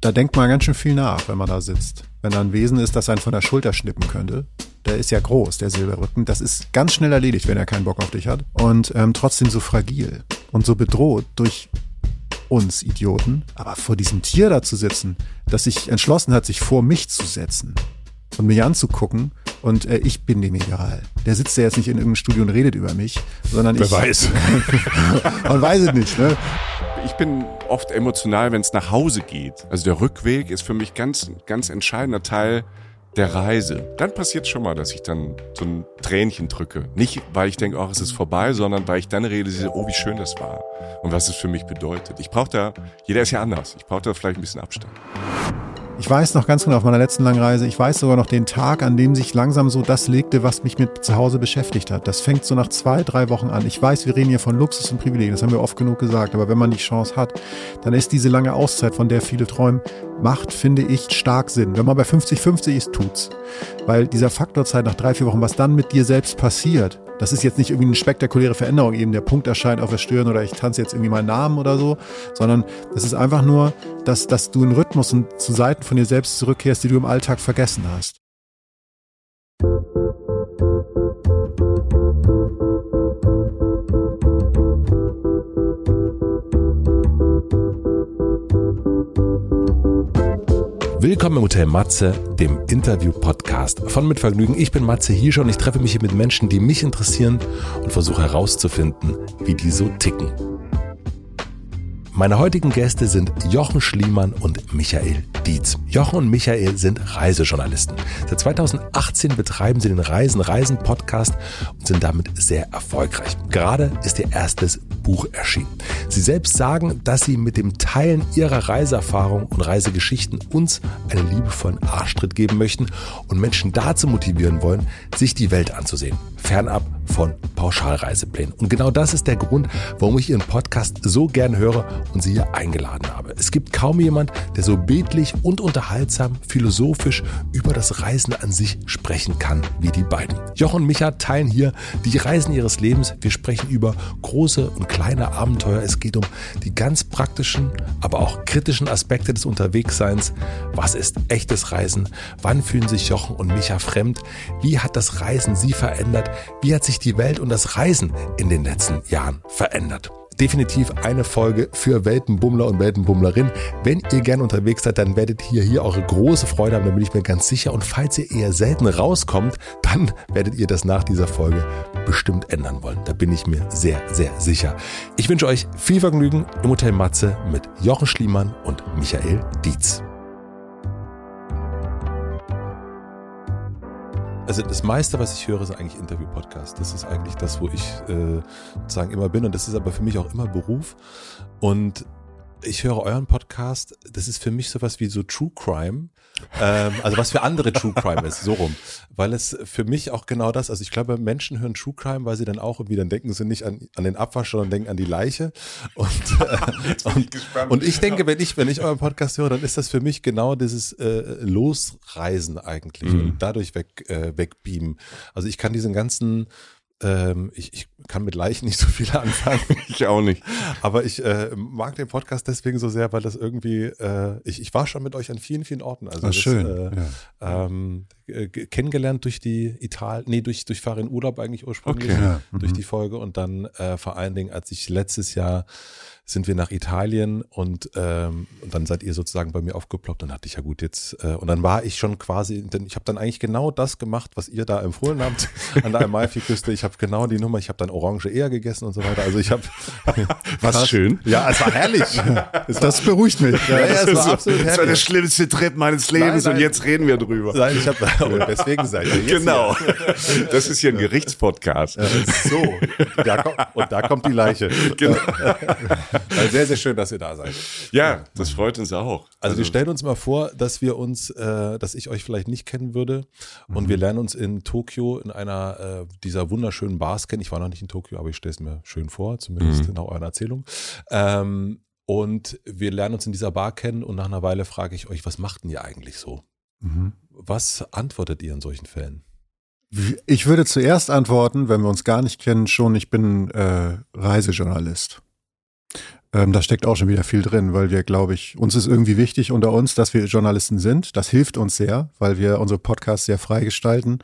da denkt man ganz schön viel nach, wenn man da sitzt. Wenn da ein Wesen ist, das einen von der Schulter schnippen könnte. Der ist ja groß, der Silberrücken. Das ist ganz schnell erledigt, wenn er keinen Bock auf dich hat. Und ähm, trotzdem so fragil und so bedroht durch uns Idioten. Aber vor diesem Tier da zu sitzen, das sich entschlossen hat, sich vor mich zu setzen und mich anzugucken und äh, ich bin dem egal. Der sitzt ja jetzt nicht in irgendeinem Studio und redet über mich, sondern Wer ich. weiß. Man weiß es nicht, ne? Ich bin oft emotional, wenn es nach Hause geht. Also der Rückweg ist für mich ganz, ganz entscheidender Teil der Reise. Dann passiert schon mal, dass ich dann so ein Tränchen drücke. Nicht, weil ich denke, ach, es ist vorbei, sondern weil ich dann realisiere, oh, wie schön das war und was es für mich bedeutet. Ich brauche da, jeder ist ja anders. Ich brauche da vielleicht ein bisschen Abstand. Ich weiß noch ganz genau auf meiner letzten langen Reise, ich weiß sogar noch den Tag, an dem sich langsam so das legte, was mich mit zu Hause beschäftigt hat. Das fängt so nach zwei, drei Wochen an. Ich weiß, wir reden hier von Luxus und Privilegien, das haben wir oft genug gesagt, aber wenn man die Chance hat, dann ist diese lange Auszeit, von der viele träumen, macht, finde ich, stark Sinn. Wenn man bei 50-50 ist, tut's. Weil dieser Faktor Zeit nach drei, vier Wochen, was dann mit dir selbst passiert, das ist jetzt nicht irgendwie eine spektakuläre Veränderung, eben der Punkt erscheint auf der Stirn oder ich tanze jetzt irgendwie meinen Namen oder so, sondern es ist einfach nur, dass, dass du einen Rhythmus und zu Seiten von dir selbst zurückkehrst, die du im Alltag vergessen hast. Willkommen im Hotel Matze, dem Interview-Podcast von Mit Vergnügen. Ich bin Matze Hiescher und ich treffe mich hier mit Menschen, die mich interessieren und versuche herauszufinden, wie die so ticken. Meine heutigen Gäste sind Jochen Schliemann und Michael Dietz. Jochen und Michael sind Reisejournalisten. Seit 2018 betreiben sie den Reisen Reisen Podcast und sind damit sehr erfolgreich. Gerade ist ihr erstes Buch erschienen. Sie selbst sagen, dass sie mit dem Teilen ihrer Reiseerfahrung und Reisegeschichten uns einen liebevollen Arschtritt geben möchten und Menschen dazu motivieren wollen, sich die Welt anzusehen. Fernab von Pauschalreiseplänen. Und genau das ist der Grund, warum ich Ihren Podcast so gern höre und Sie hier eingeladen habe. Es gibt kaum jemand, der so bildlich und unterhaltsam, philosophisch über das Reisen an sich sprechen kann wie die beiden. Jochen und Micha teilen hier die Reisen ihres Lebens. Wir sprechen über große und kleine Abenteuer. Es geht um die ganz praktischen, aber auch kritischen Aspekte des Unterwegsseins. Was ist echtes Reisen? Wann fühlen sich Jochen und Micha fremd? Wie hat das Reisen sie verändert? Wie hat sich die Welt und das Reisen in den letzten Jahren verändert? Definitiv eine Folge für Weltenbummler und Weltenbummlerin. Wenn ihr gern unterwegs seid, dann werdet ihr hier eure große Freude haben, da bin ich mir ganz sicher. Und falls ihr eher selten rauskommt, dann werdet ihr das nach dieser Folge bestimmt ändern wollen. Da bin ich mir sehr, sehr sicher. Ich wünsche euch viel Vergnügen im Hotel Matze mit Jochen Schliemann und Michael Dietz. Also das meiste, was ich höre, ist eigentlich Interview-Podcast. Das ist eigentlich das, wo ich äh, sozusagen immer bin. Und das ist aber für mich auch immer Beruf. Und ich höre euren Podcast, das ist für mich sowas wie so True Crime. Ähm, also was für andere True Crime ist, so rum. Weil es für mich auch genau das, also ich glaube, Menschen hören True Crime, weil sie dann auch irgendwie, dann denken sie nicht an, an den Abwasch, sondern denken an die Leiche. Und, äh, und, und ich denke, wenn ich, wenn ich euren Podcast höre, dann ist das für mich genau dieses äh, Losreisen eigentlich Mhm. und dadurch weg, äh, wegbeamen. Also ich kann diesen ganzen ähm, ich, ich kann mit Leichen nicht so viel anfangen. Ich auch nicht. Aber ich äh, mag den Podcast deswegen so sehr, weil das irgendwie, äh, ich, ich war schon mit euch an vielen, vielen Orten. Also Ah, das, schön, Äh, ähm, äh, kennengelernt durch die Italien, nee, durch, durch Fahr in Urlaub eigentlich ursprünglich, Okay. Ja, durch mhm. die Folge und dann äh, vor allen Dingen, als ich letztes Jahr sind wir nach Italien und, ähm, und dann seid ihr sozusagen bei mir aufgeploppt. Dann dachte ich ja gut jetzt äh, und dann war ich schon quasi, denn ich habe dann eigentlich genau das gemacht, was ihr da empfohlen habt an der Amalfi-Küste. Ich habe genau die Nummer, ich habe dann Orange eher gegessen und so weiter. Also ich habe Was schön. ja, es war herrlich. Das beruhigt mich. Ja, ja, es war Das war- absolut das war der herrlich. schlimmste Trip meines Lebens nein. und jetzt reden wir drüber. Nein, ich habe und deswegen seid ihr jetzt Genau. Das ist hier ein Gerichtspodcast. hier. So, da kommt, und da kommt die Leiche. Genau. Also sehr, sehr schön, dass ihr da seid. Ja, das freut uns auch. Also wir stellen uns mal vor, dass wir uns, äh, dass ich euch vielleicht nicht kennen würde und wir lernen uns in Tokio in einer äh, dieser wunderschönen Bars kennen. Ich war noch nicht in Tokio, aber ich stelle es mir schön vor, zumindest nach eurer Erzählung. Ähm, und wir lernen uns in dieser Bar kennen und nach einer Weile frage ich euch, was macht denn ihr eigentlich so? Mhm. Was antwortet ihr in solchen Fällen? Ich würde zuerst antworten, wenn wir uns gar nicht kennen, schon, ich bin äh, Reisejournalist. Ähm, da steckt auch schon wieder viel drin, weil wir, glaube ich, uns ist irgendwie wichtig unter uns, dass wir Journalisten sind. Das hilft uns sehr, weil wir unsere Podcasts sehr frei gestalten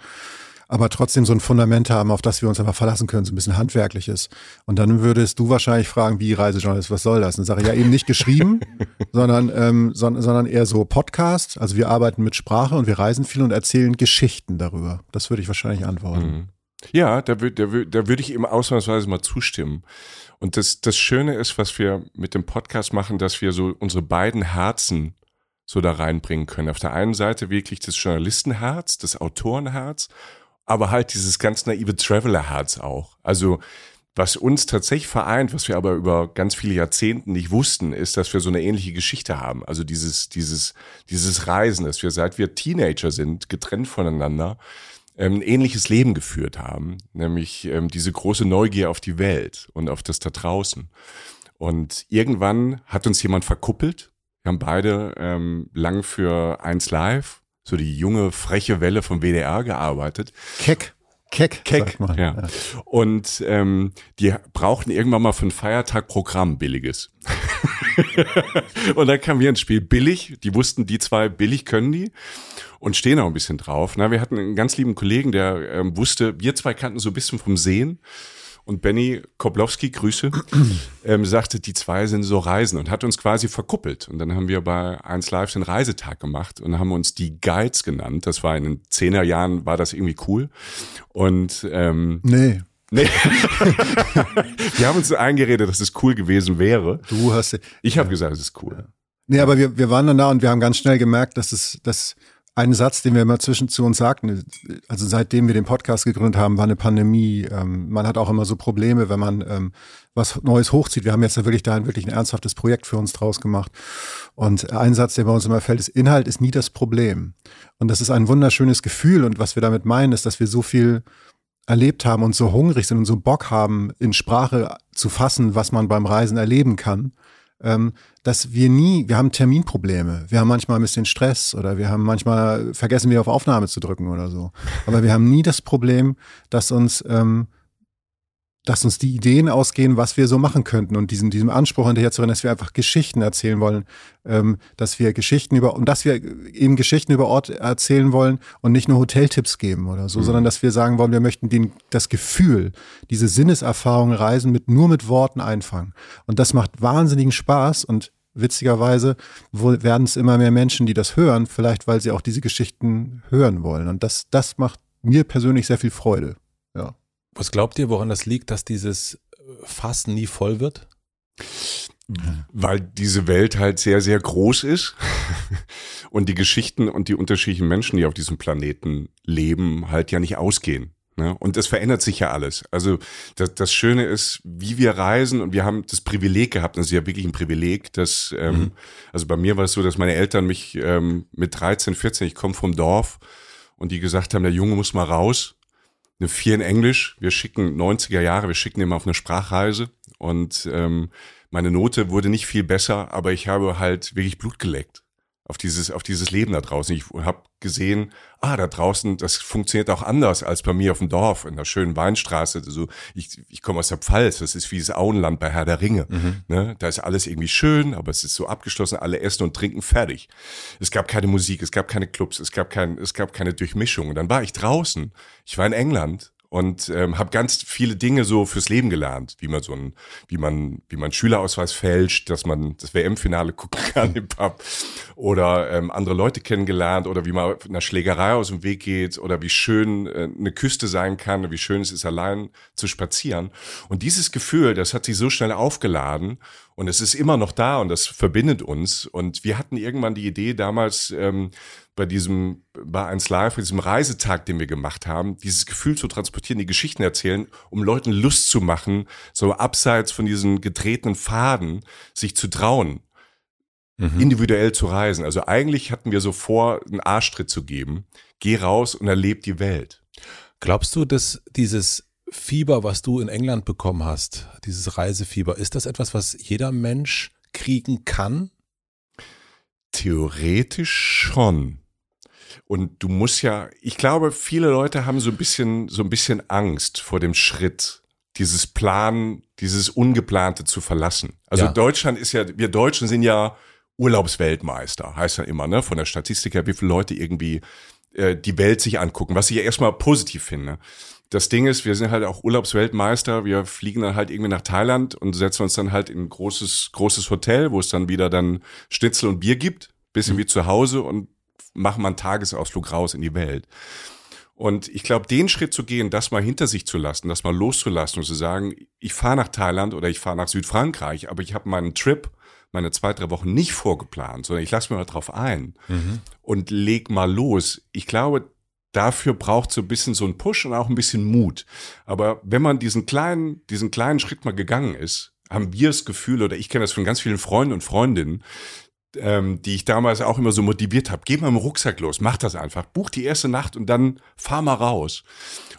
aber trotzdem so ein Fundament haben, auf das wir uns einfach verlassen können, so ein bisschen handwerkliches. Und dann würdest du wahrscheinlich fragen, wie Reisejournalist, was soll das? Und sage ich ja eben nicht geschrieben, sondern, ähm, sondern, sondern eher so Podcast. Also wir arbeiten mit Sprache und wir reisen viel und erzählen Geschichten darüber. Das würde ich wahrscheinlich antworten. Mhm. Ja, da würde da würd, da würd ich eben ausnahmsweise mal zustimmen. Und das, das Schöne ist, was wir mit dem Podcast machen, dass wir so unsere beiden Herzen so da reinbringen können. Auf der einen Seite wirklich das Journalistenherz, das Autorenherz aber halt dieses ganz naive Traveler-Herz auch. Also was uns tatsächlich vereint, was wir aber über ganz viele Jahrzehnte nicht wussten, ist, dass wir so eine ähnliche Geschichte haben. Also dieses, dieses, dieses Reisen, dass wir seit wir Teenager sind, getrennt voneinander, ein ähnliches Leben geführt haben, nämlich ähm, diese große Neugier auf die Welt und auf das da draußen. Und irgendwann hat uns jemand verkuppelt. Wir haben beide ähm, lang für eins Live so die junge, freche Welle vom WDR gearbeitet. Keck. Keck, Keck ja. ja. Und ähm, die brauchten irgendwann mal für einen Feiertag Programm billiges. und dann kam wir ins Spiel billig. Die wussten, die zwei billig können die und stehen auch ein bisschen drauf. Na, wir hatten einen ganz lieben Kollegen, der ähm, wusste, wir zwei kannten so ein bisschen vom Sehen und Benny Koblowski, Grüße, ähm, sagte, die zwei sind so Reisen und hat uns quasi verkuppelt. Und dann haben wir bei 1 Live den Reisetag gemacht und haben uns die Guides genannt. Das war in den Zehnerjahren, war das irgendwie cool. Und ähm, nee. Nee. wir haben uns eingeredet, dass es cool gewesen wäre. Du hast. Ich habe gesagt, es ist cool. Nee, aber wir, wir waren dann da und wir haben ganz schnell gemerkt, dass es, dass ein Satz, den wir immer zwischen zu uns sagten, also seitdem wir den Podcast gegründet haben, war eine Pandemie. Ähm, man hat auch immer so Probleme, wenn man ähm, was Neues hochzieht. Wir haben jetzt ja wirklich da ein wirklich ein ernsthaftes Projekt für uns draus gemacht. Und ein Satz, der bei uns immer fällt, ist, Inhalt ist nie das Problem. Und das ist ein wunderschönes Gefühl. Und was wir damit meinen, ist, dass wir so viel erlebt haben und so hungrig sind und so Bock haben, in Sprache zu fassen, was man beim Reisen erleben kann dass wir nie, wir haben Terminprobleme, wir haben manchmal ein bisschen Stress oder wir haben manchmal vergessen wir auf Aufnahme zu drücken oder so. Aber wir haben nie das Problem, dass uns ähm, dass uns die Ideen ausgehen, was wir so machen könnten und diesem, diesem Anspruch hinterher zu rennen, dass wir einfach Geschichten erzählen wollen, ähm, dass wir Geschichten über, und dass wir eben Geschichten über Ort erzählen wollen und nicht nur Hoteltipps geben oder so, mhm. sondern dass wir sagen wollen, wir möchten den, das Gefühl, diese Sinneserfahrung Reisen mit, nur mit Worten einfangen. Und das macht wahnsinnigen Spaß und witzigerweise werden es immer mehr Menschen, die das hören, vielleicht weil sie auch diese Geschichten hören wollen. Und das, das macht mir persönlich sehr viel Freude. Was glaubt ihr, woran das liegt, dass dieses Fass nie voll wird? Weil diese Welt halt sehr, sehr groß ist und die Geschichten und die unterschiedlichen Menschen, die auf diesem Planeten leben, halt ja nicht ausgehen. Ne? Und es verändert sich ja alles. Also das, das Schöne ist, wie wir reisen und wir haben das Privileg gehabt, das ist ja wirklich ein Privileg, dass, ähm, mhm. also bei mir war es so, dass meine Eltern mich ähm, mit 13, 14, ich komme vom Dorf und die gesagt haben, der Junge muss mal raus eine vier in Englisch. Wir schicken 90er Jahre, wir schicken immer auf eine Sprachreise und ähm, meine Note wurde nicht viel besser, aber ich habe halt wirklich Blut geleckt auf dieses, auf dieses Leben da draußen. Ich habe gesehen, ah, da draußen, das funktioniert auch anders als bei mir auf dem Dorf, in der schönen Weinstraße. Also ich, ich komme aus der Pfalz, das ist wie das Auenland bei Herr der Ringe. Mhm. Ne? Da ist alles irgendwie schön, aber es ist so abgeschlossen, alle essen und trinken fertig. Es gab keine Musik, es gab keine Clubs, es gab kein, es gab keine Durchmischung. Und dann war ich draußen. Ich war in England und ähm, habe ganz viele Dinge so fürs Leben gelernt, wie man so ein, wie man, wie man Schülerausweis fälscht, dass man das WM-Finale gucken kann im Pub oder ähm, andere Leute kennengelernt oder wie man einer Schlägerei aus dem Weg geht oder wie schön äh, eine Küste sein kann, wie schön es ist, allein zu spazieren. Und dieses Gefühl, das hat sich so schnell aufgeladen und es ist immer noch da und das verbindet uns. Und wir hatten irgendwann die Idee damals ähm, bei diesem, bei 1 Live, bei diesem Reisetag, den wir gemacht haben, dieses Gefühl zu transportieren, die Geschichten erzählen, um Leuten Lust zu machen, so abseits von diesen getretenen Faden, sich zu trauen, mhm. individuell zu reisen. Also eigentlich hatten wir so vor, einen Arschtritt zu geben. Geh raus und erleb die Welt. Glaubst du, dass dieses Fieber, was du in England bekommen hast, dieses Reisefieber, ist das etwas, was jeder Mensch kriegen kann? Theoretisch schon. Und du musst ja, ich glaube, viele Leute haben so ein bisschen, so ein bisschen Angst vor dem Schritt, dieses Plan, dieses Ungeplante zu verlassen. Also Ja. Deutschland ist ja, wir Deutschen sind ja Urlaubsweltmeister, heißt ja immer, ne, von der Statistik her, wie viele Leute irgendwie äh, die Welt sich angucken, was ich ja erstmal positiv finde. Das Ding ist, wir sind halt auch Urlaubsweltmeister. Wir fliegen dann halt irgendwie nach Thailand und setzen uns dann halt in ein großes, großes Hotel, wo es dann wieder dann Schnitzel und Bier gibt, bisschen wie zu Hause und machen mal einen Tagesausflug raus in die Welt. Und ich glaube, den Schritt zu gehen, das mal hinter sich zu lassen, das mal loszulassen und zu sagen, ich fahre nach Thailand oder ich fahre nach Südfrankreich, aber ich habe meinen Trip, meine zwei, drei Wochen nicht vorgeplant, sondern ich lasse mir mal drauf ein und leg mal los. Ich glaube, dafür braucht so ein bisschen so ein Push und auch ein bisschen Mut. Aber wenn man diesen kleinen, diesen kleinen Schritt mal gegangen ist, haben wir das Gefühl, oder ich kenne das von ganz vielen Freunden und Freundinnen, ähm, die ich damals auch immer so motiviert habe, geh mal im Rucksack los, mach das einfach, buch die erste Nacht und dann fahr mal raus.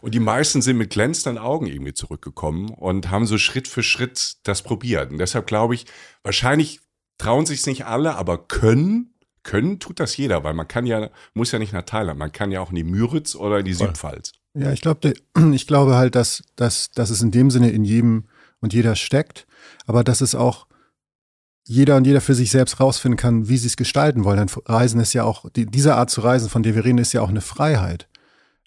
Und die meisten sind mit glänzenden Augen irgendwie zurückgekommen und haben so Schritt für Schritt das probiert. Und deshalb glaube ich, wahrscheinlich trauen sich nicht alle, aber können, können tut das jeder, weil man kann ja, muss ja nicht nach Thailand, man kann ja auch in die Müritz oder in die Voll. Südpfalz. Ja, ich glaube, ich glaube halt, dass, dass, dass es in dem Sinne in jedem und jeder steckt, aber dass es auch jeder und jeder für sich selbst rausfinden kann, wie sie es gestalten wollen. Denn Reisen ist ja auch, die, diese Art zu reisen, von der wir reden, ist ja auch eine Freiheit.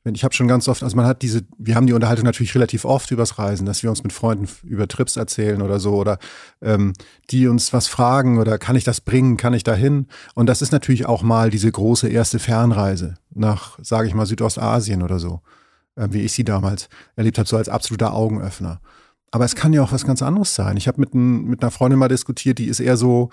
Wenn Ich habe schon ganz oft, also man hat diese, wir haben die Unterhaltung natürlich relativ oft übers Reisen, dass wir uns mit Freunden über Trips erzählen oder so oder ähm, die uns was fragen oder kann ich das bringen, kann ich dahin? Und das ist natürlich auch mal diese große erste Fernreise nach, sage ich mal, Südostasien oder so, äh, wie ich sie damals erlebt habe, so als absoluter Augenöffner. Aber es kann ja auch was ganz anderes sein. Ich habe mit, ein, mit einer Freundin mal diskutiert, die ist eher so,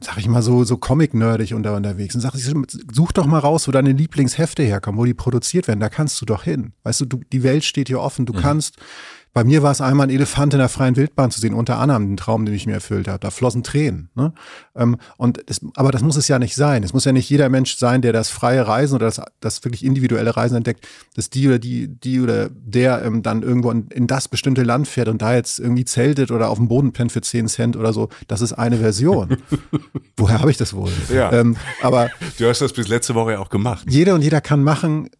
sag ich mal, so, so comic-nerdig unter, unterwegs. Und sag ich, such doch mal raus, wo deine Lieblingshefte herkommen, wo die produziert werden. Da kannst du doch hin. Weißt du, du die Welt steht hier offen. Du kannst. Bei mir war es einmal ein Elefant in der freien Wildbahn zu sehen, unter anderem den Traum, den ich mir erfüllt habe. Da flossen Tränen. Ne? Ähm, und das, aber das muss es ja nicht sein. Es muss ja nicht jeder Mensch sein, der das freie Reisen oder das, das wirklich individuelle Reisen entdeckt, dass die oder die, die oder der ähm, dann irgendwo in, in das bestimmte Land fährt und da jetzt irgendwie zeltet oder auf dem Boden pennt für 10 Cent oder so. Das ist eine Version. Woher habe ich das wohl? Ja. Ähm, aber Du hast das bis letzte Woche ja auch gemacht. jeder und jeder kann machen,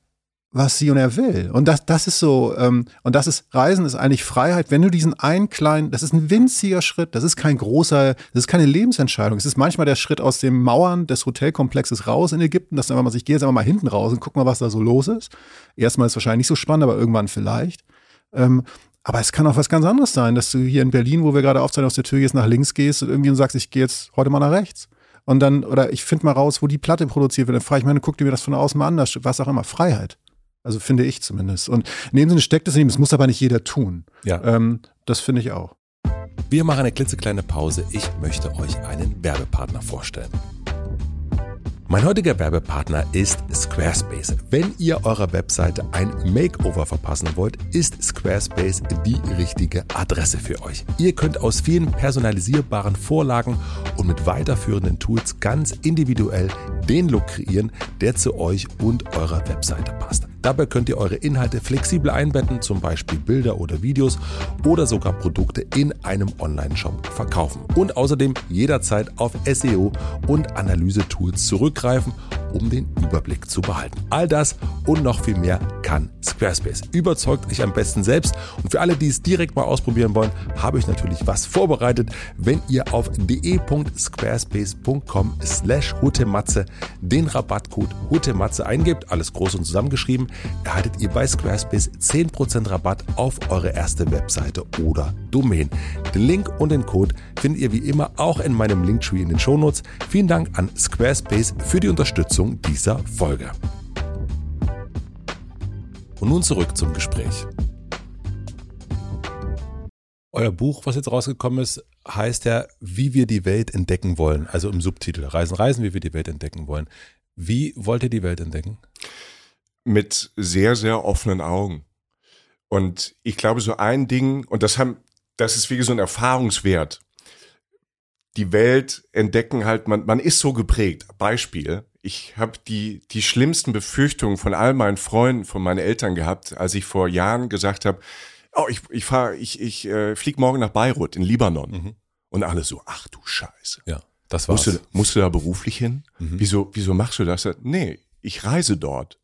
was sie und er will. Und das, das ist so, ähm, und das ist, Reisen ist eigentlich Freiheit, wenn du diesen einen kleinen, das ist ein winziger Schritt, das ist kein großer, das ist keine Lebensentscheidung. Es ist manchmal der Schritt aus den Mauern des Hotelkomplexes raus in Ägypten, dass man sich, ich gehe jetzt einfach mal hinten raus und guck mal, was da so los ist. Erstmal ist es wahrscheinlich nicht so spannend, aber irgendwann vielleicht. Ähm, aber es kann auch was ganz anderes sein, dass du hier in Berlin, wo wir gerade aufzeigen, aus der Tür gehst, nach links gehst und irgendwie sagst, ich gehe jetzt heute mal nach rechts. Und dann, oder ich finde mal raus, wo die Platte produziert wird. Dann frage ich meine, guck dir mir das von außen mal an, was auch immer. Freiheit. Also finde ich zumindest. Und in dem Sinne steckt es in ihm, das muss aber nicht jeder tun. Ja. Ähm, das finde ich auch. Wir machen eine klitzekleine Pause. Ich möchte euch einen Werbepartner vorstellen. Mein heutiger Werbepartner ist Squarespace. Wenn ihr eurer Webseite ein Makeover verpassen wollt, ist Squarespace die richtige Adresse für euch. Ihr könnt aus vielen personalisierbaren Vorlagen und mit weiterführenden Tools ganz individuell den Look kreieren, der zu euch und eurer Webseite passt. Dabei könnt ihr eure Inhalte flexibel einbetten, zum Beispiel Bilder oder Videos oder sogar Produkte in einem Online-Shop verkaufen. Und außerdem jederzeit auf SEO und Analyse-Tools zurückgreifen, um den Überblick zu behalten. All das und noch viel mehr kann Squarespace. Überzeugt euch am besten selbst. Und für alle, die es direkt mal ausprobieren wollen, habe ich natürlich was vorbereitet. Wenn ihr auf de.squarespace.com slash hutematze den Rabattcode hutematze eingebt, alles groß und zusammengeschrieben, erhaltet ihr bei Squarespace 10% Rabatt auf eure erste Webseite oder Domain. Den Link und den Code findet ihr wie immer auch in meinem Linktree in den Shownotes. Vielen Dank an Squarespace für die Unterstützung dieser Folge. Und nun zurück zum Gespräch. Euer Buch, was jetzt rausgekommen ist, heißt ja, wie wir die Welt entdecken wollen. Also im Subtitel Reisen, Reisen, wie wir die Welt entdecken wollen. Wie wollt ihr die Welt entdecken? Mit sehr, sehr offenen Augen. Und ich glaube, so ein Ding, und das haben, das ist wie so ein Erfahrungswert. Die Welt entdecken halt, man, man ist so geprägt. Beispiel. Ich habe die, die schlimmsten Befürchtungen von all meinen Freunden, von meinen Eltern gehabt, als ich vor Jahren gesagt habe, oh, ich, ich fahr, ich, ich äh, flieg morgen nach Beirut in Libanon. Und alle so, ach du Scheiße. Ja, das war's. Musst du, musst du da beruflich hin? Wieso, wieso machst du das? Nee, ich reise dort.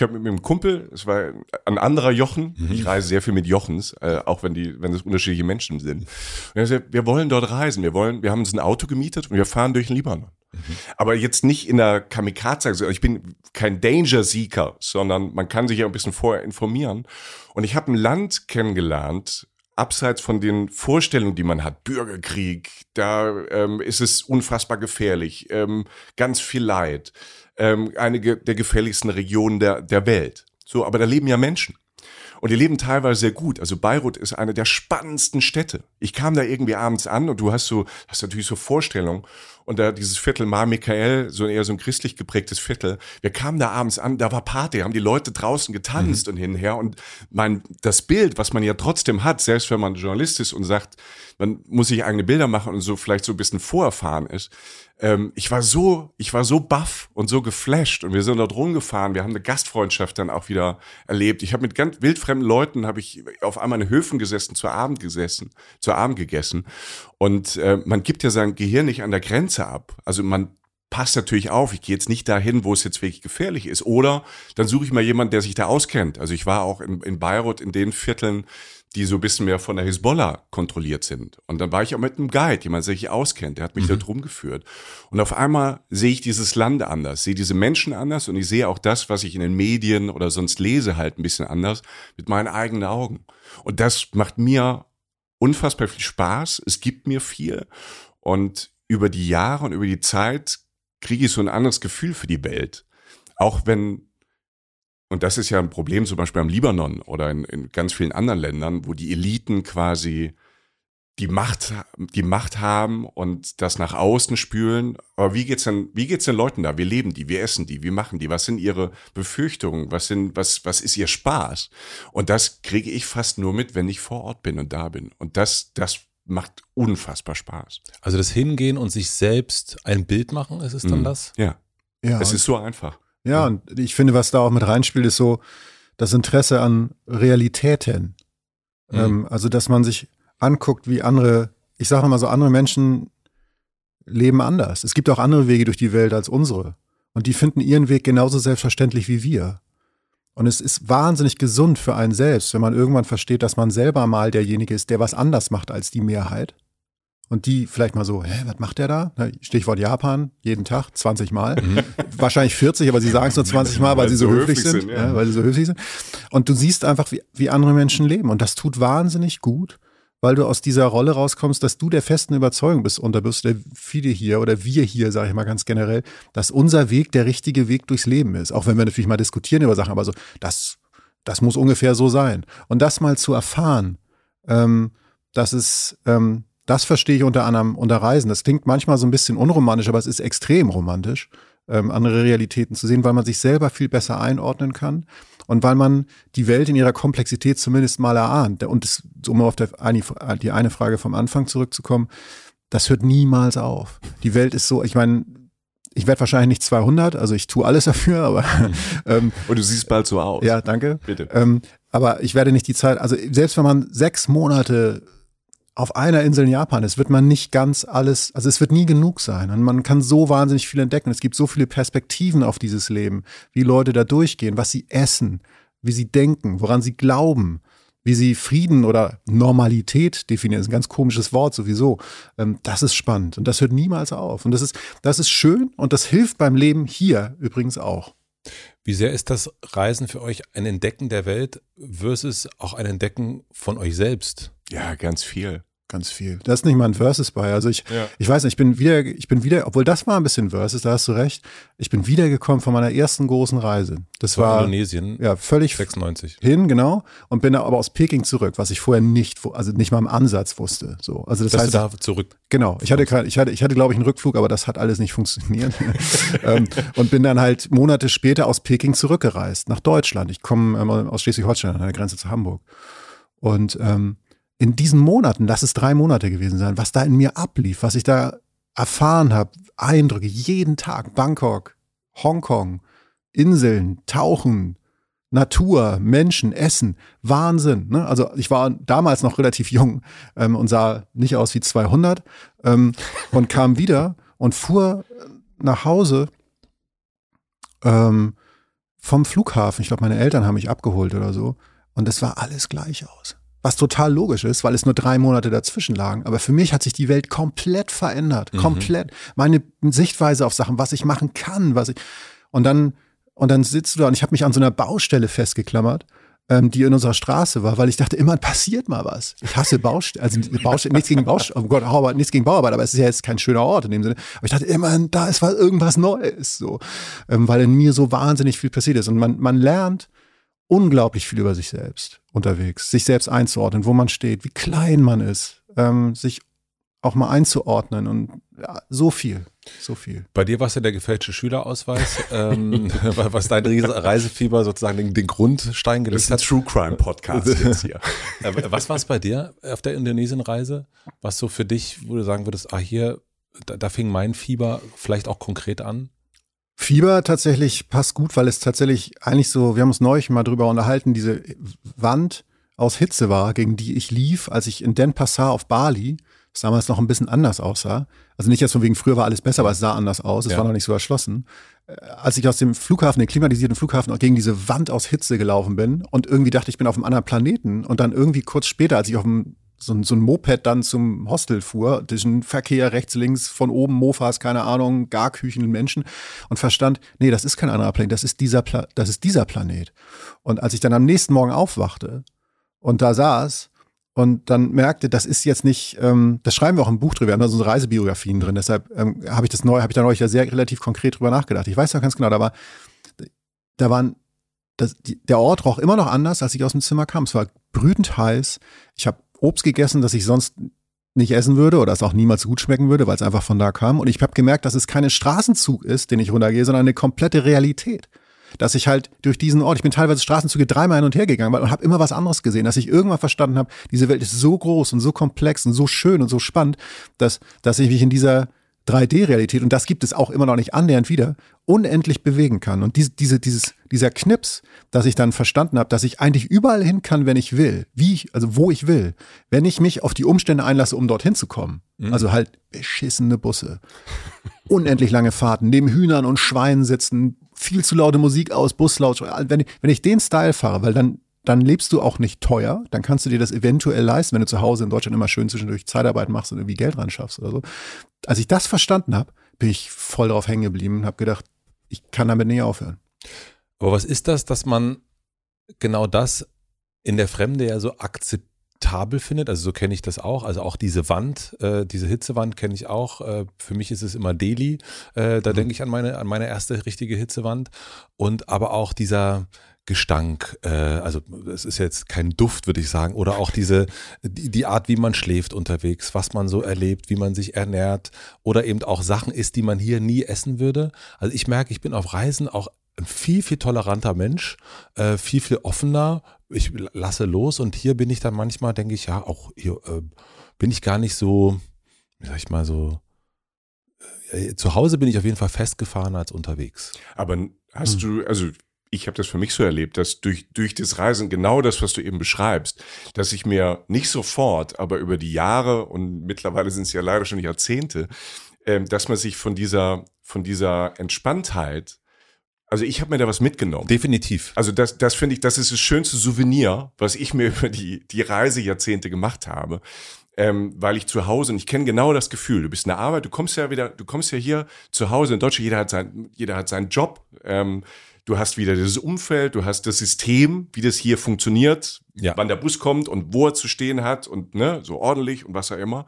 Ich habe mit meinem Kumpel, es war ein anderer Jochen, mhm. ich reise sehr viel mit Jochens, äh, auch wenn die, wenn es unterschiedliche Menschen sind. Und er sagt, wir wollen dort reisen, wir wollen, wir haben uns ein Auto gemietet und wir fahren durch den Libanon. Mhm. Aber jetzt nicht in der Kamikaze, also ich bin kein Danger-Seeker, sondern man kann sich ja ein bisschen vorher informieren. Und ich habe ein Land kennengelernt, abseits von den Vorstellungen, die man hat, Bürgerkrieg, da ähm, ist es unfassbar gefährlich, ähm, ganz viel Leid, ähm, einige der gefährlichsten Regionen der, der Welt. So, aber da leben ja Menschen. Und die leben teilweise sehr gut. Also Beirut ist eine der spannendsten Städte. Ich kam da irgendwie abends an und du hast so, hast natürlich so Vorstellungen. Und da dieses Viertel Mar Michael, so eher so ein christlich geprägtes Viertel. Wir kamen da abends an, da war Party, haben die Leute draußen getanzt mhm. und hinher. Und mein, das Bild, was man ja trotzdem hat, selbst wenn man Journalist ist und sagt, man muss sich eigene Bilder machen und so vielleicht so ein bisschen vorerfahren ist, ähm, ich war so, ich war so baff und so geflasht und wir sind dort rumgefahren. Wir haben eine Gastfreundschaft dann auch wieder erlebt. Ich habe mit ganz wildfremden Leuten habe ich auf einmal in Höfen gesessen, zu Abend gesessen, zu Abend gegessen und äh, man gibt ja sein Gehirn nicht an der Grenze ab. Also man passt natürlich auf, ich gehe jetzt nicht dahin, wo es jetzt wirklich gefährlich ist. Oder dann suche ich mal jemanden, der sich da auskennt. Also ich war auch in, in Beirut in den Vierteln, die so ein bisschen mehr von der Hisbollah kontrolliert sind. Und dann war ich auch mit einem Guide, jemand, der sich auskennt, der hat mich mhm. da drum geführt. Und auf einmal sehe ich dieses Land anders, sehe diese Menschen anders und ich sehe auch das, was ich in den Medien oder sonst lese, halt ein bisschen anders mit meinen eigenen Augen. Und das macht mir unfassbar viel Spaß. Es gibt mir viel. Und über die Jahre und über die Zeit kriege ich so ein anderes Gefühl für die Welt. Auch wenn und das ist ja ein Problem zum Beispiel am Libanon oder in, in ganz vielen anderen Ländern, wo die Eliten quasi die Macht, die Macht haben und das nach außen spülen. Aber wie geht's denn, wie geht's den Leuten da? Wie leben die? Wie essen die? Wie machen die? Was sind ihre Befürchtungen? Was sind, was, was ist ihr Spaß? Und das kriege ich fast nur mit, wenn ich vor Ort bin und da bin. Und das, das macht unfassbar Spaß. Also das Hingehen und sich selbst ein Bild machen, ist es dann mhm. das? Ja. Ja. Es ist so einfach. Ja, und ich finde, was da auch mit reinspielt, ist so das Interesse an Realitäten. Mhm. Ähm, also, dass man sich anguckt, wie andere, ich sage mal so, andere Menschen leben anders. Es gibt auch andere Wege durch die Welt als unsere. Und die finden ihren Weg genauso selbstverständlich wie wir. Und es ist wahnsinnig gesund für einen selbst, wenn man irgendwann versteht, dass man selber mal derjenige ist, der was anders macht als die Mehrheit und die vielleicht mal so, hä, was macht der da? Stichwort Japan, jeden Tag, 20 Mal. Mhm. Wahrscheinlich 40, aber sie sagen es nur 20 Mal, weil, weil sie so höflich sind. sind ja. Ja, weil sie so höflich sind. Und du siehst einfach, wie, wie andere Menschen leben. Und das tut wahnsinnig gut, weil du aus dieser Rolle rauskommst, dass du der festen Überzeugung bist, und da bist der viele hier oder wir hier, sage ich mal ganz generell, dass unser Weg der richtige Weg durchs Leben ist. Auch wenn wir natürlich mal diskutieren über Sachen, aber so, das, das muss ungefähr so sein. Und das mal zu erfahren, ähm, dass es, ähm, das verstehe ich unter anderem unter Reisen. Das klingt manchmal so ein bisschen unromantisch, aber es ist extrem romantisch, ähm, andere Realitäten zu sehen, weil man sich selber viel besser einordnen kann und weil man die Welt in ihrer Komplexität zumindest mal erahnt. Und das, um auf der, die eine Frage vom Anfang zurückzukommen, das hört niemals auf. Die Welt ist so, ich meine, ich werde wahrscheinlich nicht 200, also ich tue alles dafür, aber ähm, und du siehst bald so aus. Ja, danke. Bitte. Ähm, aber ich werde nicht die Zeit, also selbst wenn man sechs Monate auf einer Insel in Japan ist, wird man nicht ganz alles, also es wird nie genug sein. Und man kann so wahnsinnig viel entdecken. Es gibt so viele Perspektiven auf dieses Leben, wie Leute da durchgehen, was sie essen, wie sie denken, woran sie glauben, wie sie Frieden oder Normalität definieren. Das ist ein ganz komisches Wort sowieso. Ähm, das ist spannend und das hört niemals auf. Und das ist, das ist schön und das hilft beim Leben hier übrigens auch. Wie sehr ist das Reisen für euch ein Entdecken der Welt versus auch ein Entdecken von euch selbst? Ja, ganz viel ganz viel. Das ist nicht mal ein Versus bei. Also ich, ja. ich weiß nicht, ich bin wieder, ich bin wieder, obwohl das war ein bisschen Versus, da hast du recht. Ich bin wiedergekommen von meiner ersten großen Reise. Das Von war Indonesien. Ja, völlig 96. hin, genau. Und bin aber aus Peking zurück, was ich vorher nicht, also nicht mal im Ansatz wusste. So, also das Dass heißt, du da zurück. Genau. Ich hatte, ich hatte, ich hatte, glaube ich, einen Rückflug, aber das hat alles nicht funktioniert. ähm, und bin dann halt Monate später aus Peking zurückgereist nach Deutschland. Ich komme ähm, aus Schleswig-Holstein an der Grenze zu Hamburg. Und ähm, in diesen Monaten, lass es drei Monate gewesen sein, was da in mir ablief, was ich da erfahren habe, Eindrücke, jeden Tag, Bangkok, Hongkong, Inseln, Tauchen, Natur, Menschen, Essen, Wahnsinn. Ne? Also ich war damals noch relativ jung ähm, und sah nicht aus wie 200 ähm, und kam wieder und fuhr nach Hause ähm, vom Flughafen, ich glaube, meine Eltern haben mich abgeholt oder so, und es war alles gleich aus. Was total logisch ist, weil es nur drei Monate dazwischen lagen. Aber für mich hat sich die Welt komplett verändert. Mhm. Komplett. Meine Sichtweise auf Sachen, was ich machen kann, was ich. Und dann, und dann sitzt du da und ich habe mich an so einer Baustelle festgeklammert ähm, die in unserer Straße war, weil ich dachte, immer passiert mal was. Ich hasse Baustellen, also Baustellen, nichts gegen Baustellen, oh Gott, Bauarbeit, nichts gegen Bauarbeit, aber es ist ja jetzt kein schöner Ort in dem Sinne. Aber ich dachte immer, da ist was, irgendwas Neues, so, ähm, weil in mir so wahnsinnig viel passiert ist und man, man lernt unglaublich viel über sich selbst unterwegs, sich selbst einzuordnen, wo man steht, wie klein man ist, ähm, sich auch mal einzuordnen und ja, so viel, so viel. Bei dir war es ja der gefälschte Schülerausweis, ähm, was dein Reisefieber sozusagen den, den Grundstein gelegt hat. Das ist ein True Crime Podcast jetzt hier. Äh, was war es bei dir auf der Indonesienreise? Was so für dich, wo du sagen würdest, ah hier, da, da fing mein Fieber vielleicht auch konkret an? Fieber tatsächlich passt gut, weil es tatsächlich eigentlich so, wir haben uns neulich mal drüber unterhalten, diese Wand aus Hitze war, gegen die ich lief, als ich in Denpasar auf Bali es damals noch ein bisschen anders aussah. Also nicht jetzt von wegen, früher war alles besser, aber es sah anders aus, es ja. war noch nicht so erschlossen. Äh, als ich aus dem Flughafen, den klimatisierten Flughafen, gegen diese Wand aus Hitze gelaufen bin und irgendwie dachte, ich bin auf einem anderen Planeten und dann irgendwie kurz später, als ich auf dem so ein, so ein Moped dann zum Hostel fuhr, diesen Verkehr rechts, links, von oben Mofas, keine Ahnung, Garküchen, Menschen und verstand, nee, das ist kein anderer Planet, das ist dieser, Pla das ist dieser Planet. Und als ich dann am nächsten Morgen aufwachte und da saß und dann merkte, das ist jetzt nicht, ähm, das schreiben wir auch im Buch drüber, wir haben da so Reisebiografien drin, deshalb ähm, habe ich das neu, habe ich da neulich ja sehr relativ konkret drüber nachgedacht. Ich weiß noch ganz genau, da war, da waren, das, die, der Ort roch immer noch anders, als ich aus dem Zimmer kam. Es war brütend heiß. Ich habe Obst gegessen, das ich sonst nicht essen würde oder es auch niemals gut schmecken würde, weil es einfach von da kam. Und ich habe gemerkt, dass es kein Straßenzug ist, den ich runtergehe, sondern eine komplette Realität dass ich halt durch diesen Ort, ich bin teilweise Straßenzüge dreimal hin und her gegangen und habe immer was anderes gesehen, dass ich irgendwann verstanden habe, diese Welt ist so groß und so komplex und so schön und so spannend, dass, dass ich mich in dieser 3D-Realität, und das gibt es auch immer noch nicht annähernd wieder, unendlich bewegen kann. Und diese, diese, dieses, dieser Knips, dass ich dann verstanden habe, dass ich eigentlich überall hin kann, wenn ich will, wie ich, also wo ich will, wenn ich mich auf die Umstände einlasse, um dorthin zu kommen. Mhm. Also halt beschissene Busse, unendlich lange Fahrten, neben Hühnern und Schweinen sitzen, viel zu laute Musik aus, Buslaut. Wenn ich, wenn ich den Style fahre, weil dann, dann lebst du auch nicht teuer, dann kannst du dir das eventuell leisten, wenn du zu Hause in Deutschland immer schön zwischendurch Zeitarbeit machst und irgendwie Geld ran schaffst oder so. Als ich das verstanden habe, bin ich voll drauf hängen geblieben und habe gedacht, ich kann damit nie aufhören. Aber was ist das, dass man genau das in der Fremde ja so akzeptabel findet. Also so kenne ich das auch. Also auch diese Wand, äh, diese Hitzewand kenne ich auch. Äh, für mich ist es immer Delhi. Äh, da mhm. denke ich an meine, an meine erste richtige Hitzewand. Und aber auch dieser Gestank, äh, also es ist jetzt kein Duft, würde ich sagen, oder auch diese, die, die Art, wie man schläft unterwegs, was man so erlebt, wie man sich ernährt oder eben auch Sachen isst, die man hier nie essen würde. Also ich merke, ich bin auf Reisen auch ein viel, viel toleranter Mensch, äh, viel, viel offener. Ich lasse los und hier bin ich dann manchmal, denke ich, ja, auch hier äh, bin ich gar nicht so, wie sag ich mal, so. Äh, zu Hause bin ich auf jeden Fall festgefahren als unterwegs. Aber hast hm. du, also ich habe das für mich so erlebt, dass durch, durch das Reisen genau das, was du eben beschreibst, dass ich mir nicht sofort, aber über die Jahre und mittlerweile sind es ja leider schon Jahrzehnte, äh, dass man sich von dieser, von dieser Entspanntheit also ich habe mir da was mitgenommen. Definitiv. Also das, das finde ich, das ist das schönste Souvenir, was ich mir über die, die Reisejahrzehnte gemacht habe. Ähm, weil ich zu Hause, und ich kenne genau das Gefühl, du bist in der Arbeit, du kommst ja wieder, du kommst ja hier zu Hause in Deutschland, jeder hat, sein, jeder hat seinen Job. Ähm, du hast wieder dieses Umfeld, du hast das System, wie das hier funktioniert, ja. wann der Bus kommt und wo er zu stehen hat und ne, so ordentlich und was auch immer.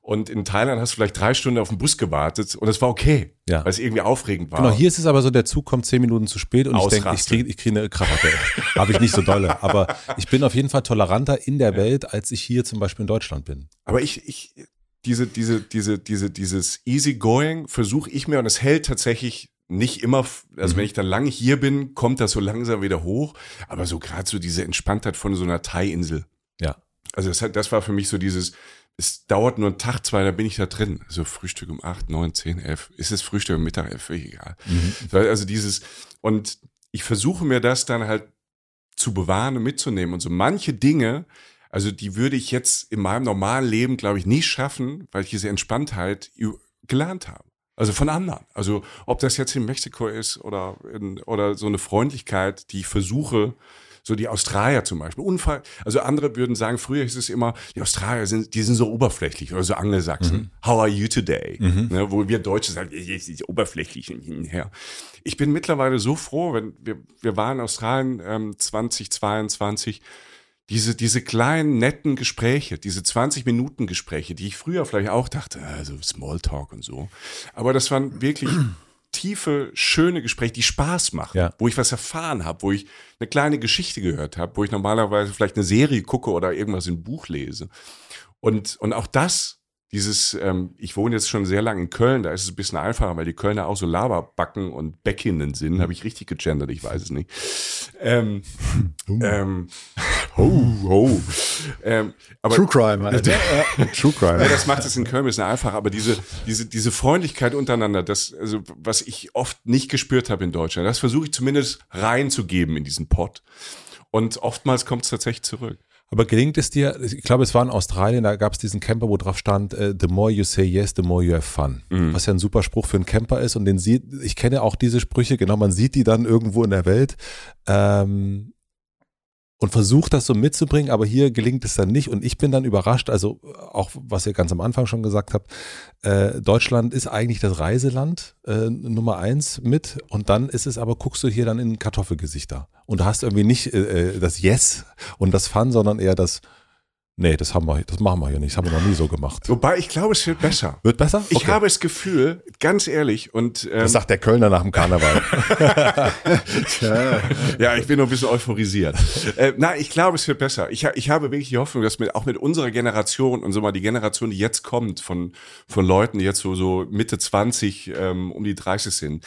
Und in Thailand hast du vielleicht drei Stunden auf den Bus gewartet und es war okay, ja. weil es irgendwie aufregend war. Genau, hier ist es aber so, der Zug kommt zehn Minuten zu spät und Ausraste. ich denke, ich kriege ich krieg eine Krawatte. Habe ich nicht so dolle. Aber ich bin auf jeden Fall toleranter in der ja. Welt, als ich hier zum Beispiel in Deutschland bin. Aber ich, ich, diese, diese, diese, diese, dieses Easygoing versuche ich mir und es hält tatsächlich nicht immer, also mhm. wenn ich dann lange hier bin, kommt das so langsam wieder hoch. Aber so gerade so diese Entspanntheit von so einer Thai-Insel. Ja. Also das, das war für mich so dieses, es dauert nur einen Tag, zwei, da bin ich da drin. So Frühstück um acht, neun, zehn, elf. Ist es Frühstück um Mittag, elf, egal. Mhm. Also dieses, und ich versuche mir das dann halt zu bewahren und mitzunehmen. Und so manche Dinge, also die würde ich jetzt in meinem normalen Leben, glaube ich, nicht schaffen, weil ich diese Entspanntheit gelernt habe. Also von anderen. Also ob das jetzt in Mexiko ist oder, in, oder so eine Freundlichkeit, die ich versuche, so die Australier zum Beispiel. Unfall, also andere würden sagen, früher hieß es immer, die Australier sind, die sind so oberflächlich oder so Angelsachsen. Mhm. How are you today? Mhm. Ne, wo wir Deutsche sagen, jetzt ist oberflächlich hinher. Ich bin mittlerweile so froh, wenn wir, wir waren in Australien ähm, 2022, diese, diese kleinen, netten Gespräche, diese 20 Minuten Gespräche, die ich früher vielleicht auch dachte, also Smalltalk und so. Aber das waren wirklich tiefe, schöne Gespräche, die Spaß machen, ja. wo ich was erfahren habe, wo ich eine kleine Geschichte gehört habe, wo ich normalerweise vielleicht eine Serie gucke oder irgendwas im Buch lese. Und, und auch das dieses, ähm, ich wohne jetzt schon sehr lange in Köln, da ist es ein bisschen einfacher, weil die Kölner auch so Laberbacken und Bäckinnen sind. Habe ich richtig gegendert, ich weiß es nicht. Ähm, uh. ähm, oh, oh. Ähm, aber, True Crime. Halt. True Crime. Ja, das macht es in Köln ein bisschen einfacher, aber diese, diese, diese Freundlichkeit untereinander, das, also, was ich oft nicht gespürt habe in Deutschland, das versuche ich zumindest reinzugeben in diesen Pott. Und oftmals kommt es tatsächlich zurück. Aber gelingt es dir, ich glaube, es war in Australien, da gab es diesen Camper, wo drauf stand, uh, the more you say yes, the more you have fun. Mhm. Was ja ein super Spruch für einen Camper ist und den sieht, ich kenne auch diese Sprüche, genau, man sieht die dann irgendwo in der Welt. Ähm, und versucht das so mitzubringen, aber hier gelingt es dann nicht. Und ich bin dann überrascht, also auch was ihr ganz am Anfang schon gesagt habt, äh, Deutschland ist eigentlich das Reiseland äh, Nummer eins mit. Und dann ist es aber, guckst du hier dann in Kartoffelgesichter. Und du hast irgendwie nicht äh, äh das Yes und das Fun, sondern eher das Nee, das haben wir, das machen wir hier nicht. Das haben wir noch nie so gemacht. Wobei, ich glaube, es wird besser. Wird besser? Ich okay. habe das Gefühl, ganz ehrlich, und ähm, Das sagt der Kölner nach dem Karneval. ja, ich bin noch ein bisschen euphorisiert. Äh, nein, ich glaube, es wird besser. Ich, ich habe wirklich die Hoffnung, dass mit, auch mit unserer Generation und so mal die Generation, die jetzt kommt, von, von Leuten, die jetzt so, so Mitte 20, ähm, um die 30 sind,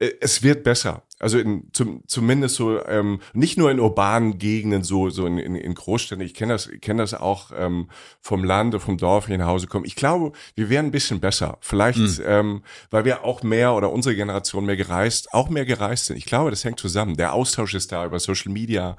es wird besser. Also in, zum, zumindest so ähm, nicht nur in urbanen Gegenden, so so in, in, in Großstädten. Ich kenne das, ich kenne das auch ähm, vom Lande, vom Dorf hier nach Hause kommen. Ich glaube, wir wären ein bisschen besser. Vielleicht, mhm. ähm, weil wir auch mehr oder unsere Generation mehr gereist, auch mehr gereist sind. Ich glaube, das hängt zusammen. Der Austausch ist da über Social Media.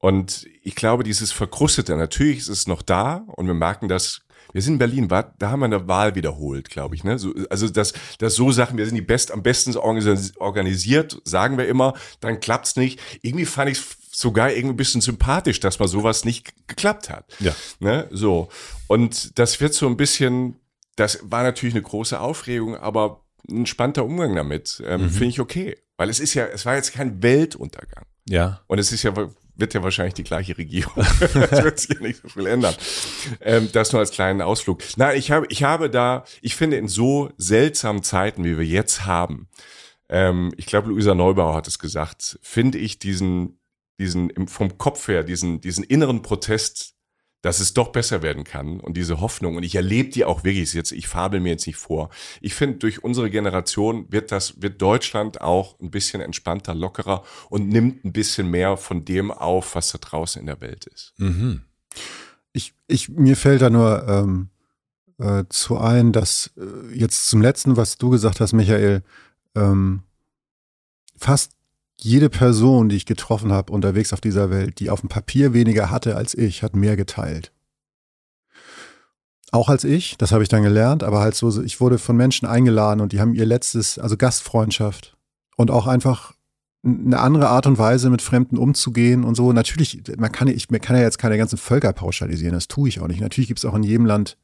Und ich glaube, dieses Verkrustete, natürlich ist es noch da und wir merken das wir sind in Berlin, war, da haben wir eine Wahl wiederholt, glaube ich. Ne? So, also das, das so Sachen, wir sind die best, am besten organisiert, sagen wir immer, dann klappt's nicht. Irgendwie fand ich sogar irgendwie ein bisschen sympathisch, dass mal sowas nicht geklappt hat. Ja. Ne? So. Und das wird so ein bisschen, das war natürlich eine große Aufregung, aber ein entspannter Umgang damit, ähm, mhm. finde ich okay. Weil es ist ja, es war jetzt kein Weltuntergang. Ja. Und es ist ja wird ja wahrscheinlich die gleiche Regierung. das wird sich ja nicht so viel ändern. Ähm, das nur als kleinen Ausflug. Na, ich habe, ich habe da, ich finde in so seltsamen Zeiten, wie wir jetzt haben, ähm, ich glaube, Luisa Neubauer hat es gesagt, finde ich diesen, diesen, vom Kopf her, diesen, diesen inneren Protest dass es doch besser werden kann und diese Hoffnung. Und ich erlebe die auch wirklich jetzt, ich fabel mir jetzt nicht vor. Ich finde, durch unsere Generation wird das, wird Deutschland auch ein bisschen entspannter, lockerer und nimmt ein bisschen mehr von dem auf, was da draußen in der Welt ist. Mhm. Ich, ich, mir fällt da nur ähm, äh, zu ein, dass äh, jetzt zum letzten, was du gesagt hast, Michael, ähm, fast jede Person, die ich getroffen habe unterwegs auf dieser Welt, die auf dem Papier weniger hatte als ich, hat mehr geteilt. Auch als ich, das habe ich dann gelernt, aber halt so, ich wurde von Menschen eingeladen und die haben ihr letztes, also Gastfreundschaft und auch einfach eine andere Art und Weise mit Fremden umzugehen und so. Natürlich, man kann, ich, man kann ja jetzt keine ganzen Völker pauschalisieren, das tue ich auch nicht. Natürlich gibt es auch in jedem Land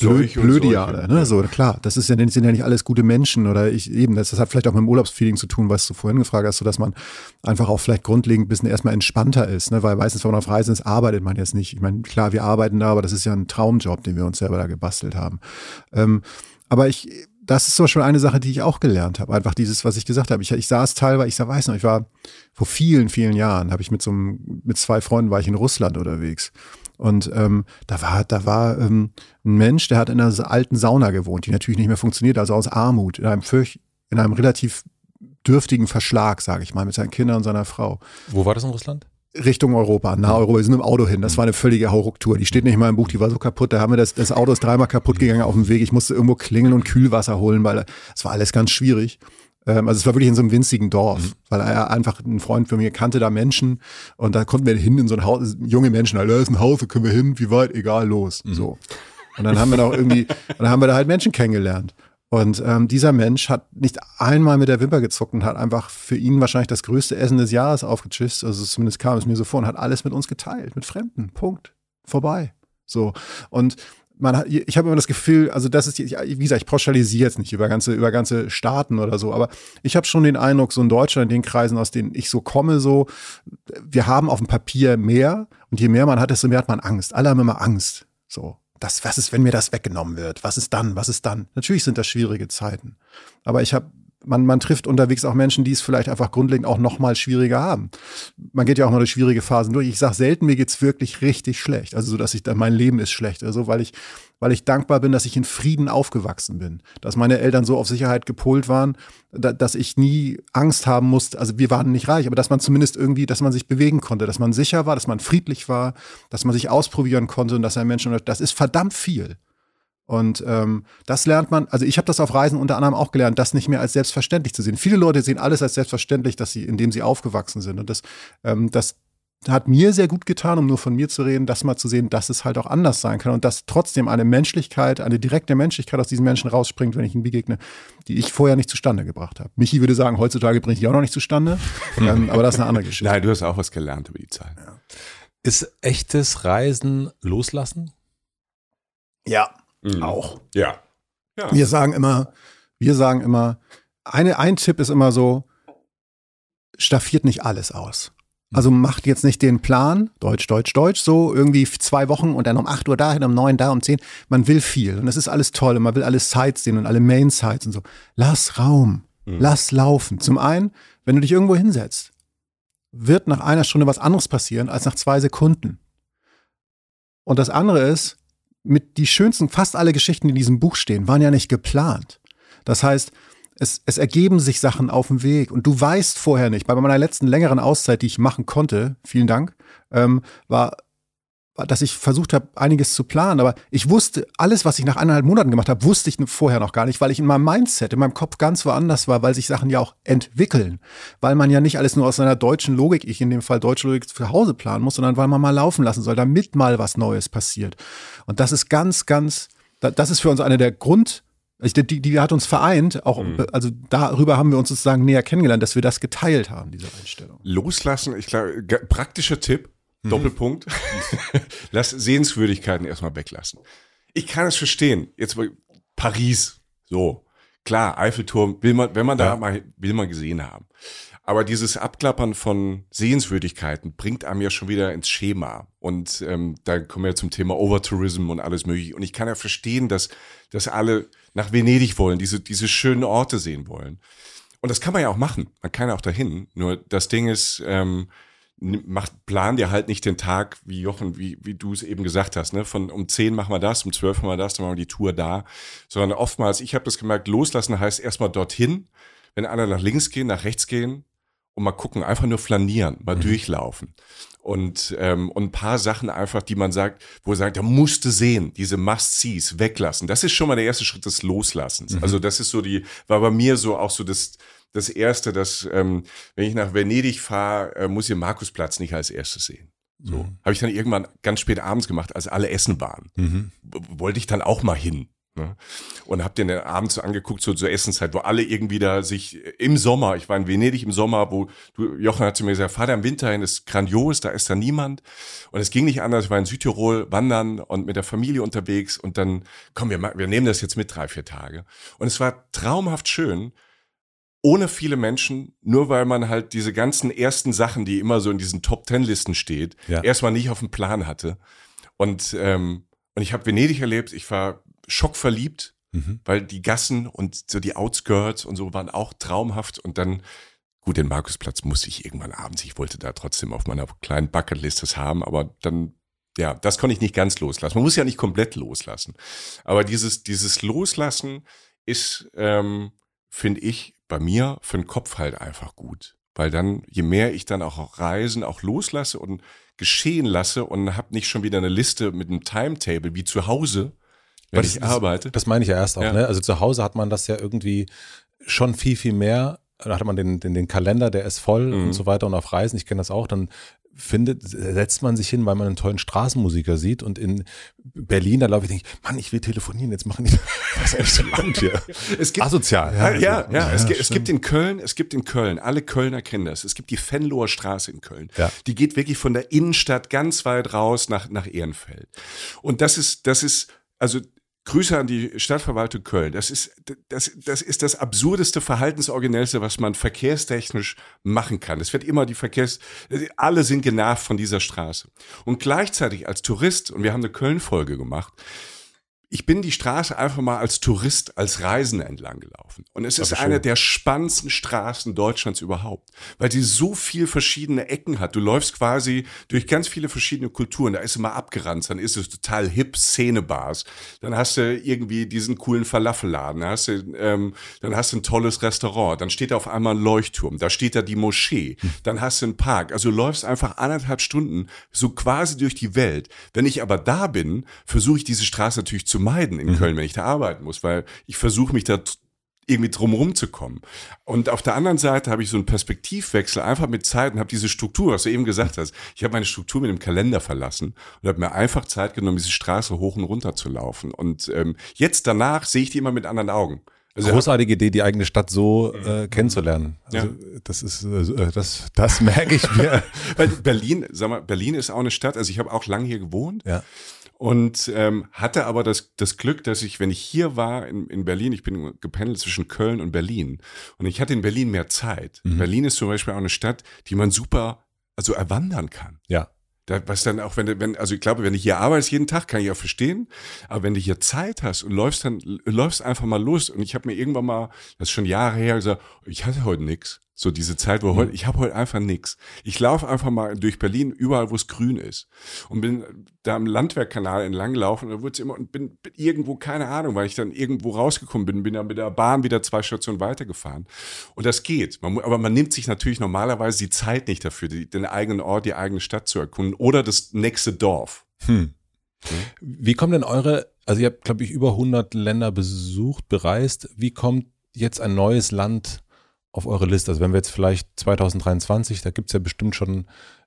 Blöd, Blödiale, ne? So, klar, das ist ja, das sind ja nicht alles gute Menschen oder ich eben, das, das hat vielleicht auch mit dem Urlaubsfeeling zu tun, was du vorhin gefragt hast, so dass man einfach auch vielleicht grundlegend ein bisschen erstmal entspannter ist, ne? Weil meistens, wenn man auf Reisen ist, arbeitet man jetzt nicht. Ich meine, klar, wir arbeiten da, aber das ist ja ein Traumjob, den wir uns selber da gebastelt haben. Ähm, aber ich, das ist zum Beispiel eine Sache, die ich auch gelernt habe. Einfach dieses, was ich gesagt habe. Ich, ich saß teilweise, ich weiß noch, ich war vor vielen, vielen Jahren, habe ich mit so einem, mit zwei Freunden war ich in Russland unterwegs. Und ähm, da war, da war ähm, ein Mensch, der hat in einer alten Sauna gewohnt, die natürlich nicht mehr funktioniert, also aus Armut, in einem fürch, in einem relativ dürftigen Verschlag, sage ich mal, mit seinen Kindern und seiner Frau. Wo war das in Russland? Richtung Europa, nah Europa. Wir sind im Auto hin. Das war eine völlige Haurucktour. Die steht nicht mal im Buch, die war so kaputt. Da haben wir das, das Auto ist dreimal kaputt gegangen auf dem Weg. Ich musste irgendwo klingeln und Kühlwasser holen, weil es war alles ganz schwierig. Ähm, also es war wirklich in so einem winzigen Dorf, mhm. weil er einfach ein Freund von mir kannte da Menschen und da konnten wir hin in so ein Haus, junge Menschen, da ist ein Haus, da können wir hin, wie weit, egal, los. Mhm. So. Und dann haben wir da auch irgendwie, dann haben wir da halt Menschen kennengelernt. Und ähm, dieser Mensch hat nicht einmal mit der Wimper gezuckt und hat einfach für ihn wahrscheinlich das größte Essen des Jahres aufgeschisst. Also zumindest kam es mir so vor und hat alles mit uns geteilt, mit Fremden. Punkt. Vorbei. So. Und man hat, ich habe immer das Gefühl, also das ist, wie gesagt, ich pauschalisiere jetzt nicht über ganze, über ganze Staaten oder so, aber ich habe schon den Eindruck, so in Deutschland, in den Kreisen, aus denen ich so komme, so, wir haben auf dem Papier mehr und je mehr man hat, desto mehr hat man Angst. Alle haben immer Angst. So. Das, was ist, wenn mir das weggenommen wird? Was ist dann? Was ist dann? Natürlich sind das schwierige Zeiten. Aber ich habe man, man trifft unterwegs auch Menschen, die es vielleicht einfach grundlegend auch noch mal schwieriger haben. Man geht ja auch mal durch schwierige Phasen durch. Ich sage selten, mir geht's wirklich richtig schlecht. Also so, dass ich dann mein Leben ist schlecht. Also weil ich, weil ich dankbar bin, dass ich in Frieden aufgewachsen bin. Dass meine Eltern so auf Sicherheit gepolt waren, da, dass ich nie Angst haben musste. Also wir waren nicht reich, aber dass man zumindest irgendwie, dass man sich bewegen konnte, dass man sicher war, dass man friedlich war, dass man sich ausprobieren konnte und dass ein Mensch, das ist verdammt viel. Und ähm, das lernt man, also ich habe das auf Reisen unter anderem auch gelernt, das nicht mehr als selbstverständlich zu sehen. Viele Leute sehen alles als selbstverständlich, dass sie, indem sie aufgewachsen sind. Und das, ähm, das hat mir sehr gut getan, um nur von mir zu reden, das mal zu sehen, dass es halt auch anders sein kann und dass trotzdem eine Menschlichkeit, eine direkte Menschlichkeit aus diesen Menschen rausspringt, wenn ich ihnen begegne, die ich vorher nicht zustande gebracht habe. Michi würde sagen, heutzutage bringe ich die auch noch nicht zustande, ähm, aber das ist eine andere Geschichte. Nein, du hast auch was gelernt über die Zeit. Ja. Ist echtes Reisen loslassen? Ja. Mhm. Auch. Ja. ja. Wir sagen immer, wir sagen immer, eine, ein Tipp ist immer so, staffiert nicht alles aus. Also macht jetzt nicht den Plan, Deutsch, Deutsch, Deutsch, so irgendwie zwei Wochen und dann um acht Uhr dahin, um neun da, um zehn. Man will viel und das ist alles toll und man will alle Sites sehen und alle Main Sites und so. Lass Raum, mhm. lass laufen. Zum einen, wenn du dich irgendwo hinsetzt, wird nach einer Stunde was anderes passieren als nach zwei Sekunden. Und das andere ist, mit die schönsten, fast alle Geschichten, in diesem Buch stehen, waren ja nicht geplant. Das heißt, es, es ergeben sich Sachen auf dem Weg und du weißt vorher nicht. Bei meiner letzten längeren Auszeit, die ich machen konnte, vielen Dank, ähm, war dass ich versucht habe, einiges zu planen, aber ich wusste, alles, was ich nach eineinhalb Monaten gemacht habe, wusste ich vorher noch gar nicht, weil ich in meinem Mindset, in meinem Kopf ganz woanders war, weil sich Sachen ja auch entwickeln, weil man ja nicht alles nur aus seiner deutschen Logik, ich in dem Fall deutsche Logik zu Hause planen muss, sondern weil man mal laufen lassen soll, damit mal was Neues passiert. Und das ist ganz, ganz, das ist für uns eine der Grund, die, die hat uns vereint, auch, mhm. also darüber haben wir uns sozusagen näher kennengelernt, dass wir das geteilt haben, diese Einstellung. Loslassen, ich glaube, praktischer Tipp, Mhm. Doppelpunkt. Lass Sehenswürdigkeiten erstmal weglassen. Ich kann es verstehen. Jetzt Paris, so. Klar, Eiffelturm will man, wenn man da ja. mal, will man gesehen haben. Aber dieses Abklappern von Sehenswürdigkeiten bringt einem ja schon wieder ins Schema. Und ähm, da kommen wir zum Thema Overtourism und alles mögliche. Und ich kann ja verstehen, dass, dass alle nach Venedig wollen, diese, diese schönen Orte sehen wollen. Und das kann man ja auch machen. Man kann ja auch dahin. Nur das Ding ist, ähm, macht, plan dir halt nicht den Tag, wie Jochen, wie, wie du es eben gesagt hast, ne? Von um zehn machen wir das, um zwölf machen wir das, dann machen wir die Tour da. Sondern oftmals, ich habe das gemerkt, loslassen heißt erstmal dorthin, wenn alle nach links gehen, nach rechts gehen und mal gucken, einfach nur flanieren, mal mhm. durchlaufen. Und, ähm, und ein paar Sachen einfach, die man sagt, wo er sagt, da musste sehen, diese Must-Sees weglassen. Das ist schon mal der erste Schritt des Loslassens. Mhm. Also das ist so die, war bei mir so auch so das, das Erste, dass ähm, wenn ich nach Venedig fahre, äh, muss ich den Markusplatz nicht als erstes sehen. So mhm. habe ich dann irgendwann ganz spät abends gemacht, als alle essen waren. Mhm. Wollte ich dann auch mal hin. Ne? Und habe den abends so angeguckt, so zur Essenszeit, wo alle irgendwie da sich im Sommer, ich war in Venedig im Sommer, wo du, Jochen hat zu mir gesagt, fahr da im Winter hin, ist grandios, da ist da niemand. Und es ging nicht anders, ich war in Südtirol wandern und mit der Familie unterwegs und dann, komm, wir, wir nehmen das jetzt mit drei, vier Tage. Und es war traumhaft schön, ohne viele Menschen, nur weil man halt diese ganzen ersten Sachen, die immer so in diesen Top-Ten-Listen steht, ja. erstmal nicht auf dem Plan hatte. Und, ähm, und ich habe Venedig erlebt, ich war schockverliebt, mhm. weil die Gassen und so die Outskirts und so waren auch traumhaft. Und dann, gut, den Markusplatz musste ich irgendwann abends, ich wollte da trotzdem auf meiner kleinen Bucketlist das haben, aber dann ja, das konnte ich nicht ganz loslassen. Man muss ja nicht komplett loslassen. Aber dieses, dieses Loslassen ist, ähm, finde ich, bei mir für den Kopf halt einfach gut. Weil dann, je mehr ich dann auch Reisen auch loslasse und geschehen lasse und habe nicht schon wieder eine Liste mit einem Timetable wie zu Hause, wenn das, ich arbeite. Das meine ich ja erst auch. Ja. Ne? Also zu Hause hat man das ja irgendwie schon viel, viel mehr. Da hat man den, den, den Kalender, der ist voll mhm. und so weiter und auf Reisen, ich kenne das auch, dann findet, setzt man sich hin, weil man einen tollen Straßenmusiker sieht und in Berlin, da laufe ich denke, Mann, ich will telefonieren, jetzt machen die was ist eigentlich so laut hier. Es gibt, Asozial. Ja, ja, ja, es, gibt, es stimmt. gibt in Köln, es gibt in Köln, alle Kölner kennen das. Es gibt die Venloer Straße in Köln. Ja. Die geht wirklich von der Innenstadt ganz weit raus nach, nach Ehrenfeld. Und das ist, das ist, also Grüße an die Stadtverwaltung Köln. Das ist, das, das ist das absurdeste, verhaltensoriginellste, was man verkehrstechnisch machen kann. Es wird immer die Verkehrs, alle sind genervt von dieser Straße. Und gleichzeitig als Tourist, und wir haben eine Köln-Folge gemacht, ich bin die Straße einfach mal als Tourist, als Reisender entlang gelaufen. Und es ist Aber schön. eine der spannendsten Straßen Deutschlands überhaupt, weil sie so viel verschiedene Ecken hat. Du läufst quasi durch ganz viele verschiedene Kulturen. Da ist immer abgeranzt, dann ist es total hip Szenebars. Dann hast du irgendwie diesen coolen Falafelladen, dann hast du, ähm, dann hast du ein tolles Restaurant. Dann steht da auf einmal ein Leuchtturm, da steht da die Moschee. Dann hast du einen Park. Also du läufst einfach anderthalb Stunden so quasi durch die Welt. Wenn ich aber da bin, versuche ich diese Straße natürlich zu meiden in Köln, wenn ich da arbeiten muss, weil ich versuche mich da irgendwie drumherum zu kommen. Und auf der anderen Seite habe ich so einen Perspektivwechsel einfach mit Zeit und habe diese Struktur, was du eben gesagt hast. Ich habe meine Struktur mit dem Kalender verlassen und habe mir einfach Zeit genommen, diese Straße hoch und runter zu laufen. Und ähm, jetzt danach sehe ich die immer mit anderen Augen. Also Großartige Idee, die eigene Stadt so äh, kennenzulernen. Also, das ist, äh, das, das merke ich mir. Weil Berlin, sag mal, Berlin ist auch eine Stadt, also ich habe auch lange hier gewohnt Ja. Und ähm, hatte aber das, das Glück, dass ich, wenn ich hier war in, in Berlin, ich bin gependelt zwischen Köln und Berlin und ich hatte in Berlin mehr Zeit. Berlin ist zum Beispiel auch eine Stadt, die man super, also erwandern kann. Ja. Da, was dann auch, wenn du, wenn, also ich glaube, wenn du hier arbeitest jeden Tag, kann ich auch verstehen. Aber wenn du hier Zeit hast und läufst dann, läufst einfach mal los. Und ich habe mir irgendwann mal, das ist schon Jahre her, gesagt, ich hatte heute nix. So diese Zeit, wo heute, ich habe heute einfach nix. Ich laufe einfach mal durch Berlin, überall, wo es grün ist. Und bin da am Landwehrkanal entlang gelaufen und da wurde es immer und bin, bin irgendwo, keine Ahnung, weil ich dann irgendwo rausgekommen bin, bin dann mit der Bahn wieder zwei Stationen weitergefahren. Und das geht. Man, aber man nimmt sich natürlich normalerweise die Zeit nicht dafür, die, den eigenen Ort, die eigene Stadt zu erkunden oder das nächste Dorf. Wie kommen denn eure, also ihr habt, glaube ich, über 100 Länder besucht, bereist. Wie kommt jetzt ein neues Land auf eure Liste? Also wenn wir jetzt vielleicht 2023, da gibt's ja bestimmt schon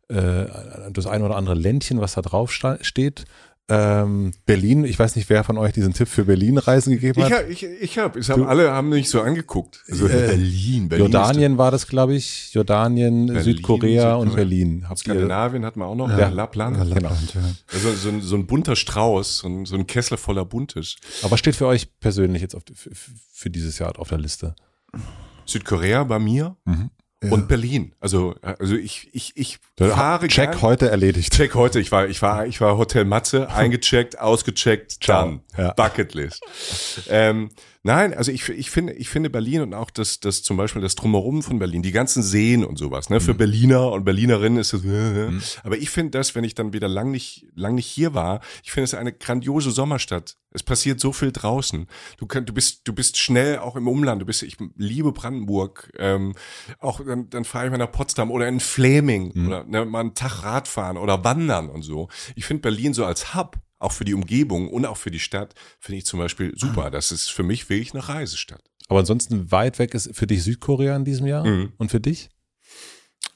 äh, das ein oder andere Ländchen, was da drauf steht. Ähm, Berlin, ich weiß nicht, wer von euch diesen Tipp für Berlin-Reisen gegeben Ich hat. habe, ich, ich habe, es haben alle haben mich so angeguckt. Also Äh, Berlin, Berlin. Jordanien war das, glaube ich. Jordanien, Berlin, Südkorea und Südkorea. Berlin. ist, Habt ihr, Skandinavien hat man auch noch, Ja. ja. Lappland. Ja, Genau. Lappland, ja. Also so ein, so ein bunter Strauß, so ein, so ein Kessel voller Buntes. aber was steht für euch persönlich jetzt auf, für, für dieses Jahr auf der Liste? Südkorea bei mir Ja. und Berlin. Also, also ich, ich, ich fahre Check gern- heute erledigt. Check heute. Ich war, ich war, ich war Hotel Matze, eingecheckt, ausgecheckt, dann Ja. Bucketlist. Ähm, nein, also ich, ich finde, ich finde Berlin und auch das, das zum Beispiel das Drumherum von Berlin, die ganzen Seen und sowas. Ne, für Mhm. Berliner und Berlinerinnen ist das. Äh, Aber ich finde das, wenn ich dann wieder lang nicht, lang nicht hier war, ich finde es eine grandiose Sommerstadt. Es passiert so viel draußen. Du kannst, du bist, du bist schnell auch im Umland. Du bist, ich liebe Brandenburg. Ähm, auch dann, dann fahre ich mal nach Potsdam oder in Fleming Mhm. oder ne, mal einen Tag Radfahren oder wandern und so. Ich finde Berlin so als Hub, auch für die Umgebung und auch für die Stadt, finde ich zum Beispiel super. Das ist für mich wirklich eine Reisestadt. Aber ansonsten weit weg ist für dich Südkorea in diesem Jahr Mhm. und für dich?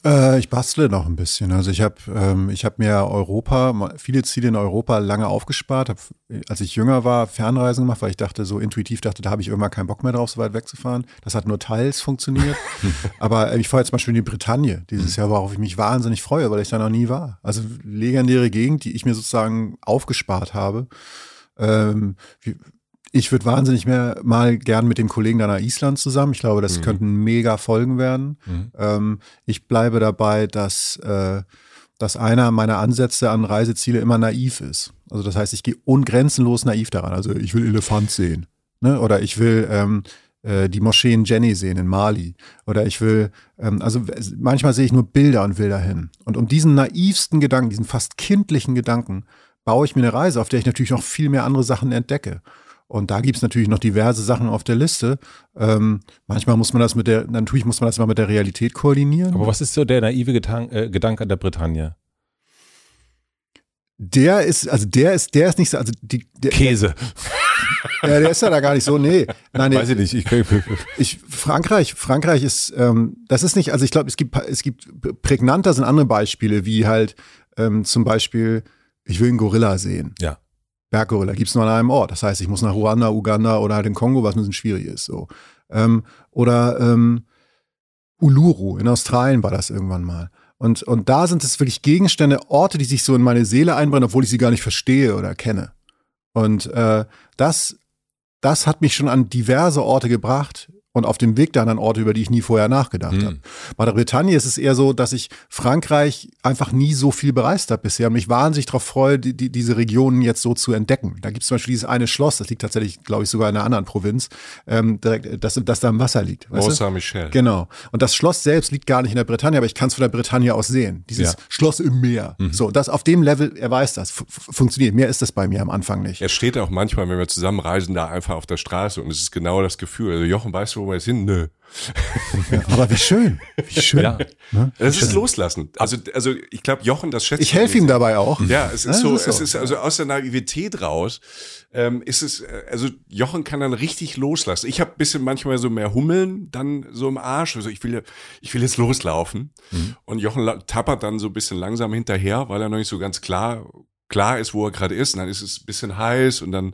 Äh, ich bastle noch ein bisschen. Also ich habe ähm, ich hab mir Europa, viele Ziele in Europa lange aufgespart. Hab, als ich jünger war, Fernreisen gemacht, weil ich dachte, so intuitiv dachte, da habe ich irgendwann keinen Bock mehr drauf, so weit wegzufahren. Das hat nur teils funktioniert. Aber äh, ich fahre jetzt zum Beispiel in die Bretagne dieses Jahr, worauf ich mich wahnsinnig freue, weil ich da noch nie war. Also legendäre Gegend, die ich mir sozusagen aufgespart habe. Ähm, wie, ich würde wahnsinnig mehr mal gern mit dem Kollegen da nach Island zusammen. Ich glaube, das könnten mega Folgen werden. Ähm, ich bleibe dabei, dass, äh, dass einer meiner Ansätze an Reiseziele immer naiv ist. Also das heißt, ich gehe ungrenzenlos naiv daran. Also ich will Elefant sehen. Ne? Oder ich will ähm, äh, die Moschee in Jenny sehen in Mali. Oder ich will, ähm, also manchmal sehe ich nur Bilder und will dahin. Und um diesen naivsten Gedanken, diesen fast kindlichen Gedanken, baue ich mir eine Reise, auf der ich natürlich noch viel mehr andere Sachen entdecke. Und da gibt's natürlich noch diverse Sachen auf der Liste. Ähm, manchmal muss man das mit der, natürlich muss man das immer mit der Realität koordinieren. Aber was ist so der naive Getan äh, Gedanke an der Bretagne? der ist, also der ist, der ist nicht so, also die, der, Käse. Ja, der ist ja da gar nicht so, nee. Nein, Weiß ich nicht. Ich, ich, Frankreich, Frankreich ist, ähm, das ist nicht, also ich glaube, es gibt, es gibt prägnanter sind andere Beispiele, wie halt ähm, zum Beispiel, ich will einen Gorilla sehen. ja. Berggorilla gibt's nur an einem Ort. Das heißt, ich muss nach Ruanda, Uganda oder halt in Kongo, was ein bisschen schwierig ist. So. Ähm, oder ähm, Uluru, in Australien war das irgendwann mal. Und, und da sind es wirklich Gegenstände, Orte, die sich so in meine Seele einbrennen, obwohl ich sie gar nicht verstehe oder kenne. Und äh, das, das hat mich schon an diverse Orte gebracht und auf dem Weg der anderen Orte, über die ich nie vorher nachgedacht Hm. habe. Bei der Bretagne ist es eher so, dass ich Frankreich einfach nie so viel bereist habe bisher und mich wahnsinnig darauf freue, die, die, diese Regionen jetzt so zu entdecken. Da gibt es zum Beispiel dieses eine Schloss, das liegt tatsächlich, glaube ich, sogar in einer anderen Provinz, ähm, direkt, das, das da im Wasser liegt. Mont? Saint-Michel. Genau. Und das Schloss selbst liegt gar nicht in der Bretagne, aber ich kann es von der Bretagne aus sehen. Dieses Ja. Schloss im Meer. So, das auf dem Level, er weiß das, funktioniert. Mehr ist das bei mir am Anfang nicht. Er steht auch manchmal, wenn wir zusammen reisen, da einfach auf der Straße und es ist genau das Gefühl. Also Jochen, weißt du, wo wir jetzt hin? Nö. Ja, aber wie schön. Wie schön. Ja. Das ist loslassen. Also, also ich glaube, Jochen, das schätzt Ich helfe ihm dabei auch. Ja, es ist Ja, so, ist es so. ist also aus der Naivität raus, ähm, ist es, äh, also Jochen kann dann richtig loslassen. Ich habe bisschen manchmal so mehr Hummeln dann so im Arsch. Also ich will, ich will jetzt loslaufen. Mhm. Und Jochen tappert dann so ein bisschen langsam hinterher, weil er noch nicht so ganz klar, klar ist, wo er gerade ist. Und dann ist es ein bisschen heiß und dann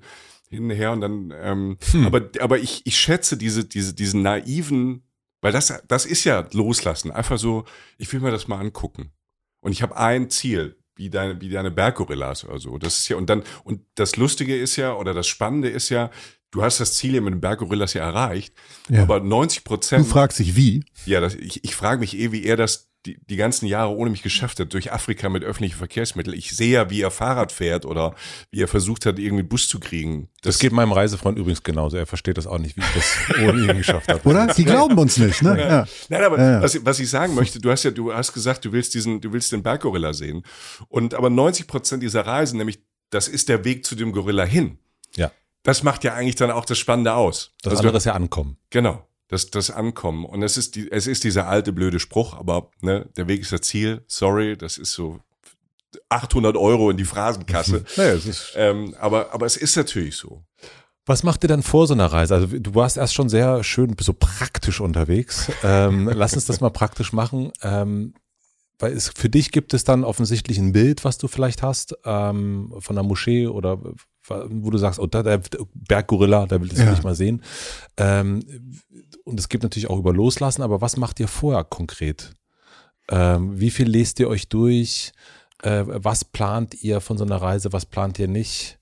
hinher und dann, ähm, Hm. aber, aber ich, ich schätze diese, diese, diesen naiven, weil das, das ist ja loslassen. Einfach so, ich will mir das mal angucken. Und ich habe ein Ziel, wie deine, wie deine Berggorillas oder so. Das ist ja, und dann, und das Lustige ist ja, oder das Spannende ist ja, du hast das Ziel ja mit den Berggorillas ja erreicht, Ja. aber 90% Du Prozent, fragst dich wie. ja, das, ich, ich frage mich eh, wie er das die, die ganzen Jahre ohne mich geschafft hat, durch Afrika mit öffentlichen Verkehrsmitteln. Ich sehe ja, wie er Fahrrad fährt oder wie er versucht hat, irgendwie Bus zu kriegen. Das geht meinem Reisefreund übrigens genauso. Er versteht das auch nicht, wie ich das ohne ihn geschafft habe. Oder? Die glauben uns nicht, ne? Ja. Nein, aber Ja, ja. Was, was ich sagen möchte, du hast ja, du hast gesagt, du willst diesen, du willst den Berggorilla sehen. Und aber 90 Prozent dieser Reisen, nämlich, das ist der Weg zu dem Gorilla hin. Ja. Das macht ja eigentlich dann auch das Spannende aus. Das Also, andere ist ja ankommen. Genau. Das, das Ankommen. Und es ist die, es ist dieser alte blöde Spruch, aber ne, der Weg ist das Ziel. Sorry, das ist so 800 Euro in die Phrasenkasse. Naja, es ist ähm, aber, aber es ist natürlich so. Was macht ihr dann vor so einer Reise? Also du warst erst schon sehr schön so praktisch unterwegs. Ähm, lass uns das mal praktisch machen. Ähm, weil es, für dich gibt es dann offensichtlich ein Bild, was du vielleicht hast ähm, von der Moschee oder wo du sagst, oh, da, der Berggorilla, da will ich Ja. nicht mal sehen. Ähm, und es gibt natürlich auch über Loslassen, aber was macht ihr vorher konkret? Ähm, wie viel lest ihr euch durch? Äh, was plant ihr von so einer Reise? Was plant ihr nicht?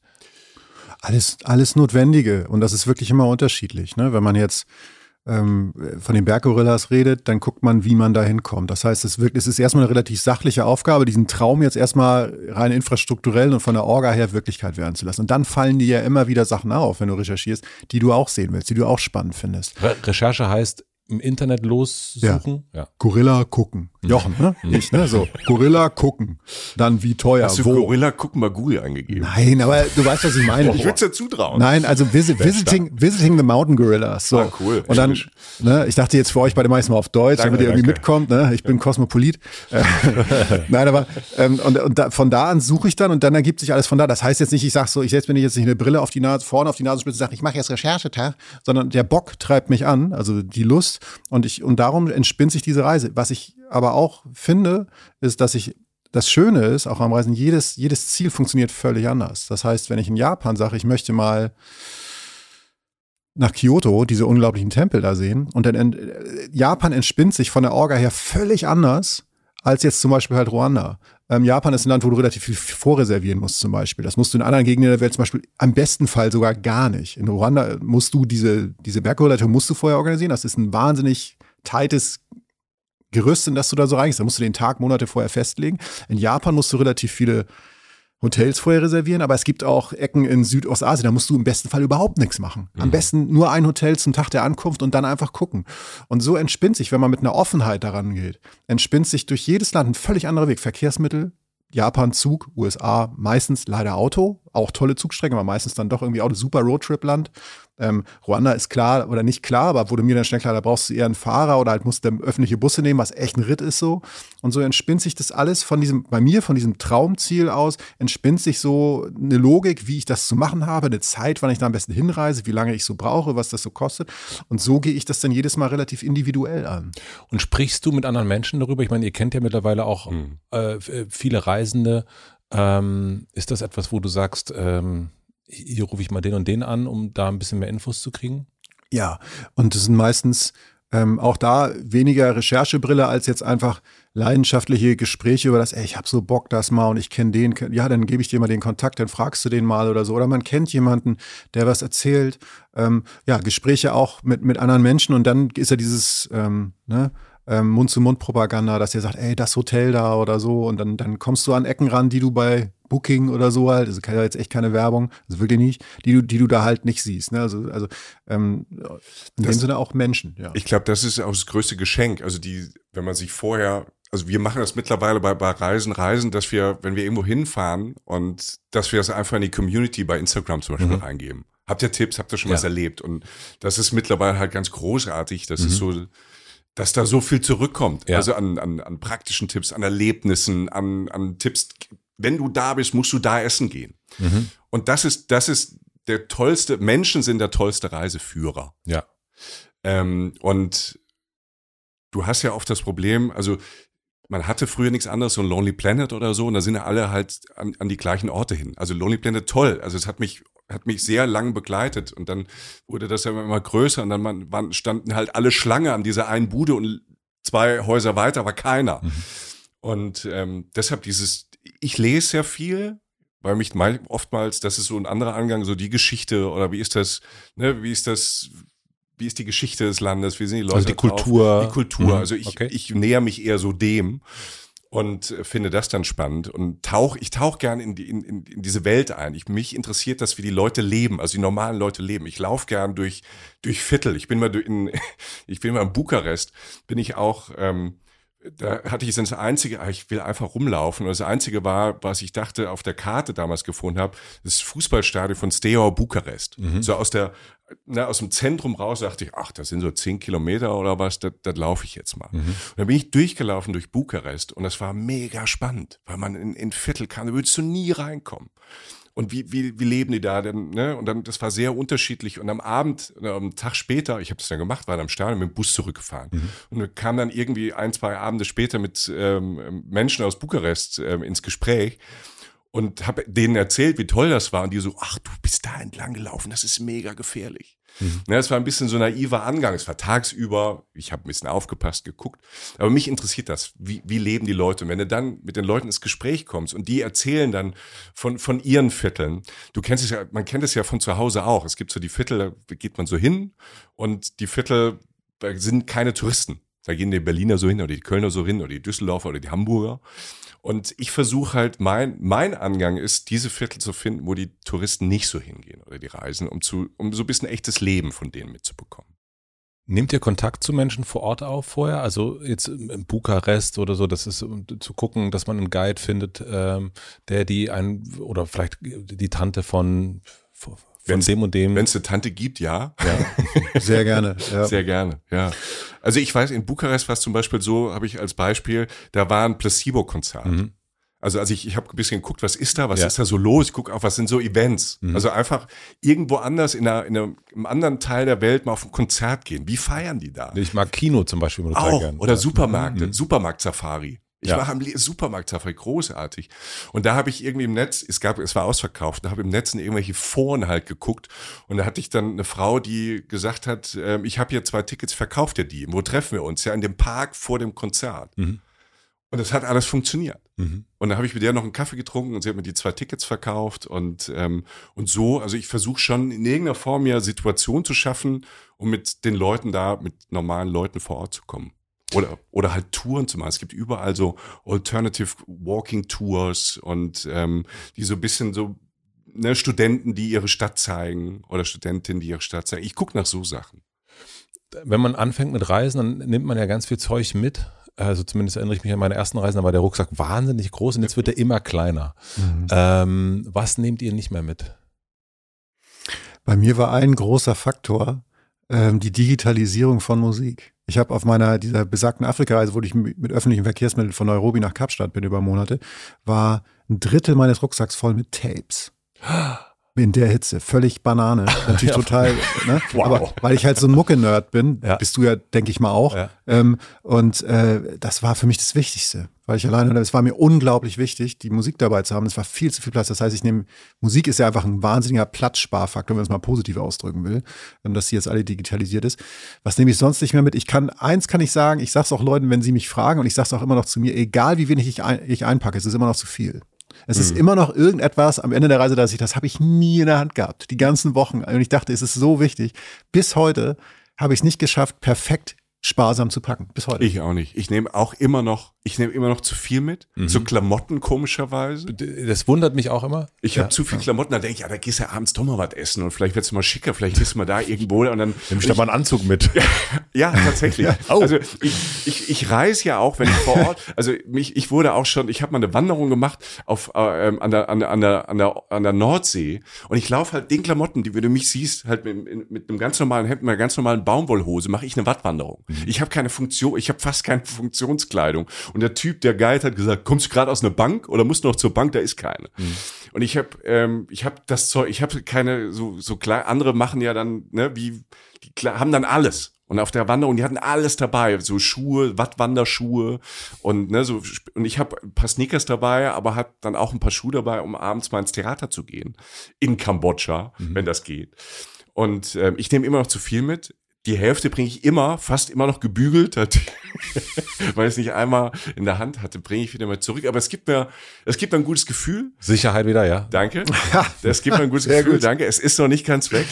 Alles, alles Notwendige. Und das ist wirklich immer unterschiedlich. Ne? Wenn man jetzt ähm, von den Berggorillas redet, dann guckt man, wie man da hinkommt. Das heißt, es, wirkt, es ist erstmal eine relativ sachliche Aufgabe, diesen Traum jetzt erstmal rein infrastrukturell und von der Orga her Wirklichkeit werden zu lassen. Und dann fallen dir ja immer wieder Sachen auf, wenn du recherchierst, die du auch sehen willst, die du auch spannend findest. Re Recherche heißt im Internet lossuchen. Ja. Gorilla gucken. Jochen, ne? Ich, ne? So, Gorilla gucken. Dann wie teuer, Hast du wo. Gorilla gucken mal Google eingegeben? Nein, aber du weißt, was ich meine. Ich würde es ja zutrauen. Nein, also visit, visiting, visiting the Mountain Gorillas. So. Ah, cool. Und dann, ne, ich dachte jetzt für euch beide meisten mal auf Deutsch, Danke, damit ihr irgendwie danke. mitkommt. Ne? Ich bin Kosmopolit. Äh, Nein, aber ähm, und, und da, von da an suche ich dann und dann ergibt sich alles von da. Das heißt jetzt nicht, ich sage so, ich setze mir nicht jetzt nicht eine Brille auf die Nase, vorne auf die Nasenspitze und sage, ich mache jetzt Recherchetag, sondern der Bock treibt mich an, also die Lust und ich und darum entspinnt sich diese Reise. Was ich aber auch finde, ist, dass ich das Schöne ist, auch am Reisen, jedes, jedes Ziel funktioniert völlig anders. Das heißt, wenn ich in Japan sage, ich möchte mal nach Kyoto diese unglaublichen Tempel da sehen und dann ent- äh, Japan entspinnt sich von der Orga her völlig anders als jetzt zum Beispiel halt Ruanda. Ähm, Japan ist ein Land, wo du relativ viel vorreservieren musst zum Beispiel. Das musst du in anderen Gegenden der Welt zum Beispiel am besten Fall sogar gar nicht. In Ruanda musst du diese, diese Bergkorrelation musst du vorher organisieren. Das ist ein wahnsinnig tightes Gerüst, in das du da so reingehst. Da musst du den Tag Monate vorher festlegen. In Japan musst du relativ viele Hotels vorher reservieren, aber es gibt auch Ecken in Südostasien, da musst du im besten Fall überhaupt nichts machen. Am besten nur ein Hotel zum Tag der Ankunft und dann einfach gucken. Und so entspinnt sich, wenn man mit einer Offenheit daran geht, entspinnt sich durch jedes Land ein völlig anderer Weg. Verkehrsmittel, Japan Zug, USA meistens leider Auto, auch tolle Zugstrecken, aber meistens dann doch irgendwie auch ein super Roadtrip-Land. Ähm, Ruanda ist klar oder nicht klar, aber wurde mir dann schnell klar, da brauchst du eher einen Fahrer oder halt musst du öffentliche Busse nehmen, was echt ein Ritt ist so. Und so entspinnt sich das alles von diesem, bei mir, von diesem Traumziel aus, entspinnt sich so eine Logik, wie ich das zu machen habe, eine Zeit, wann ich da am besten hinreise, wie lange ich so brauche, was das so kostet. Und so gehe ich das dann jedes Mal relativ individuell an. Und sprichst du mit anderen Menschen darüber? Ich meine, ihr kennt ja mittlerweile auch mhm. äh, viele Reisende. Ähm, ist das etwas, wo du sagst, ähm, hier rufe ich mal den und den an, um da ein bisschen mehr Infos zu kriegen? Ja, und das sind meistens ähm, auch da weniger Recherchebrille als jetzt einfach leidenschaftliche Gespräche über das, ey, ich habe so Bock das mal und ich kenne den, ja, dann gebe ich dir mal den Kontakt, dann fragst du den mal oder so. Oder man kennt jemanden, der was erzählt. Ähm, ja, Gespräche auch mit, mit anderen Menschen und dann ist ja dieses, ähm, ne, ähm, Mund-zu-Mund-Propaganda, dass ihr sagt, ey, das Hotel da oder so und dann, dann kommst du an Ecken ran, die du bei Booking oder so halt, also kann ja jetzt echt keine Werbung, also wirklich nicht, die du, die du da halt nicht siehst. Ne? Also, also ähm, in das, dem Sinne auch Menschen, ja. Ich glaube, das ist auch das größte Geschenk. Also die, wenn man sich vorher, also wir machen das mittlerweile bei, bei Reisen, Reisen, dass wir, wenn wir irgendwo hinfahren und dass wir das einfach in die Community bei Instagram zum Beispiel mhm. reingeben. Habt ihr Tipps, habt ihr schon ja. was erlebt? Und das ist mittlerweile halt ganz großartig. Das mhm. ist so, dass da so viel zurückkommt. Ja. Also an, an, an praktischen Tipps, an Erlebnissen, an, an Tipps. Wenn du da bist, musst du da essen gehen. Mhm. Und das ist, das ist der tollste, Menschen sind der tollste Reiseführer. Ja. Ähm, und du hast ja oft das Problem, also man hatte früher nichts anderes, so ein Lonely Planet oder so, und da sind ja alle halt an, an die gleichen Orte hin. Also Lonely Planet toll. Also es hat mich hat mich sehr lang begleitet und dann wurde das ja immer größer und dann waren, standen halt alle Schlange an dieser einen Bude und zwei Häuser weiter war keiner. Mhm. Und ähm, deshalb dieses, ich lese sehr viel, weil mich oftmals, das ist so ein anderer Angang, so die Geschichte oder wie ist das, ne, wie ist das, wie ist die Geschichte des Landes, wie sind die Leute Also die Kultur. Drauf? Die Kultur, mhm. also ich, okay. ich näher mich eher so dem und finde das dann spannend und tauch, ich tauche gern in, die, in, in diese Welt ein. Ich, mich interessiert das, wie die Leute leben, also die normalen Leute leben. Ich laufe gern durch, durch Viertel. Ich bin mal in, ich bin mal in Bukarest, bin ich auch, ähm, da hatte ich das einzige, ich will einfach rumlaufen. Und das einzige war, was ich dachte, auf der Karte damals gefunden habe, das Fußballstadion von Steaua Bukarest. Mhm. So aus der, na, aus dem Zentrum raus dachte ich, ach, das sind so zehn Kilometer oder was, da, da laufe ich jetzt mal. Mhm. Und dann bin ich durchgelaufen durch Bukarest und das war mega spannend, weil man in, in Viertel kam, da würdest du nie reinkommen und wie, wie, wie leben die da denn? Ne? Und dann, das war sehr unterschiedlich. Und am Abend, am Tag später, ich habe das dann gemacht, war dann am Stadion mit dem Bus zurückgefahren. Mhm. Und kam dann irgendwie ein, zwei Abende später mit ähm, Menschen aus Bukarest ähm, ins Gespräch und habe denen erzählt, wie toll das war. Und die so, ach, du bist da entlang gelaufen, das ist mega gefährlich. Mhm. Ja, es war ein bisschen so naiver Angang. Es war tagsüber, ich habe ein bisschen aufgepasst, geguckt. Aber mich interessiert das. Wie, wie leben die Leute? Und wenn du dann mit den Leuten ins Gespräch kommst und die erzählen dann von, von ihren Vierteln. Du kennst es ja, man kennt es ja von zu Hause auch. Es gibt so die Viertel, da geht man so hin und die Viertel, sind keine Touristen. Da gehen die Berliner so hin oder die Kölner so hin oder die Düsseldorfer oder die Hamburger. Und ich versuche halt, mein, mein Angang ist, diese Viertel zu finden, wo die Touristen nicht so hingehen oder die reisen, um, zu, um so ein bisschen echtes Leben von denen mitzubekommen. Nehmt ihr Kontakt zu Menschen vor Ort auf vorher? Also jetzt in Bukarest oder so, das ist um zu gucken, dass man einen Guide findet, ähm, der die ein oder vielleicht die Tante von von wenn's, dem und dem. Wenn es eine Tante gibt, ja. ja. Sehr gerne. Ja. Sehr gerne, ja. Also ich weiß, in Bukarest war es zum Beispiel so, habe ich als Beispiel, da war ein Placebo-Konzert. Mhm. Also, also ich, ich habe ein bisschen geguckt, was ist da, was ja. ist da so los? Ich gucke auch, was sind so Events. Mhm. Also einfach irgendwo anders in, einer, in einem, einem anderen Teil der Welt mal auf ein Konzert gehen. Wie feiern die da? Ich mag Kino zum Beispiel auch, gerne. Oder Supermärkte, mhm. Supermarkt-Safari. Ich ja. war am Supermarkt-Safari großartig. Und da habe ich irgendwie im Netz, es gab, es war ausverkauft, da habe ich im Netz in irgendwelche Foren halt geguckt. Und da hatte ich dann eine Frau, die gesagt hat, äh, ich habe hier zwei Tickets, verkauft ihr die? Wo treffen wir uns? Ja, in dem Park vor dem Konzert. Mhm. Und das hat alles funktioniert. Mhm. Und da habe ich mit der noch einen Kaffee getrunken und sie hat mir die zwei Tickets verkauft und, ähm, und so, also ich versuche schon in irgendeiner Form ja Situationen zu schaffen, um mit den Leuten da, mit normalen Leuten vor Ort zu kommen. Oder, oder halt Touren zu machen. Es gibt überall so Alternative Walking Tours und ähm, die so ein bisschen so ne, Studenten, die ihre Stadt zeigen oder Studentinnen, die ihre Stadt zeigen. Ich gucke nach so Sachen. Wenn man anfängt mit Reisen, dann nimmt man ja ganz viel Zeug mit. also zumindest erinnere ich mich an meine ersten Reisen, da war der Rucksack wahnsinnig groß und jetzt wird er immer kleiner. Mhm. Ähm, was nehmt ihr nicht mehr mit? Bei mir war ein großer Faktor ähm, die Digitalisierung von Musik. Ich habe auf meiner dieser besagten Afrika-Reise, wo ich mit öffentlichen Verkehrsmitteln von Nairobi nach Kapstadt bin über Monate, war ein Drittel meines Rucksacks voll mit Tapes. in der Hitze. Völlig Banane. Natürlich ja. total, ne? Wow. Aber weil ich halt so ein Mucke-Nerd bin, ja. bist du ja, denke ich mal, auch. Ja. Ähm, und äh, das war für mich das Wichtigste. Weil ich alleine, es war mir unglaublich wichtig, die Musik dabei zu haben. Es war viel zu viel Platz. Das heißt, ich nehme, Musik ist ja einfach ein wahnsinniger Platzsparfaktor, wenn man es mal positiv ausdrücken will, ähm, dass sie jetzt alle digitalisiert ist. Was nehme ich sonst nicht mehr mit? Ich kann, eins kann ich sagen, ich sage es auch Leuten, wenn sie mich fragen, und ich sage es auch immer noch zu mir, egal wie wenig ich, ein, ich einpacke, es ist immer noch zu viel. Es mhm. ist immer noch irgendetwas am Ende der Reise, dass ich, das habe ich nie in der Hand gehabt. Die ganzen Wochen. Und ich dachte, es ist so wichtig. Bis heute habe ich es nicht geschafft, perfekt sparsam zu packen. Bis heute. Ich auch nicht. Ich nehme auch immer noch ich nehme immer noch zu viel mit. Mhm. So Klamotten komischerweise. Das wundert mich auch immer. Ich ja. habe zu viel Klamotten, da denke ich, ja, da gehst du abends doch mal was essen und vielleicht wird's mal schicker, vielleicht bist du mal da irgendwo und dann. Nimm ich da mal einen Anzug mit. ja, tatsächlich. ja. Oh. Also ich, ich, ich reise ja auch, wenn ich vor Ort, also mich, ich wurde auch schon, ich habe mal eine Wanderung gemacht auf äh, an, der, an, der, an, der, an, der, an der Nordsee und ich laufe halt den Klamotten, die wenn du mich siehst, halt mit, mit einem ganz normalen Hemd, mit einer ganz normalen Baumwollhose, mache ich eine Wattwanderung. Ich habe keine Funktion, ich habe fast keine Funktionskleidung. Und der Typ, der Guide hat gesagt, kommst du gerade aus einer Bank oder musst du noch zur Bank? Da ist keine. Mhm. Und ich habe, ähm, ich habe das Zeug, ich habe keine so so klar. Andere machen ja dann, ne, wie die klar, haben dann alles. Und auf der Wanderung, die hatten alles dabei, so Schuhe, Wattwanderschuhe und ne, so und ich habe ein paar Sneakers dabei, aber habe dann auch ein paar Schuhe dabei, um abends mal ins Theater zu gehen in Kambodscha, mhm. wenn das geht. Und äh, ich nehme immer noch zu viel mit die Hälfte bringe ich immer, fast immer noch gebügelt, weil ich es nicht einmal in der Hand hatte, bringe ich wieder mal zurück. Aber es gibt mir, es gibt mir ein gutes Gefühl. Sicherheit wieder, ja. Danke. Es gibt mir ein gutes Gefühl, gut. danke. Es ist noch nicht ganz weg.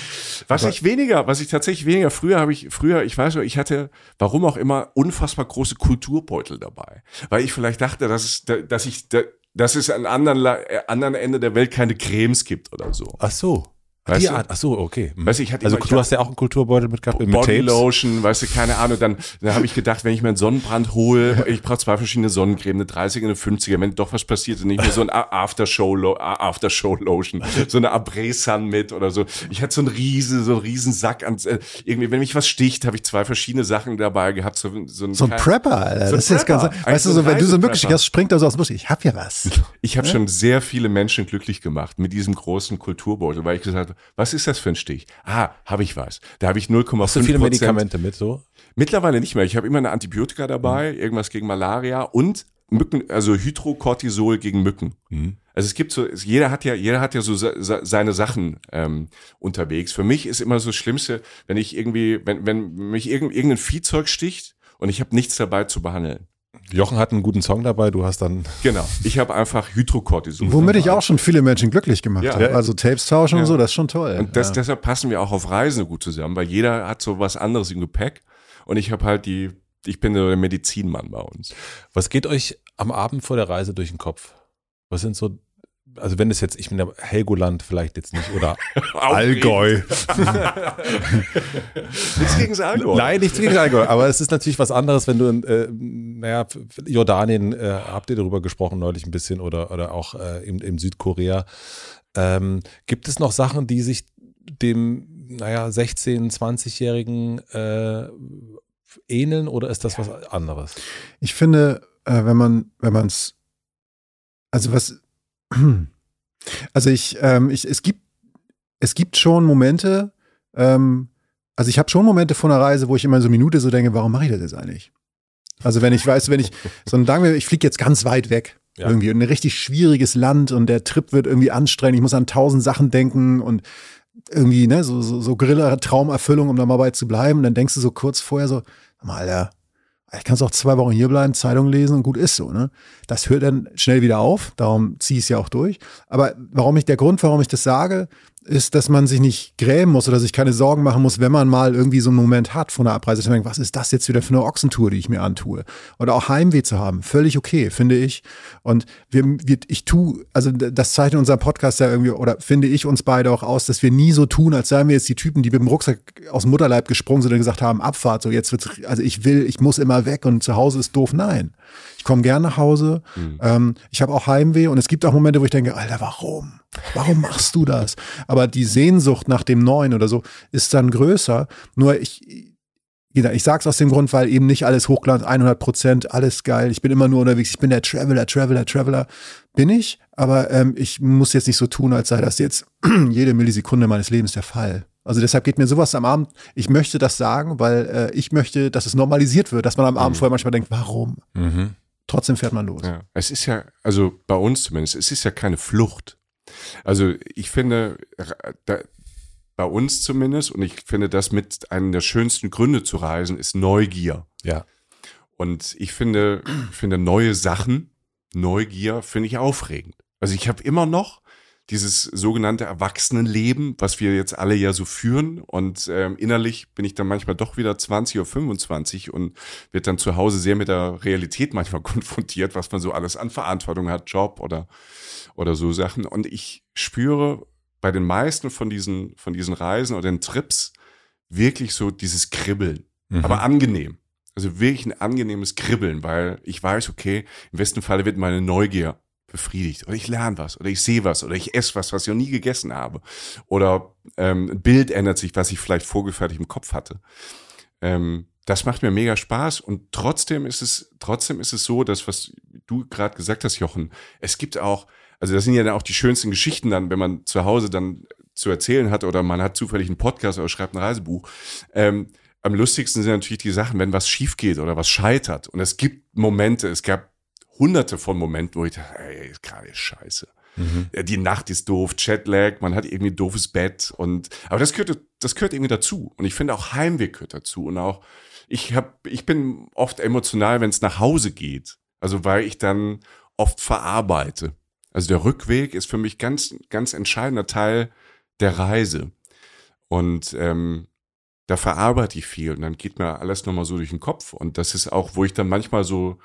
Was Aber ich weniger, was ich tatsächlich weniger, früher habe ich, früher, ich weiß noch, ich hatte, warum auch immer, unfassbar große Kulturbeutel dabei. Weil ich vielleicht dachte, dass, es, dass ich, dass es an anderen, äh, anderen Ende der Welt keine Cremes gibt oder so. Ach so. Weißt die? Art, ach so, okay. Weißt du, ich hatte also immer, du hast ja auch einen Kulturbeutel mit gehabt, mit Body Lotion, weißt du, keine Ahnung. Dann, dann habe ich gedacht, wenn ich mir einen Sonnenbrand hole, ich brauche zwei verschiedene Sonnencreme, eine 30er, eine 50er, wenn doch was passiert, dann nicht mehr so ein Aftershow, Aftershow Lotion, so eine Abré Sun mit oder so. Ich hatte so einen riesen, so einen riesen Sack an, äh, irgendwie, wenn mich was sticht, habe ich zwei verschiedene Sachen dabei gehabt. So, so ein, so ein Prepper, Alter. So das ist ganz, weißt du, so, wenn du so wirklich hast, springt das aus dem Busch. Ich hab ja was. Ich habe ja? schon sehr viele Menschen glücklich gemacht mit diesem großen Kulturbeutel, weil ich gesagt habe, was ist das für ein Stich? Ah, habe ich was. Da habe ich 0,5 Hast du viele Medikamente mit so? Mittlerweile nicht mehr. Ich habe immer eine Antibiotika dabei, mhm. irgendwas gegen Malaria und Mücken, also Hydrocortisol gegen Mücken. Mhm. Also es gibt so, jeder hat ja, jeder hat ja so seine Sachen ähm, unterwegs. Für mich ist immer so das Schlimmste, wenn ich irgendwie, wenn, wenn mich irgendein Viehzeug sticht und ich habe nichts dabei zu behandeln. Jochen hat einen guten Song dabei, du hast dann. Genau. Ich habe einfach Hydrocortison. Womit ich auch schon viele Menschen glücklich gemacht ja. habe. Also Tapes tauschen ja. und so, das ist schon toll. Und das, ja. deshalb passen wir auch auf Reisen gut zusammen, weil jeder hat so was anderes im Gepäck. Und ich habe halt die, ich bin so der Medizinmann bei uns. Was geht euch am Abend vor der Reise durch den Kopf? Was sind so also wenn es jetzt, ich bin der Helgoland vielleicht jetzt nicht oder Allgäu. nichts gegen das Allgäu. Nein, nichts gegen das Allgäu. Aber es ist natürlich was anderes, wenn du in, äh, naja, Jordanien, äh, habt ihr darüber gesprochen neulich ein bisschen oder, oder auch äh, im, im Südkorea. Ähm, gibt es noch Sachen, die sich dem, naja, 16-, 20-Jährigen äh, ähneln oder ist das was anderes? Ich finde, äh, wenn man, wenn man es, also was, also ich, ähm, ich, es gibt, es gibt schon Momente, ähm, also ich habe schon Momente von einer Reise, wo ich immer so eine Minute so denke, warum mache ich das jetzt eigentlich? Also wenn ich weiß, wenn ich, so sagen wir, ich fliege jetzt ganz weit weg. Ja. Irgendwie ein richtig schwieriges Land und der Trip wird irgendwie anstrengend. Ich muss an tausend Sachen denken und irgendwie, ne, so, so, so Griller-Traumerfüllung, um da mal bei zu bleiben. Und dann denkst du so kurz vorher so, mal, Alter, ich kann es auch zwei Wochen hier bleiben, Zeitung lesen und gut ist so. Ne? Das hört dann schnell wieder auf, darum ziehe ich es ja auch durch. Aber warum ich, der Grund, warum ich das sage, ist, dass man sich nicht grämen muss oder sich keine Sorgen machen muss, wenn man mal irgendwie so einen Moment hat von der Abreise. Dass man was ist das jetzt wieder für eine Ochsentour, die ich mir antue? Oder auch Heimweh zu haben. Völlig okay, finde ich. Und wir, wir, ich tu, also das zeichnet unser Podcast ja irgendwie, oder finde ich uns beide auch aus, dass wir nie so tun, als seien wir jetzt die Typen, die mit dem Rucksack aus dem Mutterleib gesprungen sind und gesagt haben, Abfahrt, so jetzt wird's, also ich will, ich muss immer weg und zu Hause ist doof. Nein. Ich komme gern nach Hause. Mhm. Ähm, ich habe auch Heimweh und es gibt auch Momente, wo ich denke, Alter, warum? Warum machst du das? Aber die Sehnsucht nach dem Neuen oder so ist dann größer. Nur ich, ich sage es aus dem Grund, weil eben nicht alles Hochglanz, 100 Prozent, alles geil. Ich bin immer nur unterwegs. Ich bin der Traveler, Traveler, Traveler. Bin ich, aber ähm, ich muss jetzt nicht so tun, als sei das jetzt jede Millisekunde meines Lebens der Fall. Also deshalb geht mir sowas am Abend. Ich möchte das sagen, weil äh, ich möchte, dass es normalisiert wird, dass man am Abend mhm. vorher manchmal denkt, warum? Mhm. Trotzdem fährt man los. Ja. Es ist ja, also bei uns zumindest, es ist ja keine Flucht. Also ich finde, da, bei uns zumindest, und ich finde das mit einem der schönsten Gründe zu reisen, ist Neugier. Ja. Und ich finde, finde neue Sachen, Neugier, finde ich aufregend. Also ich habe immer noch dieses sogenannte Erwachsenenleben, was wir jetzt alle ja so führen. Und ähm, innerlich bin ich dann manchmal doch wieder 20 oder 25 und wird dann zu Hause sehr mit der Realität manchmal konfrontiert, was man so alles an Verantwortung hat, Job oder, oder so Sachen. Und ich spüre bei den meisten von diesen, von diesen Reisen oder den Trips wirklich so dieses Kribbeln, mhm. aber angenehm. Also wirklich ein angenehmes Kribbeln, weil ich weiß, okay, im besten Falle wird meine Neugier befriedigt oder ich lerne was oder ich sehe was oder ich esse was, was ich noch nie gegessen habe oder ähm, ein Bild ändert sich, was ich vielleicht vorgefertigt im Kopf hatte. Ähm, das macht mir mega Spaß und trotzdem ist es trotzdem ist es so, dass was du gerade gesagt hast, Jochen, es gibt auch, also das sind ja dann auch die schönsten Geschichten dann, wenn man zu Hause dann zu erzählen hat oder man hat zufällig einen Podcast oder schreibt ein Reisebuch. Ähm, am lustigsten sind natürlich die Sachen, wenn was schief geht oder was scheitert. Und es gibt Momente, es gab hunderte von Momenten, wo ich dachte, ey, ist gerade scheiße. Mhm. Die Nacht ist doof, Chatlag, man hat irgendwie ein doofes Bett und aber das gehört das gehört irgendwie dazu und ich finde auch Heimweh gehört dazu und auch ich habe ich bin oft emotional, wenn es nach Hause geht. Also weil ich dann oft verarbeite. Also der Rückweg ist für mich ganz ganz entscheidender Teil der Reise und ähm, da verarbeite ich viel und dann geht mir alles nochmal so durch den Kopf und das ist auch, wo ich dann manchmal so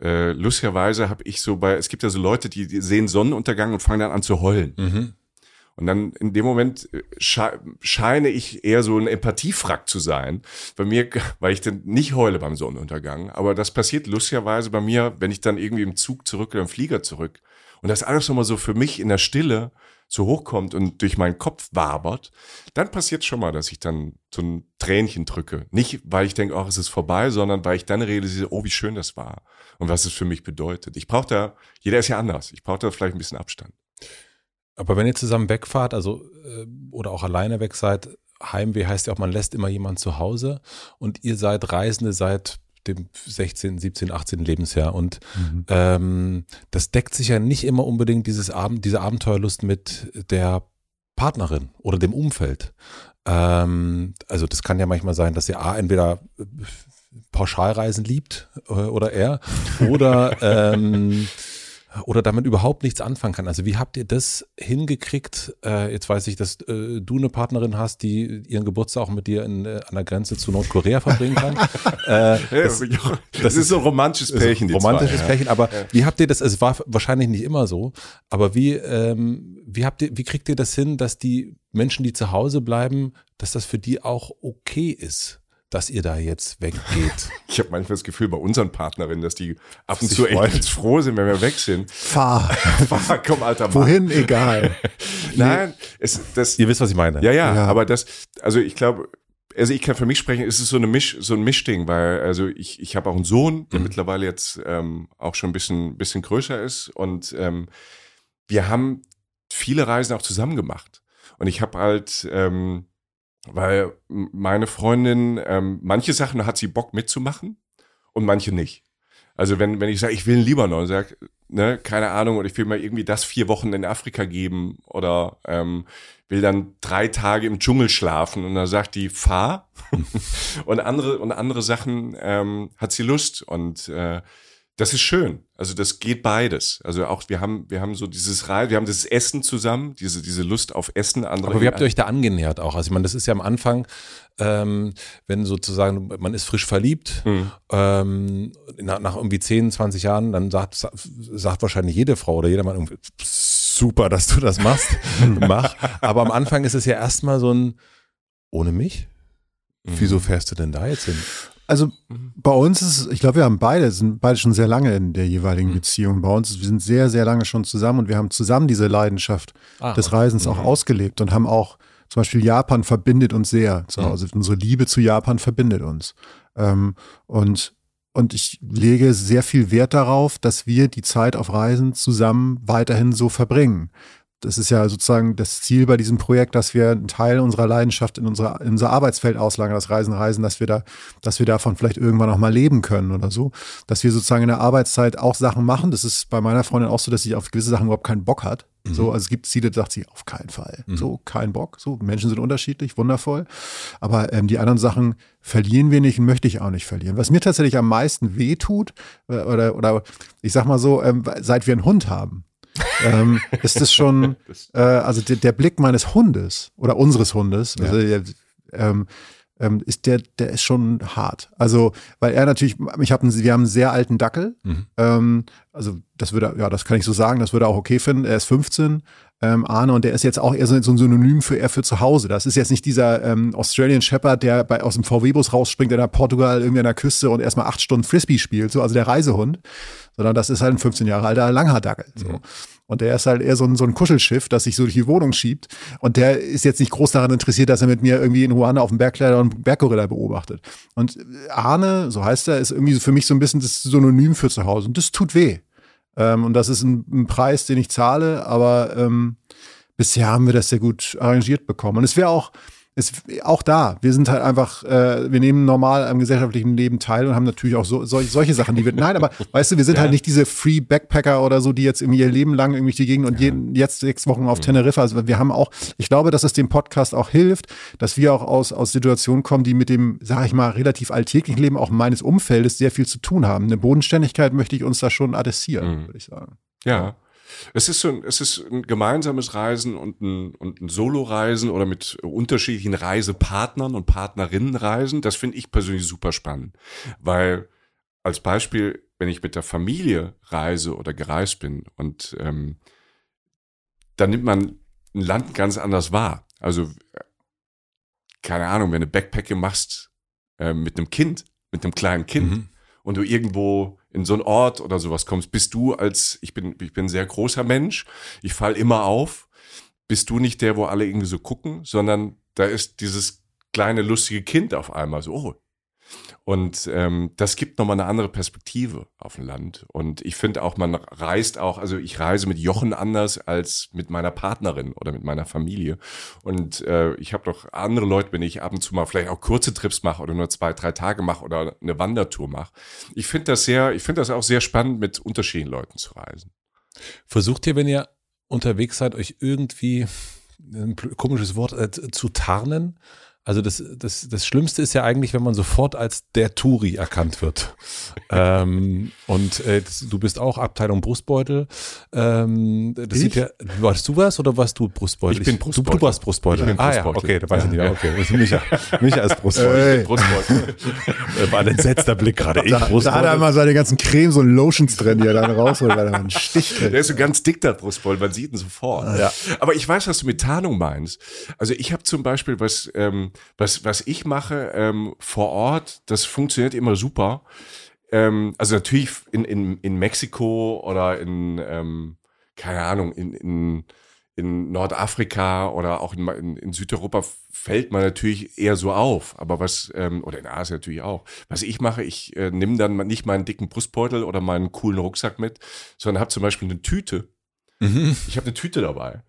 äh, lustigerweise habe ich so bei, es gibt ja so Leute, die, die sehen Sonnenuntergang und fangen dann an zu heulen. Mhm. Und dann in dem Moment äh, sche scheine ich eher so ein Empathiefrack zu sein. Bei mir, weil ich dann nicht heule beim Sonnenuntergang. Aber das passiert lustigerweise bei mir, wenn ich dann irgendwie im Zug zurück oder im Flieger zurück. Und das alles nochmal so für mich in der Stille so hochkommt und durch meinen Kopf wabert, dann passiert schon mal, dass ich dann so ein Tränchen drücke. Nicht, weil ich denke, oh, es ist vorbei, sondern weil ich dann realisiere, oh, wie schön das war und was es für mich bedeutet. Ich brauche da, jeder ist ja anders, ich brauche da vielleicht ein bisschen Abstand. Aber wenn ihr zusammen wegfahrt, also äh, oder auch alleine weg seid, Heimweh heißt ja auch, man lässt immer jemanden zu Hause und ihr seid Reisende seit dem 16., 17., 18. Lebensjahr. Und mhm. ähm, das deckt sich ja nicht immer unbedingt dieses Abend, diese Abenteuerlust mit der Partnerin oder dem Umfeld. Ähm, also das kann ja manchmal sein, dass ihr A, entweder Pauschalreisen liebt äh, oder er oder ähm, oder damit überhaupt nichts anfangen kann. Also wie habt ihr das hingekriegt? Äh, jetzt weiß ich, dass äh, du eine Partnerin hast, die ihren Geburtstag auch mit dir in, äh, an der Grenze zu Nordkorea verbringen kann. äh, das, das, ist so ein romantisches Pärchen. romantisches zwei, Pärchen, ja. aber ja. wie habt ihr das, es war wahrscheinlich nicht immer so, aber wie, ähm, wie habt ihr, wie kriegt ihr das hin, dass die Menschen, die zu Hause bleiben, dass das für die auch okay ist? Dass ihr da jetzt weggeht. Ich habe manchmal das Gefühl bei unseren Partnerinnen, dass die ab und zu echt froh sind, wenn wir weg sind. Fahr. Fahr, komm, alter Mann. Wohin, egal. Nein, es, das. Ihr wisst, was ich meine. Ja, ja, ja. aber das, also ich glaube, also ich kann für mich sprechen, es ist so eine Misch, so ein Mischding, weil also ich, ich habe auch einen Sohn, der mhm. mittlerweile jetzt ähm, auch schon ein bisschen, bisschen größer ist und ähm, wir haben viele Reisen auch zusammen gemacht. Und ich habe halt ähm, weil meine Freundin, ähm, manche Sachen hat sie Bock mitzumachen und manche nicht. Also wenn, wenn ich sage, ich will in Libanon, sag, ne, keine Ahnung, oder ich will mal irgendwie das vier Wochen in Afrika geben oder ähm, will dann drei Tage im Dschungel schlafen und dann sagt die, fahr. und andere, und andere Sachen ähm, hat sie Lust. Und äh, Das ist schön. Also das geht beides. Also auch wir haben wir haben so dieses Reise, wir haben das Essen zusammen, diese diese Lust auf Essen. Andere Aber wie habt ihr euch da angenähert auch? Also ich meine, das ist ja am Anfang, ähm, wenn sozusagen man ist frisch verliebt, Mhm. ähm, nach, nach irgendwie 10, 20 Jahren, dann sagt sagt wahrscheinlich jede Frau oder jeder Mann irgendwie, super, dass du das machst, mach. Aber am Anfang ist es ja erstmal so ein ohne mich. Mhm. Wieso fährst du denn da jetzt hin? Also bei uns ist, ich glaube, wir haben beide, sind beide schon sehr lange in der jeweiligen Beziehung. Bei uns, ist- wir sind sehr, sehr lange schon zusammen und wir haben zusammen diese Leidenschaft Ah, des Reisens auch ausgelebt und haben auch zum Beispiel Japan verbindet uns sehr zu Hause. Unsere Liebe zu Japan verbindet uns. Ähm, und, und ich lege sehr viel Wert darauf, dass wir die Zeit auf Reisen zusammen weiterhin so verbringen. Das ist ja sozusagen das Ziel bei diesem Projekt, dass wir einen Teil unserer Leidenschaft in, unserer, in unser Arbeitsfeld auslagern, das Reisen, Reisen, dass wir da, dass wir davon vielleicht irgendwann auch mal leben können oder so. Dass wir sozusagen in der Arbeitszeit auch Sachen machen. Das ist bei meiner Freundin auch so, dass sie auf gewisse Sachen überhaupt keinen Bock hat. So, also es gibt Ziele, da sagt sie, auf keinen Fall. So, kein Bock. So, Menschen sind unterschiedlich, wundervoll. Aber ähm, die anderen Sachen verlieren wir nicht und möchte ich auch nicht verlieren. Was mir tatsächlich am meisten wehtut, äh, oder, oder ich sag mal so, ähm, seit wir einen Hund haben, ähm, ist es schon, äh, also der, der Blick meines Hundes oder unseres Hundes, also ähm, ähm, ist der, der ist schon hart. Also, weil er natürlich, ich hab einen, wir haben einen sehr alten Dackel. Ähm, also, das würde, ja, das kann ich so sagen, das würde er auch okay finden. Er ist 15, ähm, Arne, und der ist jetzt auch eher so, ein Synonym für er für zu Hause. Das ist jetzt nicht dieser ähm, Australian Shepherd, der bei, aus dem VW-Bus rausspringt in der Portugal irgendwie an der Küste und erstmal acht Stunden Frisbee spielt, so, also der Reisehund, sondern das ist halt ein 15 Jahre alter Langhaardackel. So. Und der ist halt eher so ein, so ein Kuschelschiff, das sich so durch die Wohnung schiebt. Und der ist jetzt nicht groß daran interessiert, dass er mit mir irgendwie in Ruanda auf dem Bergkleider und Berggorilla beobachtet. Und Arne, so heißt er, ist irgendwie für mich so ein bisschen das Synonym für zu Hause. Und das tut weh. Ähm, und das ist ein, ein Preis, den ich zahle, aber ähm, bisher haben wir das sehr gut arrangiert bekommen. Und es wäre auch, es, auch da, wir sind halt einfach, äh, wir nehmen normal am gesellschaftlichen Leben teil und haben natürlich auch so, sol- solche Sachen, die wir, nein, aber weißt du, wir sind halt nicht diese Free Backpacker oder so, die jetzt irgendwie ihr Leben lang irgendwie die Gegend und jeden, jetzt sechs Wochen auf Teneriffa, also wir haben auch, ich glaube, dass es dem Podcast auch hilft, dass wir auch aus, aus Situationen kommen, die mit dem, sag ich mal, relativ alltäglichen Leben auch meines Umfeldes sehr viel zu tun haben. Eine Bodenständigkeit möchte ich uns da schon adressieren, würde ich sagen. Ja. Es ist so ein, es ist ein gemeinsames Reisen und ein, und ein Solo-Reisen oder mit unterschiedlichen Reisepartnern und Partnerinnen reisen. Das finde ich persönlich super spannend. Weil als Beispiel, wenn ich mit der Familie reise oder gereist bin und ähm, dann nimmt man ein Land ganz anders wahr. Also, keine Ahnung, wenn du Backpacking machst äh, mit einem Kind, mit einem kleinen Kind Mhm. und du irgendwo in so einen Ort oder sowas kommst, bist du als, ich bin, ich bin ein sehr großer Mensch, ich fall immer auf, bist du nicht der, wo alle irgendwie so gucken, sondern da ist dieses kleine lustige Kind auf einmal so, oh. Und ähm, das gibt nochmal eine andere Perspektive auf ein Land. Und ich finde auch, man reist auch, also ich reise mit Jochen anders als mit meiner Partnerin oder mit meiner Familie. Und äh, ich habe doch andere Leute, wenn ich ab und zu mal vielleicht auch kurze Trips mache oder nur zwei, drei Tage mache oder eine Wandertour mache. Ich finde das sehr, ich finde das auch sehr spannend, mit unterschiedlichen Leuten zu reisen. Versucht ihr, wenn ihr unterwegs seid, euch irgendwie ein komisches Wort äh, zu tarnen? Also das, das, das Schlimmste ist ja eigentlich, wenn man sofort als der Turi erkannt wird. ähm, und äh, das, du bist auch Abteilung Brustbeutel. Ähm, das Ich? sieht ja, warst du was oder warst du Brustbeutel? Ich bin Du, Brustbeutel. du warst Brustbeutel. Ich bin Ah ja, Brustbeutel. okay, da weiß ich nicht. Ja. Okay, das ist Micha. Micha ist Brustbeutel. Ey. Brustbeutel. Äh, War ein entsetzter Blick gerade. Ich Da, da hat er Brustbeutel. immer seine ganzen Cremes und Lotions drin, die er dann rausholt, weil er einen Stich kriegt. Der ist so ganz dick, der Brustbeutel, man sieht ihn sofort. Ja. Aber ich weiß, was du mit Tarnung meinst. Also ich habe zum Beispiel, was, ähm, was, was ich mache ähm, vor Ort, das funktioniert immer super. Ähm, also natürlich in, in, in Mexiko oder in, ähm, keine Ahnung, in, in, in Nordafrika oder auch in, in, in Südeuropa fällt man natürlich eher so auf. Aber was, ähm, oder in Asien natürlich auch. Was ich mache, ich äh, nehme dann nicht meinen dicken Brustbeutel oder meinen coolen Rucksack mit, sondern habe zum Beispiel eine Tüte. Ich habe eine Tüte dabei.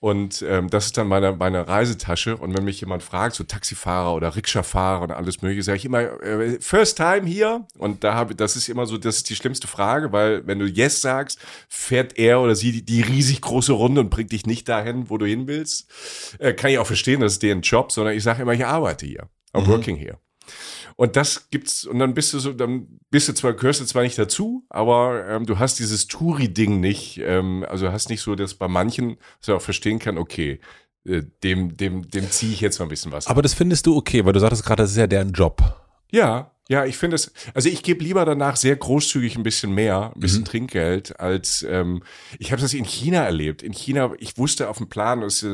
Und ähm, das ist dann meine, meine Reisetasche. Und wenn mich jemand fragt, so Taxifahrer oder Rikscha-Fahrer und alles mögliche, sage ich immer, äh, first time hier. Und da habe das ist immer so, das ist die schlimmste Frage, weil wenn du yes sagst, fährt er oder sie die, die riesig große Runde und bringt dich nicht dahin, wo du hin willst. Äh, kann ich auch verstehen, das ist deren Job, sondern ich sage immer, ich arbeite hier. I'm working here. Und das gibt's, und dann bist du so, dann bist du zwar, gehörst du zwar nicht dazu, aber ähm, du hast dieses Touri-Ding nicht. Ähm, also hast nicht so, dass bei manchen, dass er auch verstehen kann, okay, äh, dem, dem, dem ziehe ich jetzt mal ein bisschen was. Aber das findest du okay, weil du sagtest gerade, das ist ja deren Job. Ja, ja, ich finde es, also ich gebe lieber danach sehr großzügig ein bisschen mehr, ein bisschen mhm. Trinkgeld, als ähm, ich habe das in China erlebt. In China, ich wusste auf dem Plan, dass,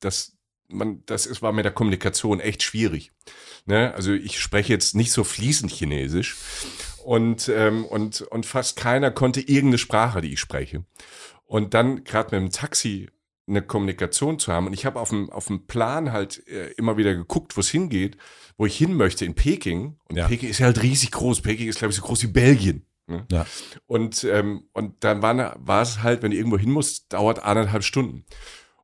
dass man, das ist, war mit der Kommunikation echt schwierig. Ne? Also ich spreche jetzt nicht so fließend Chinesisch und, ähm, und, und fast keiner konnte irgendeine Sprache, die ich spreche. Und dann gerade mit dem Taxi eine Kommunikation zu haben. Und ich habe auf dem, auf dem Plan halt äh, immer wieder geguckt, wo es hingeht wo ich hin möchte, in Peking. Und ja. Peking ist ja halt riesig groß. Peking ist, glaube ich, so groß wie Belgien. Ne? Ja. Und, ähm, und dann war, war es halt, wenn du irgendwo hin musst, dauert anderthalb Stunden.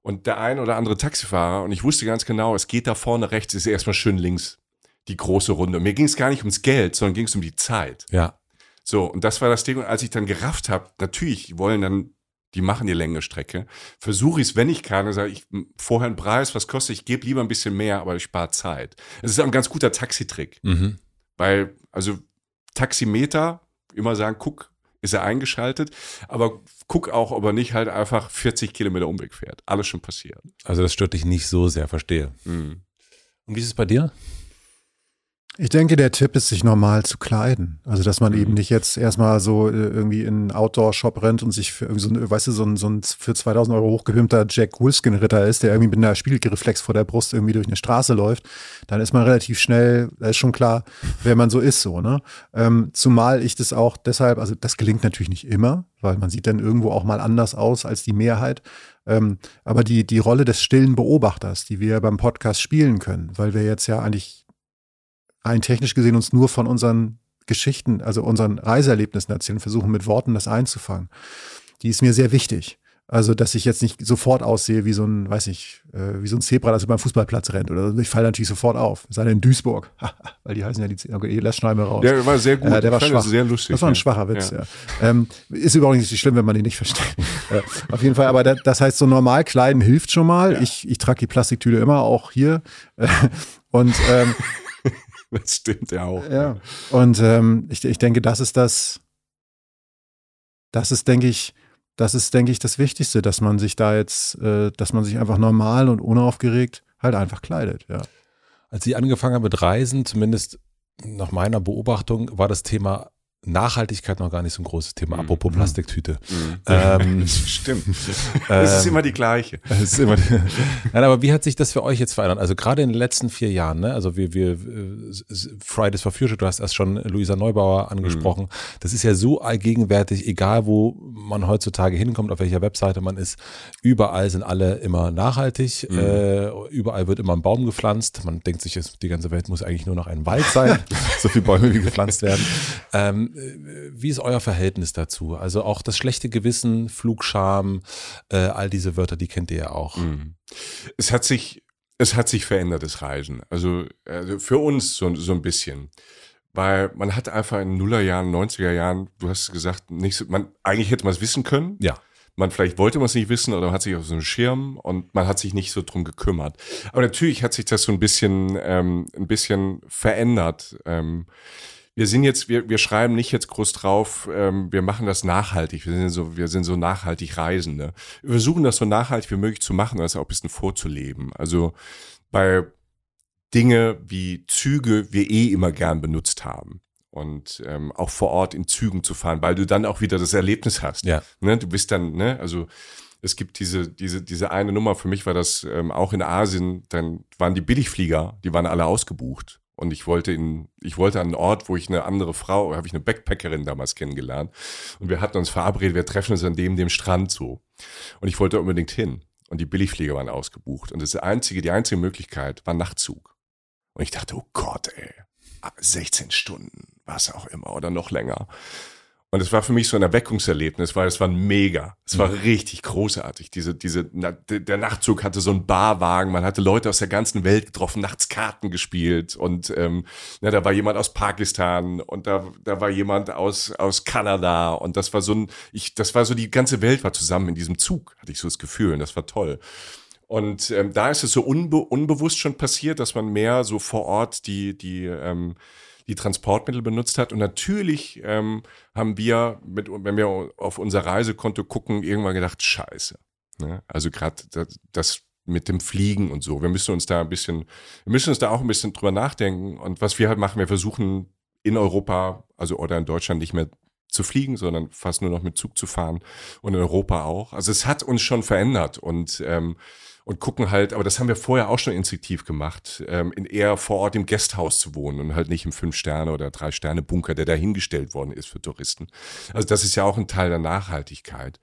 Und der ein oder andere Taxifahrer, und ich wusste ganz genau, es geht da vorne rechts, ist erstmal schön links die große Runde. Und mir ging es gar nicht ums Geld, sondern ging es um die Zeit. Ja. So, und das war das Ding. Und als ich dann gerafft habe, natürlich wollen dann die machen die längere Strecke. Versuche ich es, wenn ich kann, sage ich vorher einen Preis, was kostet, ich gebe lieber ein bisschen mehr, aber ich spare Zeit. Es ist ein ganz guter Taxitrick. Mhm. Weil, also Taximeter, immer sagen, guck, ist er eingeschaltet, aber guck auch, ob er nicht halt einfach 40 Kilometer Umweg fährt. Alles schon passiert. Also das stört dich nicht so sehr, verstehe. Mhm. Und wie ist es bei dir? Ich denke, der Tipp ist, sich normal zu kleiden. Also, dass man mhm. eben nicht jetzt erstmal so äh, irgendwie in einen Outdoor-Shop rennt und sich für irgendwie so ein, weißt du, so ein, so ein für 2000 Euro hochgehümmter Jack Wolfskin-Ritter ist, der irgendwie mit einer Spiegelreflex vor der Brust irgendwie durch eine Straße läuft. Dann ist man relativ schnell, da ist schon klar, wer man so ist, so, ne? Ähm, zumal ich das auch deshalb, also das gelingt natürlich nicht immer, weil man sieht dann irgendwo auch mal anders aus als die Mehrheit. Ähm, aber die, die Rolle des stillen Beobachters, die wir beim Podcast spielen können, weil wir jetzt ja eigentlich rein technisch gesehen uns nur von unseren Geschichten, also unseren Reiseerlebnissen erzählen, versuchen mit Worten das einzufangen. Die ist mir sehr wichtig. Also, dass ich jetzt nicht sofort aussehe wie so ein, weiß ich, äh, wie so ein Zebra, das über den Fußballplatz rennt. Oder ich falle natürlich sofort auf. Sei in Duisburg. weil die heißen ja die okay, lass schneiden wir raus. Der war sehr gut. Äh, der war schwach. sehr lustig. Das war ein schwacher Witz, ja. ja. Ähm, ist übrigens nicht schlimm, wenn man ihn nicht versteht. äh, auf jeden Fall, aber das, das heißt, so normal kleiden hilft schon mal. Ja. Ich, ich trage die Plastiktüte immer, auch hier. und ähm, Das stimmt ja auch. Ja. Und ähm, ich, ich denke, das ist das, das ist, denke ich, das ist, denke ich, das Wichtigste, dass man sich da jetzt, äh, dass man sich einfach normal und unaufgeregt halt einfach kleidet, ja. Als Sie angefangen haben mit Reisen, zumindest nach meiner Beobachtung, war das Thema Nachhaltigkeit noch gar nicht so ein großes Thema. Mhm. Apropos mhm. Plastiktüte. Mhm. Ähm, Stimmt. Es ist immer die gleiche. Es ist immer die, Nein, aber wie hat sich das für euch jetzt verändert? Also gerade in den letzten vier Jahren, ne? Also wir, wir Fridays for Future, du hast erst schon Luisa Neubauer angesprochen. Mhm. Das ist ja so allgegenwärtig, egal wo man heutzutage hinkommt, auf welcher Webseite man ist. Überall sind alle immer nachhaltig. Mhm. Äh, überall wird immer ein Baum gepflanzt. Man denkt sich, die ganze Welt muss eigentlich nur noch ein Wald sein. so viele Bäume, wie gepflanzt werden. Ähm, äh, wie ist euer Verhältnis dazu? Also auch das schlechte Gewissen, Flugscham, äh, all diese Wörter, die kennt ihr ja auch. Mhm. Es hat sich, es hat sich verändert, das Reisen. Also, also für uns so, so ein bisschen. Weil man hat einfach in Nullerjahren, 90er Jahren, du hast gesagt, nicht man, eigentlich hätte man es wissen können. Ja. Man vielleicht wollte man es nicht wissen oder man hat sich auf so einen Schirm und man hat sich nicht so drum gekümmert. Aber natürlich hat sich das so ein bisschen, ähm, ein bisschen verändert. Ähm, wir sind jetzt, wir, wir schreiben nicht jetzt groß drauf, ähm, wir machen das nachhaltig. Wir sind so, wir sind so nachhaltig Reisende. Wir versuchen das so nachhaltig wie möglich zu machen, das auch ein bisschen vorzuleben. Also bei Dinge wie Züge wir eh immer gern benutzt haben. Und ähm, auch vor Ort in Zügen zu fahren, weil du dann auch wieder das Erlebnis hast. Ja. Ne? Du bist dann, ne, also es gibt diese, diese, diese eine Nummer, für mich war das ähm, auch in Asien, dann waren die Billigflieger, die waren alle ausgebucht. Und ich wollte in, ich wollte an einen Ort, wo ich eine andere Frau, habe ich eine Backpackerin damals kennengelernt. Und wir hatten uns verabredet, wir treffen uns an dem, dem Strand so. Und ich wollte unbedingt hin. Und die Billigflieger waren ausgebucht. Und das einzige, die einzige Möglichkeit war Nachtzug. Und ich dachte, oh Gott, ey, 16 Stunden, was auch immer, oder noch länger. Und es war für mich so ein Erweckungserlebnis, weil es war mega. Es war mhm. richtig großartig. Diese, diese, der Nachtzug hatte so einen Barwagen, man hatte Leute aus der ganzen Welt getroffen, nachts Karten gespielt und ähm, na, da war jemand aus Pakistan und da, da war jemand aus, aus Kanada und das war so ein, ich, das war so die ganze Welt war zusammen in diesem Zug, hatte ich so das Gefühl und das war toll. Und ähm, da ist es so unbe unbewusst schon passiert, dass man mehr so vor Ort die, die, ähm, die Transportmittel benutzt hat. Und natürlich ähm, haben wir, mit, wenn wir auf unser Reisekonto gucken, irgendwann gedacht, scheiße. Ne? Also gerade das, das mit dem Fliegen und so. Wir müssen uns da ein bisschen, wir müssen uns da auch ein bisschen drüber nachdenken. Und was wir halt machen, wir versuchen in Europa, also oder in Deutschland nicht mehr zu fliegen, sondern fast nur noch mit Zug zu fahren und in Europa auch. Also es hat uns schon verändert und ähm, und gucken halt, aber das haben wir vorher auch schon instinktiv gemacht, ähm, in eher vor Ort im Gasthaus zu wohnen und halt nicht im Fünf-Sterne- oder Drei-Sterne-Bunker, der dahingestellt worden ist für Touristen. Also das ist ja auch ein Teil der Nachhaltigkeit.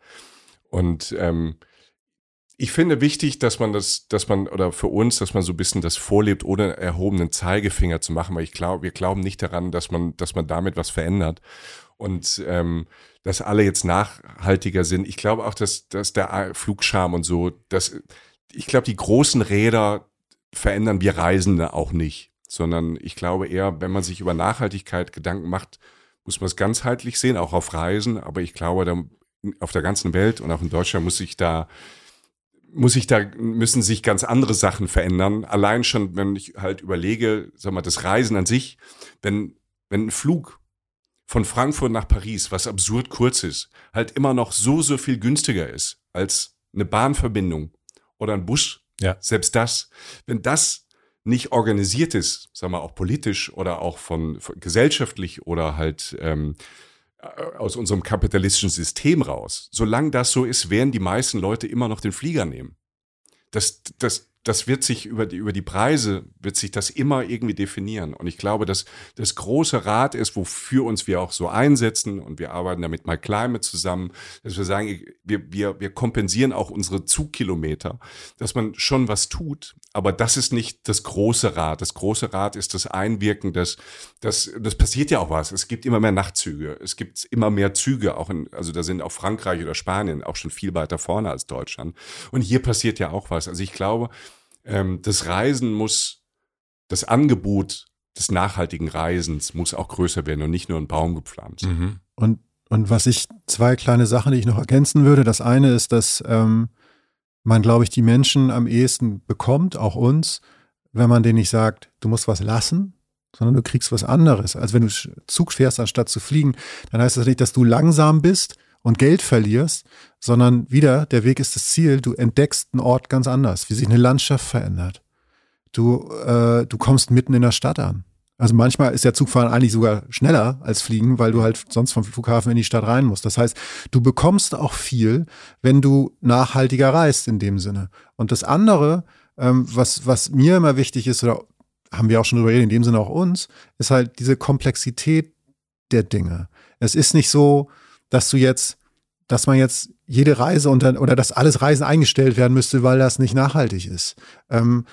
Und ähm, ich finde wichtig, dass man das, dass man, oder für uns, dass man so ein bisschen das vorlebt, ohne erhobenen Zeigefinger zu machen, weil ich glaube, wir glauben nicht daran, dass man, dass man damit was verändert. Und ähm, dass alle jetzt nachhaltiger sind. Ich glaube auch, dass, dass der Flugscham und so, dass ich glaube, die großen Räder verändern wir Reisende auch nicht, sondern ich glaube eher, wenn man sich über Nachhaltigkeit Gedanken macht, muss man es ganzheitlich sehen, auch auf Reisen. Aber ich glaube, da, auf der ganzen Welt und auch in Deutschland muss sich da muss ich da, müssen sich ganz andere Sachen verändern. Allein schon, wenn ich halt überlege, sag mal, das Reisen an sich, wenn, wenn ein Flug von Frankfurt nach Paris, was absurd kurz ist, halt immer noch so, so viel günstiger ist als eine Bahnverbindung oder ein Bus. Ja. Selbst das, wenn das nicht organisiert ist, sagen wir auch politisch oder auch von, von gesellschaftlich oder halt ähm, äh, aus unserem kapitalistischen System raus. Solange das so ist, werden die meisten Leute immer noch den Flieger nehmen. Das, das, das wird sich über die, über die Preise, wird sich das immer irgendwie definieren. Und ich glaube, dass das große Rad ist, wofür uns wir auch so einsetzen und wir arbeiten da mit My Climate zusammen, dass wir sagen, wir, wir, wir kompensieren auch unsere Zugkilometer, dass man schon was tut, aber das ist nicht das große Rad. Das große Rad ist das Einwirken, das, das, das passiert ja auch was. Es gibt immer mehr Nachtzüge. Es gibt immer mehr Züge, auch in, also da sind auch Frankreich oder Spanien auch schon viel weiter vorne als Deutschland. Und hier passiert ja auch was. Also ich glaube, ähm, das Reisen muss, das Angebot des nachhaltigen Reisens muss auch größer werden und nicht nur ein Baum gepflanzt. Mhm. Und, und was ich, zwei kleine Sachen, die ich noch ergänzen würde. Das eine ist, dass ähm, man, glaube ich, die Menschen am ehesten bekommt, auch uns, wenn man denen nicht sagt, du musst was lassen, sondern du kriegst was anderes. Also wenn du Zug fährst, anstatt zu fliegen, dann heißt das nicht, dass du langsam bist und Geld verlierst, sondern wieder, der Weg ist das Ziel, du entdeckst einen Ort ganz anders, wie sich eine Landschaft verändert. Du, äh, du kommst mitten in der Stadt an. Also manchmal ist der Zugfahren eigentlich sogar schneller als Fliegen, weil du halt sonst vom Flughafen in die Stadt rein musst. Das heißt, du bekommst auch viel, wenn du nachhaltiger reist in dem Sinne. Und das andere, ähm, was, was mir immer wichtig ist, oder haben wir auch schon drüber geredet, in dem Sinne auch uns, ist halt diese Komplexität der Dinge. Es ist nicht so, dass du jetzt, dass man jetzt jede Reise unter, oder dass alles Reisen eingestellt werden müsste, weil das nicht nachhaltig ist. Ähm,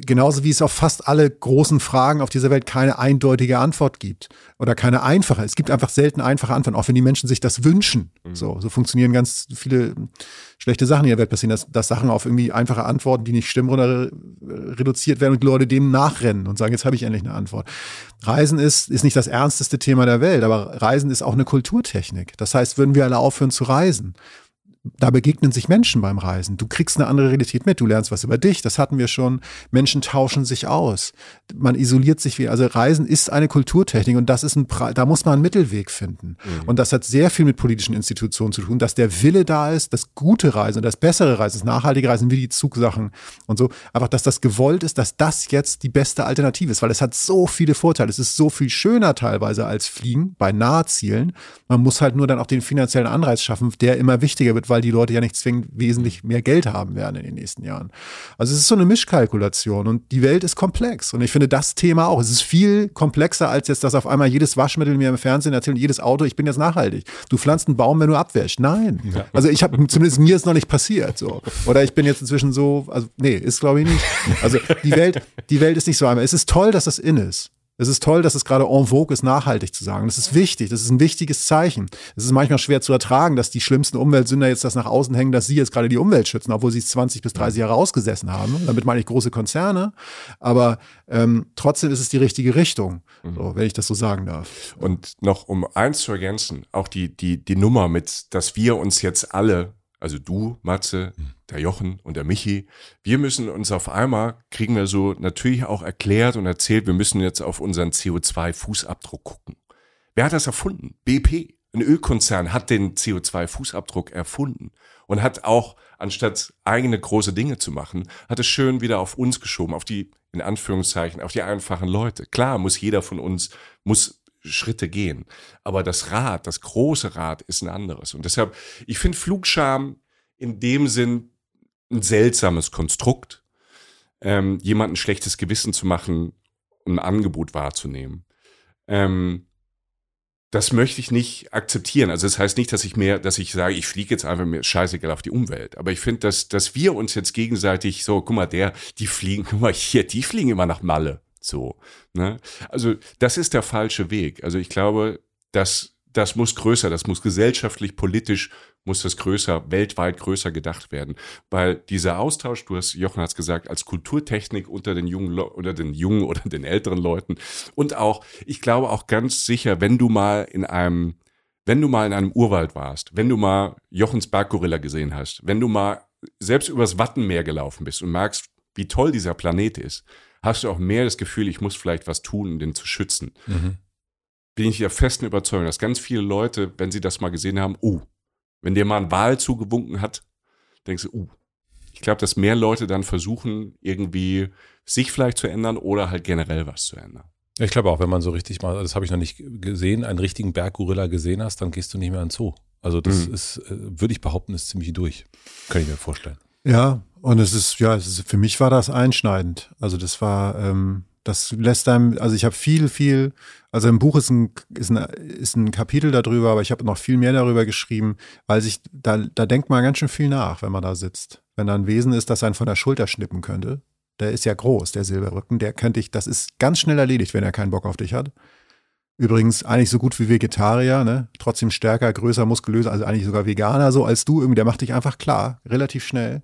genauso wie es auf fast alle großen Fragen auf dieser Welt keine eindeutige Antwort gibt oder keine einfache. Es gibt einfach selten einfache Antworten, auch wenn die Menschen sich das wünschen. Mhm. So, so funktionieren ganz viele schlechte Sachen in der Welt passieren, dass, dass Sachen auf irgendwie einfache Antworten, die nicht stimmen, oder reduziert werden und Leute dem nachrennen und sagen, jetzt habe ich endlich eine Antwort. Reisen ist, ist nicht das ernsteste Thema der Welt, aber Reisen ist auch eine Kulturtechnik. Das heißt, würden wir alle aufhören zu reisen, da begegnen sich Menschen beim Reisen. Du kriegst eine andere Realität mit, du lernst was über dich, das hatten wir schon. Menschen tauschen sich aus. Man isoliert sich wie, also Reisen ist eine Kulturtechnik und das ist ein, da muss man einen Mittelweg finden. Mhm. Und das hat sehr viel mit politischen Institutionen zu tun, dass der Wille da ist, das gute Reisen, das bessere Reisen, das nachhaltige Reisen, wie die Zugsachen und so. Einfach, dass das gewollt ist, dass das jetzt die beste Alternative ist, weil es hat so viele Vorteile. Es ist so viel schöner teilweise als Fliegen bei Nahzielen. Man muss halt nur dann auch den finanziellen Anreiz schaffen, der immer wichtiger wird, weil die Leute ja nicht zwingend wesentlich mehr Geld haben werden in den nächsten Jahren. Also es ist so eine Mischkalkulation und die Welt ist komplex. Und ich finde das Thema auch. Es ist viel komplexer als jetzt, dass auf einmal jedes Waschmittel mir im Fernsehen erzählt, jedes Auto, ich bin jetzt nachhaltig. Du pflanzt einen Baum, wenn du abwäschst. Nein. Ja. Also ich habe, zumindest mir ist noch nicht passiert. So. Oder ich bin jetzt inzwischen so, also nee, ist glaube ich nicht. Also die Welt, die Welt ist nicht so einmal. Es ist toll, dass das in ist. Es ist toll, dass es gerade en vogue ist, nachhaltig zu sagen. Das ist wichtig. Das ist ein wichtiges Zeichen. Es ist manchmal schwer zu ertragen, dass die schlimmsten Umweltsünder jetzt das nach außen hängen, dass sie jetzt gerade die Umwelt schützen, obwohl sie es 20 bis 30 Jahre ausgesessen haben. Damit meine ich große Konzerne. Aber ähm, trotzdem ist es die richtige Richtung, mhm. so, wenn ich das so sagen darf. Und noch um eins zu ergänzen, auch die, die, die Nummer mit, dass wir uns jetzt alle also du, Matze, der Jochen und der Michi, wir müssen uns auf einmal, kriegen wir so natürlich auch erklärt und erzählt, wir müssen jetzt auf unseren CO2-Fußabdruck gucken. Wer hat das erfunden? BP. Ein Ölkonzern hat den CO2-Fußabdruck erfunden und hat auch, anstatt eigene große Dinge zu machen, hat es schön wieder auf uns geschoben, auf die, in Anführungszeichen, auf die einfachen Leute. Klar muss jeder von uns, muss Schritte gehen. Aber das Rad, das große Rad ist ein anderes. Und deshalb, ich finde Flugscham in dem Sinn ein seltsames Konstrukt, ähm, jemandem schlechtes Gewissen zu machen, ein Angebot wahrzunehmen. Ähm, das möchte ich nicht akzeptieren. Also das heißt nicht, dass ich mehr, dass ich sage, ich fliege jetzt einfach mir scheißegal auf die Umwelt. Aber ich finde, dass, dass wir uns jetzt gegenseitig so, guck mal, der, die fliegen, guck mal hier, die fliegen immer nach Malle. So. Ne? Also das ist der falsche Weg. Also ich glaube, dass das muss größer, das muss gesellschaftlich, politisch, muss das größer, weltweit größer gedacht werden. Weil dieser Austausch, du hast, Jochen hat es gesagt, als Kulturtechnik unter den jungen oder den jungen oder den älteren Leuten und auch, ich glaube auch ganz sicher, wenn du mal in einem, wenn du mal in einem Urwald warst, wenn du mal Jochens Berggorilla gesehen hast, wenn du mal selbst übers Wattenmeer gelaufen bist und merkst, wie toll dieser Planet ist, hast du auch mehr das Gefühl, ich muss vielleicht was tun, um den zu schützen. Mhm. Bin ich der festen Überzeugung, dass ganz viele Leute, wenn sie das mal gesehen haben, uh, wenn dir mal ein Wal zugewunken hat, denkst du, uh, ich glaube, dass mehr Leute dann versuchen, irgendwie sich vielleicht zu ändern oder halt generell was zu ändern. Ich glaube auch, wenn man so richtig mal, das habe ich noch nicht gesehen, einen richtigen Berggorilla gesehen hast, dann gehst du nicht mehr an Zoo. Also das mhm. ist, äh, würde ich behaupten, ist ziemlich durch. Kann ich mir vorstellen. Ja, und es ist, ja, es ist, für mich war das einschneidend. Also das war, ähm, das lässt einem, also ich habe viel, viel, also im Buch ist ein, ist ein, ist ein Kapitel darüber, aber ich habe noch viel mehr darüber geschrieben, weil sich, da, da denkt man ganz schön viel nach, wenn man da sitzt. Wenn da ein Wesen ist, das einen von der Schulter schnippen könnte, der ist ja groß, der Silberrücken, der könnte ich, das ist ganz schnell erledigt, wenn er keinen Bock auf dich hat. Übrigens eigentlich so gut wie Vegetarier, ne? Trotzdem stärker, größer, muskulöser, also eigentlich sogar Veganer, so als du irgendwie, der macht dich einfach klar, relativ schnell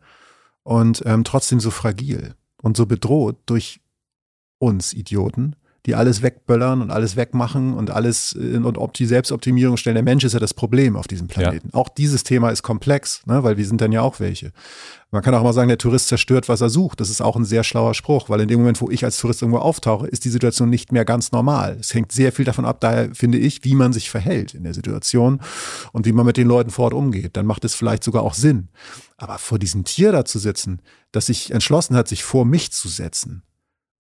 und ähm, trotzdem so fragil und so bedroht durch uns Idioten, die alles wegböllern und alles wegmachen und alles in und ob die Selbstoptimierung stellen. Der Mensch ist ja das Problem auf diesem Planeten. Ja. Auch dieses Thema ist komplex, ne, weil wir sind dann ja auch welche. Man kann auch mal sagen, der Tourist zerstört, was er sucht. Das ist auch ein sehr schlauer Spruch, weil in dem Moment, wo ich als Tourist irgendwo auftauche, ist die Situation nicht mehr ganz normal. Es hängt sehr viel davon ab, daher finde ich, wie man sich verhält in der Situation und wie man mit den Leuten vor Ort umgeht. Dann macht es vielleicht sogar auch Sinn. Aber vor diesem Tier da zu sitzen, das sich entschlossen hat, sich vor mich zu setzen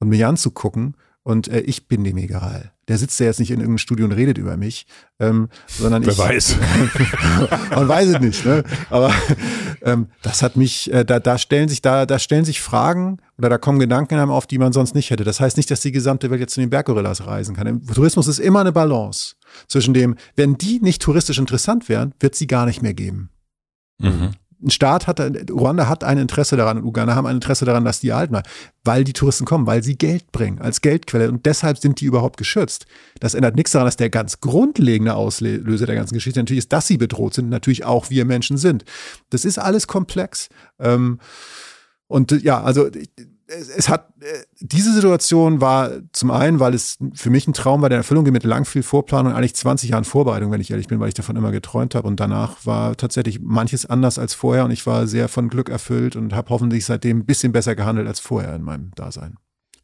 und mich anzugucken und äh, ich bin dem egal. Der sitzt ja jetzt nicht in irgendeinem Studio und redet über mich, ähm, sondern Wer ich. weiß. man weiß es nicht, ne? Aber ähm, das hat mich, äh, da, da stellen sich, da, da stellen sich Fragen oder da kommen Gedanken in einem auf, die man sonst nicht hätte. Das heißt nicht, dass die gesamte Welt jetzt zu den Berggorillas reisen kann. Im Tourismus ist immer eine Balance zwischen dem, wenn die nicht touristisch interessant wären, wird sie gar nicht mehr geben. Mhm ein Staat hat, Ruanda hat ein Interesse daran und Uganda haben ein Interesse daran, dass die erhalten bleiben, weil die Touristen kommen, weil sie Geld bringen als Geldquelle und deshalb sind die überhaupt geschützt. Das ändert nichts daran, dass der ganz grundlegende Auslöser der ganzen Geschichte natürlich ist, dass sie bedroht sind, natürlich auch wir Menschen sind. Das ist alles komplex. Ähm, und ja, also es, es, hat, äh, diese Situation war zum einen, weil es für mich ein Traum war, der Erfüllung ging mit lang viel Vorplanung, eigentlich 20 Jahren Vorbereitung, wenn ich ehrlich bin, weil ich davon immer geträumt habe. Und danach war tatsächlich manches anders als vorher und ich war sehr von Glück erfüllt und habe hoffentlich seitdem ein bisschen besser gehandelt als vorher in meinem Dasein.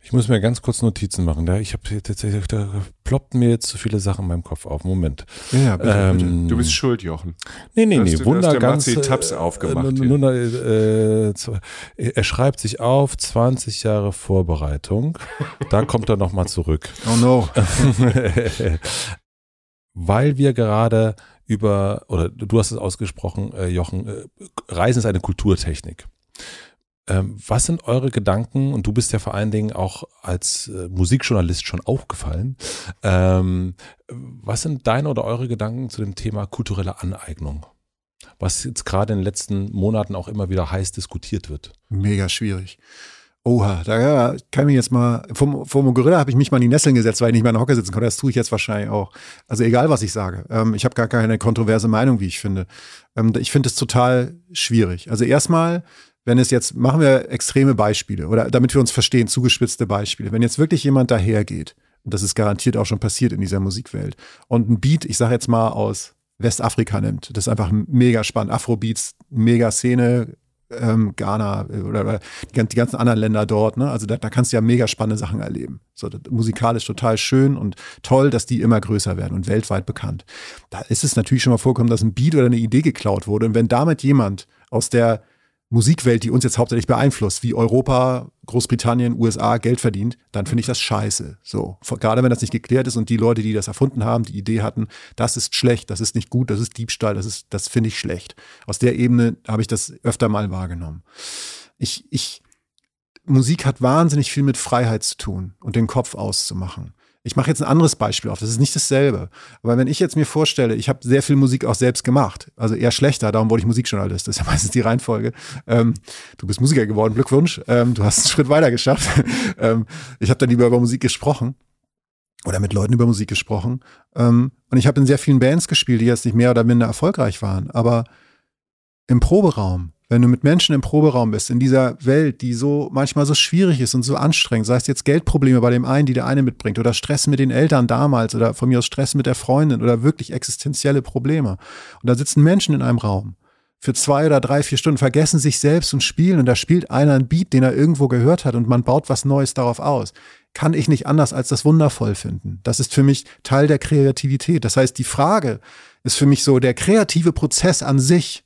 Ich muss mir ganz kurz Notizen machen. Da ich habe tatsächlich, da ploppen mir jetzt zu viele Sachen in meinem Kopf auf. Moment. Ja, bitte, ähm, bitte. Du bist schuld, Jochen. Nee, nee, nee. Wunder der ganz. Tabs äh, aufgemacht. Äh, nur, äh, er schreibt sich auf 20 Jahre Vorbereitung. da kommt er nochmal zurück. Oh no. Weil wir gerade über, oder du hast es ausgesprochen, äh, Jochen, äh, Reisen ist eine Kulturtechnik. Ähm, was sind eure Gedanken? Und du bist ja vor allen Dingen auch als äh, Musikjournalist schon aufgefallen. Ähm, was sind deine oder eure Gedanken zu dem Thema kulturelle Aneignung? Was jetzt gerade in den letzten Monaten auch immer wieder heiß diskutiert wird. Mega schwierig. Oha, da kann ich mich jetzt mal, vom, vom Gorilla habe ich mich mal in die Nesseln gesetzt, weil ich nicht mehr in der Hocke sitzen konnte. Das tue ich jetzt wahrscheinlich auch. Also egal, was ich sage. Ähm, ich habe gar keine kontroverse Meinung, wie ich finde. Ähm, ich finde es total schwierig. Also erstmal wenn es jetzt, machen wir extreme Beispiele oder damit wir uns verstehen, zugespitzte Beispiele. Wenn jetzt wirklich jemand dahergeht, und das ist garantiert auch schon passiert in dieser Musikwelt, und ein Beat, ich sage jetzt mal aus Westafrika nimmt. Das ist einfach mega spannend. Afrobeats, mega Szene, ähm, Ghana äh, oder, oder die, ganzen anderen Länder dort. Ne? Also da, da kannst du ja mega spannende Sachen erleben. So, musikalisch total schön und toll, dass die immer größer werden und weltweit bekannt. Da ist es natürlich schon mal vorgekommen, dass ein Beat oder eine Idee geklaut wurde. Und wenn damit jemand aus der Musikwelt, die uns jetzt hauptsächlich beeinflusst, wie Europa, Großbritannien, USA Geld verdient, dann finde ich das scheiße. So, gerade wenn das nicht geklärt ist und die Leute, die das erfunden haben, die Idee hatten, das ist schlecht, das ist nicht gut, das ist Diebstahl, das ist, das finde ich schlecht. Aus der Ebene habe ich das öfter mal wahrgenommen. Ich, ich, Musik hat wahnsinnig viel mit Freiheit zu tun und den Kopf auszumachen. Ich mache jetzt ein anderes Beispiel auf, das ist nicht dasselbe. Aber wenn ich jetzt mir vorstelle, ich habe sehr viel Musik auch selbst gemacht, also eher schlechter, darum wurde ich Musikjournalist, das ist ja meistens die Reihenfolge. Ähm, du bist Musiker geworden, Glückwunsch, ähm, du hast einen Schritt weiter geschafft. ähm, ich habe dann lieber über Musik gesprochen oder mit Leuten über Musik gesprochen. Ähm, und ich habe in sehr vielen Bands gespielt, die jetzt nicht mehr oder minder erfolgreich waren. Aber im Proberaum wenn du mit Menschen im Proberaum bist, in dieser Welt, die so manchmal so schwierig ist und so anstrengend, sei es jetzt Geldprobleme bei dem einen, die der eine mitbringt, oder Stress mit den Eltern damals, oder von mir aus Stress mit der Freundin, oder wirklich existenzielle Probleme. Und da sitzen Menschen in einem Raum für zwei oder drei, vier Stunden, vergessen sich selbst und spielen, und da spielt einer einen Beat, den er irgendwo gehört hat, und man baut was Neues darauf aus. Kann ich nicht anders als das wundervoll finden. Das ist für mich Teil der Kreativität. Das heißt, die Frage ist für mich so, der kreative Prozess an sich,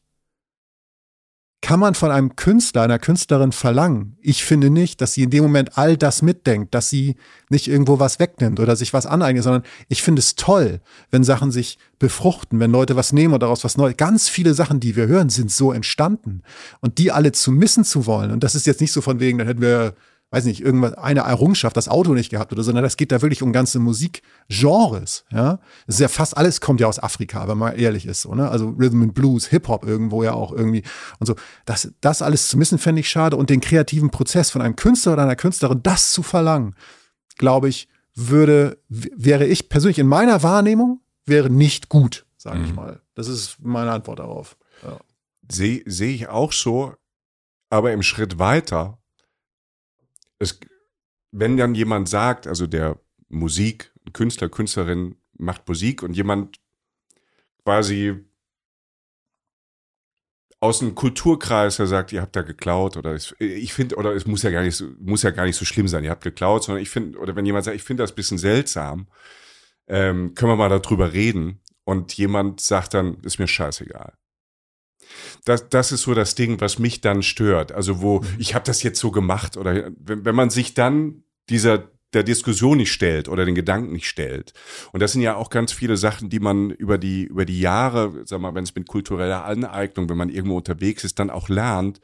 kann man von einem Künstler, einer Künstlerin verlangen? Ich finde nicht, dass sie in dem Moment all das mitdenkt, dass sie nicht irgendwo was wegnimmt oder sich was aneignet, sondern ich finde es toll, wenn Sachen sich befruchten, wenn Leute was nehmen und daraus was Neues. Ganz viele Sachen, die wir hören, sind so entstanden. Und die alle zu missen zu wollen, und das ist jetzt nicht so von wegen, dann hätten wir weiß nicht, irgendwas, eine Errungenschaft, das Auto nicht gehabt oder so, sondern das geht da wirklich um ganze Musikgenres, ja. Das ist ja fast alles kommt ja aus Afrika, wenn man ehrlich ist, so, ne? Also Rhythm and Blues, Hip-Hop irgendwo ja auch irgendwie und so. Das, das alles zu missen, fände ich schade und den kreativen Prozess von einem Künstler oder einer Künstlerin, das zu verlangen, glaube ich, würde, wäre ich persönlich in meiner Wahrnehmung, wäre nicht gut, sage mhm. ich mal. Das ist meine Antwort darauf. Ja. Sehe seh ich auch so, aber im Schritt weiter es, wenn dann jemand sagt, also der Musik, Künstler, Künstlerin macht Musik und jemand quasi aus einem Kulturkreis, der sagt, ihr habt da geklaut oder es, ich finde, oder es muss ja gar nicht muss ja gar nicht so schlimm sein, ihr habt geklaut, sondern ich finde, oder wenn jemand sagt, ich finde das ein bisschen seltsam, ähm, können wir mal darüber reden und jemand sagt dann, ist mir scheißegal das, das ist so das Ding, was mich dann stört. Also wo mhm. ich habe das jetzt so gemacht oder wenn, wenn man sich dann dieser der Diskussion nicht stellt oder den Gedanken nicht stellt. Und das sind ja auch ganz viele Sachen, die man über die, über die Jahre, sag mal, wenn es mit kultureller Aneignung, wenn man irgendwo unterwegs ist, dann auch lernt.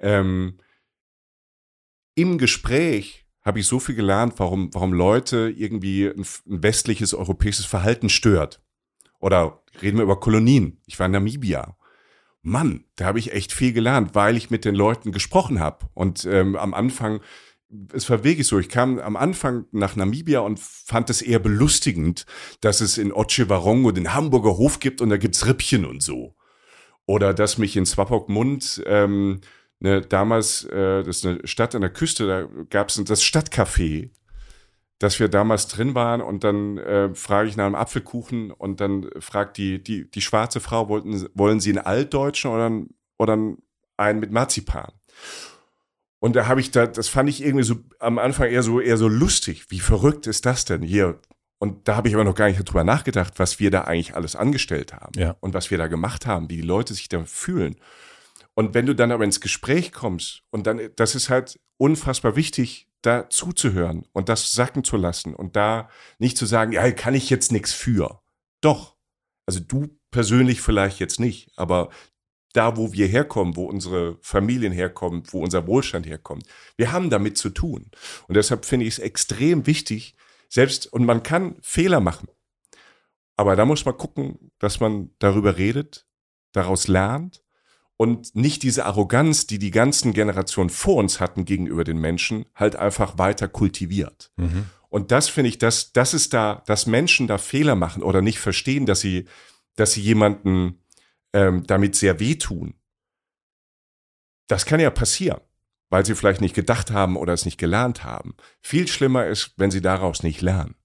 Ähm, Im Gespräch habe ich so viel gelernt, warum, warum Leute irgendwie ein, ein westliches europäisches Verhalten stört. Oder reden wir über Kolonien. Ich war in Namibia. Mann, da habe ich echt viel gelernt, weil ich mit den Leuten gesprochen habe. Und ähm, am Anfang, es war wirklich so, ich kam am Anfang nach Namibia und fand es eher belustigend, dass es in Otjiwarongo den Hamburger Hof gibt und da gibt's Rippchen und so. Oder dass mich in Swapokmund, ähm, ne, damals, äh, das ist eine Stadt an der Küste, da gab's das Stadtcafé dass wir damals drin waren und dann äh, frage ich nach einem Apfelkuchen und dann fragt die, die, die schwarze Frau, wollten, wollen Sie einen Altdeutschen oder, oder einen mit Marzipan? Und da habe ich da, das fand ich irgendwie so am Anfang eher so, eher so lustig. Wie verrückt ist das denn hier? Und da habe ich aber noch gar nicht drüber nachgedacht, was wir da eigentlich alles angestellt haben ja. und was wir da gemacht haben, wie die Leute sich da fühlen. Und wenn du dann aber ins Gespräch kommst und dann, das ist halt unfassbar wichtig, da zuzuhören und das sacken zu lassen und da nicht zu sagen, ja, kann ich jetzt nichts für. Doch. Also du persönlich vielleicht jetzt nicht, aber da, wo wir herkommen, wo unsere Familien herkommen, wo unser Wohlstand herkommt, wir haben damit zu tun. Und deshalb finde ich es extrem wichtig, selbst, und man kann Fehler machen. Aber da muss man gucken, dass man darüber redet, daraus lernt und nicht diese Arroganz, die die ganzen Generationen vor uns hatten gegenüber den Menschen, halt einfach weiter kultiviert. Mhm. Und das finde ich, dass das ist da, dass Menschen da Fehler machen oder nicht verstehen, dass sie, dass sie jemanden ähm, damit sehr wehtun. Das kann ja passieren, weil sie vielleicht nicht gedacht haben oder es nicht gelernt haben. Viel schlimmer ist, wenn sie daraus nicht lernen.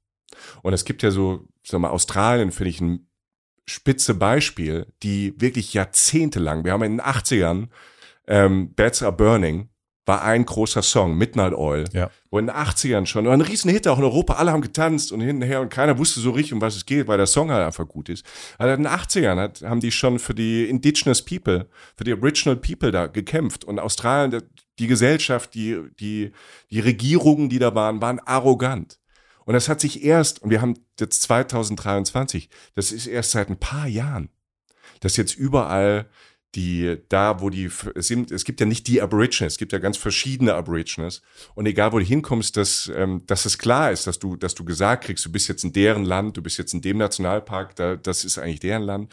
Und es gibt ja so, sag mal, Australien finde ich ein spitze Beispiel, die wirklich jahrzehntelang, wir haben in den 80ern ähm, Bats Are Burning, war ein großer Song, Midnight Oil, Ja. wo in den 80ern schon, war ein Riesenhit auch in Europa, alle haben getanzt und hinterher und keiner wusste so richtig, um was es geht, weil der Song halt einfach gut ist. Also in den 80ern hat, haben die schon für die Indigenous People, für die Original People da gekämpft und Australien, die Gesellschaft, die, die, die Regierungen, die da waren, waren arrogant. Und das hat sich erst, und wir haben jetzt 2023, das ist erst seit ein paar Jahren, dass jetzt überall die, da wo die, es sind, es gibt ja nicht die Aborigines, es gibt ja ganz verschiedene Aborigines. Und egal wo du hinkommst, dass, ähm, dass es klar ist, dass du, dass du gesagt kriegst, du bist jetzt in deren Land, du bist jetzt in dem Nationalpark, da, das ist eigentlich deren Land.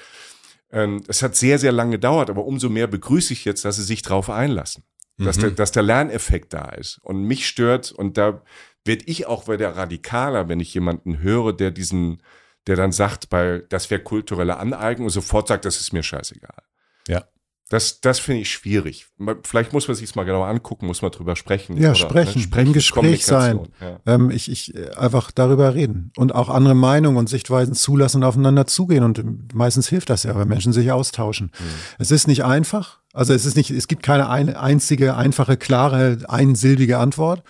Ähm, es hat sehr, sehr lange gedauert, aber umso mehr begrüße ich jetzt, dass sie sich darauf einlassen. Dass, der, dass der Lerneffekt da ist. Und mich stört, und da werde ich auch wieder radikaler, wenn ich jemanden höre, der diesen, der dann sagt, bei, das wäre kulturelle Aneignung und sofort sagt, das ist mir scheißegal. Ja. Das, das finde ich schwierig. Vielleicht muss man sich mal genauer angucken, muss man drüber sprechen. Ja, oder, sprechen, ne, im Gespräch sein. Ja. Ähm, ich, ich äh, einfach darüber reden und auch andere Meinungen und Sichtweisen zulassen und aufeinander zugehen. Und ähm, meistens hilft das ja, weil Menschen sich austauschen. Es ist nicht einfach. Also es ist nicht, es gibt keine ein, einzige, einfache, klare, einsilbige Antwort.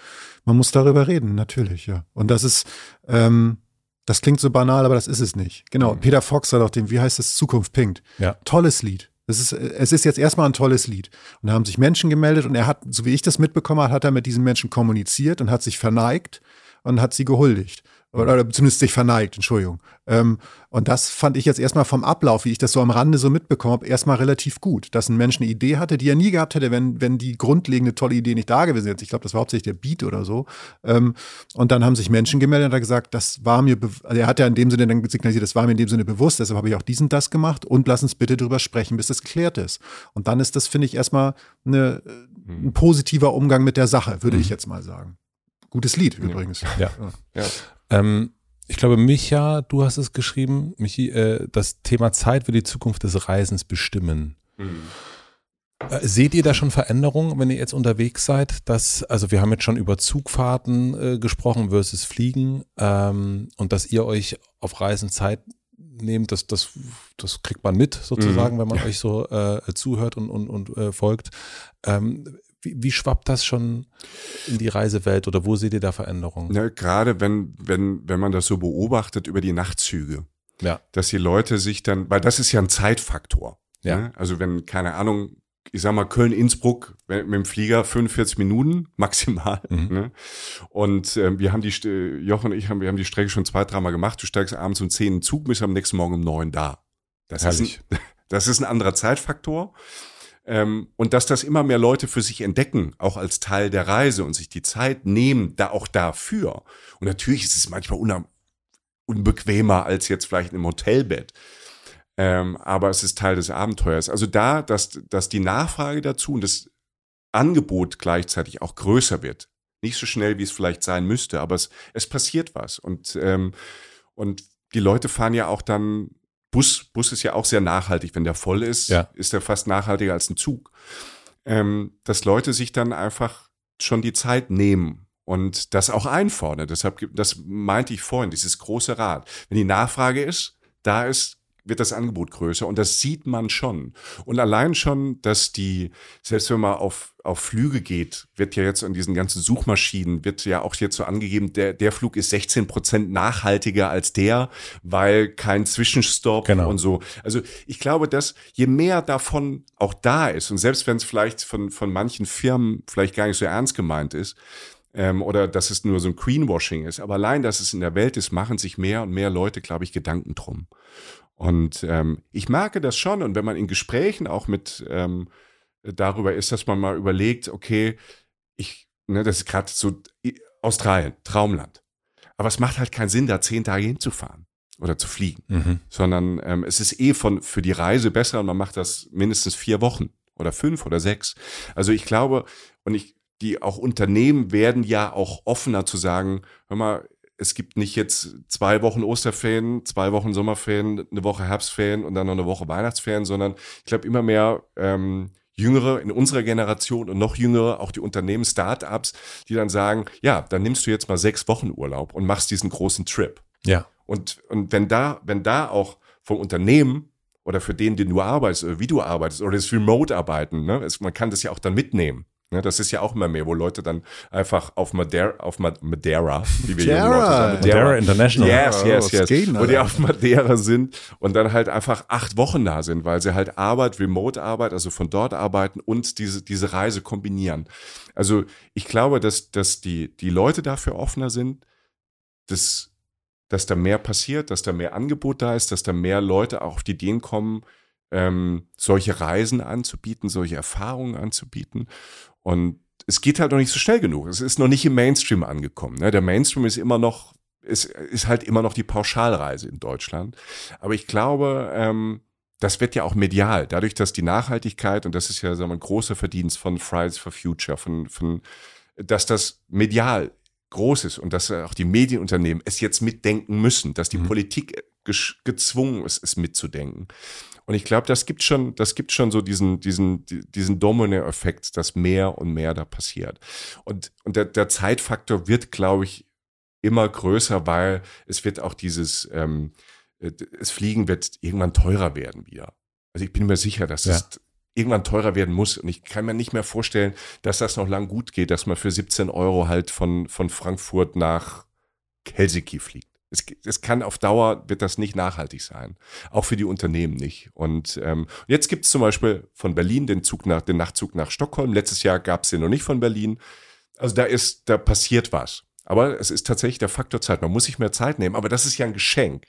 Man muss darüber reden, natürlich, ja. Und das ist, ähm, das klingt so banal, aber das ist es nicht. Genau. Peter Fox hat auch den, wie heißt das, Zukunft pinkt. Ja. Tolles Lied. Es ist, es ist jetzt erstmal ein tolles Lied. Und da haben sich Menschen gemeldet und er hat, so wie ich das mitbekommen habe, hat er mit diesen Menschen kommuniziert und hat sich verneigt und hat sie gehuldigt. Oder, zumindest sich verneigt, Entschuldigung. Ähm, und das fand ich jetzt erstmal vom Ablauf, wie ich das so am Rande so mitbekommen habe, erstmal relativ gut. Dass ein Mensch eine Idee hatte, die er nie gehabt hätte, wenn, wenn die grundlegende tolle Idee nicht da gewesen wäre. Ich glaube, das war hauptsächlich der Beat oder so. Ähm, und dann haben sich Menschen gemeldet und hat gesagt, das war mir, also er hat ja in dem Sinne dann signalisiert, das war mir in dem Sinne bewusst, deshalb habe ich auch diesen das gemacht und lass uns bitte drüber sprechen, bis das geklärt ist. Und dann ist das, finde ich, erstmal eine, ein positiver Umgang mit der Sache, würde ich jetzt mal sagen. Gutes Lied übrigens. Ja. Ja. Ähm, ich glaube, Micha, du hast es geschrieben, Michi, äh, das Thema Zeit wird die Zukunft des Reisens bestimmen. Mhm. Äh, seht ihr da schon Veränderungen, wenn ihr jetzt unterwegs seid? Dass, also wir haben jetzt schon über Zugfahrten äh, gesprochen versus Fliegen ähm, und dass ihr euch auf Reisen Zeit nehmt, das, das, das kriegt man mit sozusagen, wenn man euch so äh, zuhört und, und, und äh, folgt. Ähm, wie, wie schwappt das schon in die Reisewelt oder wo seht ihr da Veränderungen? Ne, gerade wenn, wenn, wenn man das so beobachtet über die Nachtzüge, Ja. dass die Leute sich dann, weil das ist ja ein Zeitfaktor. Ja. Ne? Also wenn, keine Ahnung, ich sag mal Köln-Innsbruck mit dem Flieger 45 Minuten maximal. Mhm. Ne? Und ähm, wir haben die, Jochen und ich haben, wir haben die Strecke schon zwei, dreimal gemacht. Du steigst abends um 10 in den Zug, bist am nächsten Morgen um 9 da. Das Herrlich. ist ein, das ist ein anderer Zeitfaktor. Ähm, und dass das immer mehr Leute für sich entdecken, auch als Teil der Reise und sich die Zeit nehmen, da auch dafür. Und natürlich ist es manchmal unbequemer als jetzt vielleicht im Hotelbett. Ähm, aber es ist Teil des Abenteuers. Also da, dass, dass die Nachfrage dazu und das Angebot gleichzeitig auch größer wird. Nicht so schnell, wie es vielleicht sein müsste, aber es, es passiert was. Und, ähm, und die Leute fahren ja auch dann, Bus, Bus ist ja auch sehr nachhaltig. Wenn der voll ist, Ja. ist er fast nachhaltiger als ein Zug. Ähm, dass Leute sich dann einfach schon die Zeit nehmen und das auch einfordern. Deshalb, das meinte ich vorhin, dieses große Rad. Wenn die Nachfrage ist, da ist, wird das Angebot größer und das sieht man schon. Und allein schon, dass die, selbst wenn man auf, auf Flüge geht, wird ja jetzt an diesen ganzen Suchmaschinen, wird ja auch jetzt so angegeben, der, der Flug ist 16 Prozent nachhaltiger als der, weil kein Zwischenstopp Genau. und so. Also ich glaube, dass je mehr davon auch da ist und selbst wenn es vielleicht von, von manchen Firmen vielleicht gar nicht so ernst gemeint ist, ähm, oder dass es nur so ein Greenwashing ist. Aber allein, dass es in der Welt ist, machen sich mehr und mehr Leute, glaube ich, Gedanken drum. Und ähm, ich merke das schon. Und wenn man in Gesprächen auch mit ähm, darüber ist, dass man mal überlegt, okay, ich, ne, das ist gerade so Australien, Traumland. Aber es macht halt keinen Sinn, da zehn Tage hinzufahren oder zu fliegen, Mhm. sondern ähm, es ist eh von für die Reise besser und man macht das mindestens vier Wochen oder fünf oder sechs. Also ich glaube, und ich, die auch Unternehmen werden ja auch offener zu sagen, hör mal, es gibt nicht jetzt zwei Wochen Osterferien, zwei Wochen Sommerferien, eine Woche Herbstferien und dann noch eine Woche Weihnachtsferien, sondern ich glaube immer mehr ähm, Jüngere in unserer Generation und noch jüngere, auch die Unternehmen, Startups, die dann sagen, ja, dann nimmst du jetzt mal sechs Wochen Urlaub und machst diesen großen Trip. Ja. Und, und wenn da, wenn da auch vom Unternehmen oder für den, den du arbeitest oder wie du arbeitest oder das Remote-Arbeiten. Ne? Es, man kann das ja auch dann mitnehmen. Ne? Das ist ja auch immer mehr, wo Leute dann einfach auf Madeira, auf Madeira, wie wir hier Madeira. Leute sagen, Madeira International. Yes, yes, yes. geht denn, wo die auf Madeira sind und dann halt einfach acht Wochen da sind, weil sie halt Arbeit, Remote-Arbeit, also von dort arbeiten und diese, diese Reise kombinieren. Also ich glaube, dass, dass die, die Leute dafür offener sind, dass, dass da mehr passiert, dass da mehr Angebot da ist, dass da mehr Leute auch auf die Ideen kommen, ähm, solche Reisen anzubieten, solche Erfahrungen anzubieten. Und es geht halt noch nicht so schnell genug. Es ist noch nicht im Mainstream angekommen. Ne? Der Mainstream ist immer noch, ist, ist halt immer noch die Pauschalreise in Deutschland. Aber ich glaube, ähm, das wird ja auch medial, dadurch, dass die Nachhaltigkeit, und das ist ja sagen wir, ein großer Verdienst von Fridays for Future, von, von, dass das medial groß ist und dass auch die Medienunternehmen es jetzt mitdenken müssen, dass die Politik gesch- gezwungen ist, es mitzudenken. Und ich glaube, das gibt schon, das gibt schon so diesen, diesen, die- diesen Domino-Effekt, dass mehr und mehr da passiert. Und, und der, der Zeitfaktor wird, glaube ich, immer größer, weil es wird auch dieses, ähm, äh, das Fliegen wird irgendwann teurer werden wieder. Also ich bin mir sicher, dass Ja. es irgendwann teurer werden muss. Und ich kann mir nicht mehr vorstellen, dass das noch lang gut geht, dass man für 17 Euro halt von, von Frankfurt nach Helsinki fliegt. Es, es kann auf Dauer, wird das nicht nachhaltig sein. Auch für die Unternehmen nicht. Und ähm, jetzt gibt es zum Beispiel von Berlin den Zug nach, den Nachtzug nach Stockholm. Letztes Jahr gab es den noch nicht von Berlin. Also da ist, da passiert was. Aber es ist tatsächlich der Faktor Zeit. Man muss sich mehr Zeit nehmen. Aber das ist ja ein Geschenk.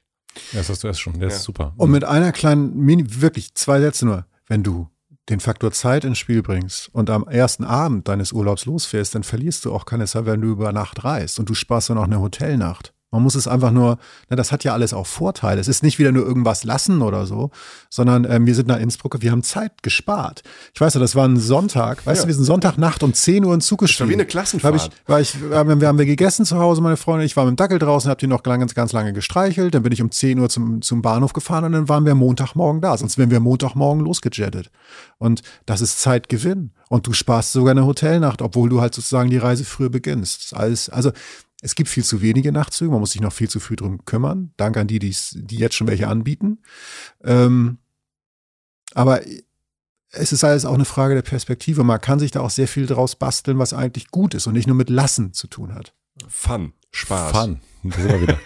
Ja, das hast du erst schon. Der Ja. ist super. Und mit einer kleinen, Mini, wirklich zwei Sätze nur. Wenn du den Faktor Zeit ins Spiel bringst und am ersten Abend deines Urlaubs losfährst, dann verlierst du auch keine Zeit, wenn du über Nacht reist und du sparst dann auch eine Hotelnacht. Man muss es einfach nur, na, das hat ja alles auch Vorteile. Es ist nicht wieder nur irgendwas lassen oder so, sondern ähm, wir sind nach Innsbruck, wir haben Zeit gespart. Ich weiß ja, das war ein Sonntag, weißt Ja. du, wir sind Sonntagnacht um 10 Uhr in Zug war gestiegen. wie eine Klassenfahrt. Hab ich, war ich, wir haben wir haben wir gegessen zu Hause, meine Freunde. Ich war mit dem Dackel draußen, hab die noch ganz, ganz lange gestreichelt. Dann bin ich um 10 Uhr zum, zum Bahnhof gefahren und dann waren wir Montagmorgen da. Sonst wären wir Montagmorgen losgejettet. Und das ist Zeitgewinn. Und du sparst sogar eine Hotelnacht, obwohl du halt sozusagen die Reise früher beginnst. Alles, also es gibt viel zu wenige Nachtzüge, man muss sich noch viel zu früh drum kümmern. Danke an die, die's- die jetzt schon welche anbieten. Ähm, aber es ist alles auch eine Frage der Perspektive. Man kann sich da auch sehr viel draus basteln, was eigentlich gut ist und nicht nur mit Lassen zu tun hat. Fun, Spaß. Fun. Da sind wir wieder.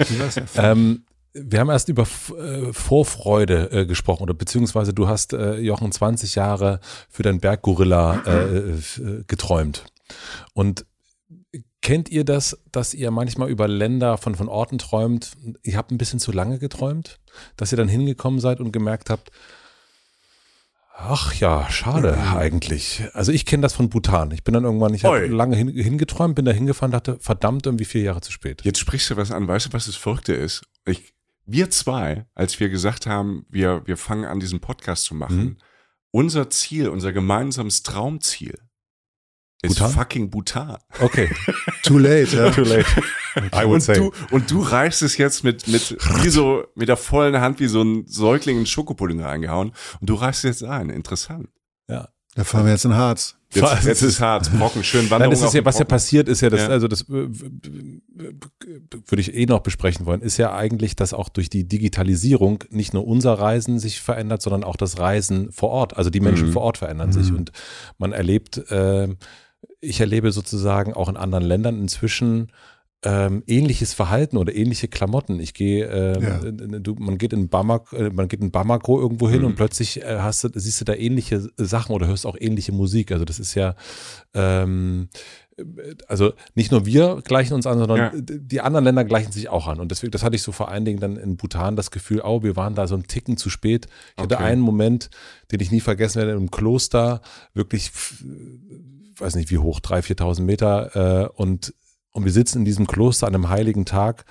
ähm, wir haben erst über äh, Vorfreude äh, gesprochen oder beziehungsweise du hast äh, Jochen 20 Jahre für dein Berggorilla äh, äh, geträumt. Und kennt ihr das, dass ihr manchmal über Länder von, von Orten träumt? Ihr habt ein bisschen zu lange geträumt, dass ihr dann hingekommen seid und gemerkt habt, Ach ja, schade eigentlich. Also ich kenne das von Bhutan. Ich bin dann irgendwann, ich habe lange hin, hingeträumt, bin da hingefahren, dachte, verdammt, irgendwie vier Jahre zu spät. Jetzt sprichst du was an. Weißt du, was das Verrückte ist? Ich, wir zwei, als wir gesagt haben, wir, wir fangen an, diesen Podcast zu machen, Mhm. unser Ziel, unser gemeinsames Traumziel ist Bhutan? fucking Bhutan. Okay. Too late, ja. Too late. I would Und say. du, und du reißt es jetzt mit, mit, wie so, mit der vollen Hand wie so ein Säugling in Schokopudding reingehauen. Und du reißt es jetzt ein. Interessant. ja. Da fahren wir jetzt in Harz. Jetzt, jetzt ist hart. Brocken, schön Nein, Wanderung das ist ja, was ja passiert ist ja, das, Ja. also das würde ich eh noch besprechen wollen, ist ja eigentlich, dass auch durch die Digitalisierung nicht nur unser Reisen sich verändert, sondern auch das Reisen vor Ort. Also die Menschen Mhm. vor Ort verändern sich und man erlebt, äh, ich erlebe sozusagen auch in anderen Ländern inzwischen ähm, ähnliches Verhalten oder ähnliche Klamotten. Ich gehe, ähm, Ja. du, man geht in Bamako, äh, man geht in Bamako irgendwo hin Mhm. und plötzlich äh, hast du, siehst du da ähnliche Sachen oder hörst auch ähnliche Musik. Also das ist ja, ähm, also nicht nur wir gleichen uns an, sondern Ja. die anderen Länder gleichen sich auch an. Und deswegen, das hatte ich so vor allen Dingen dann in Bhutan das Gefühl, oh, wir waren da so einen Ticken zu spät. Ich hatte Okay. einen Moment, den ich nie vergessen werde, im Kloster, wirklich, weiß nicht wie hoch, 3.000, 4.000 Meter. Äh, und, und wir sitzen in diesem Kloster an einem heiligen Tag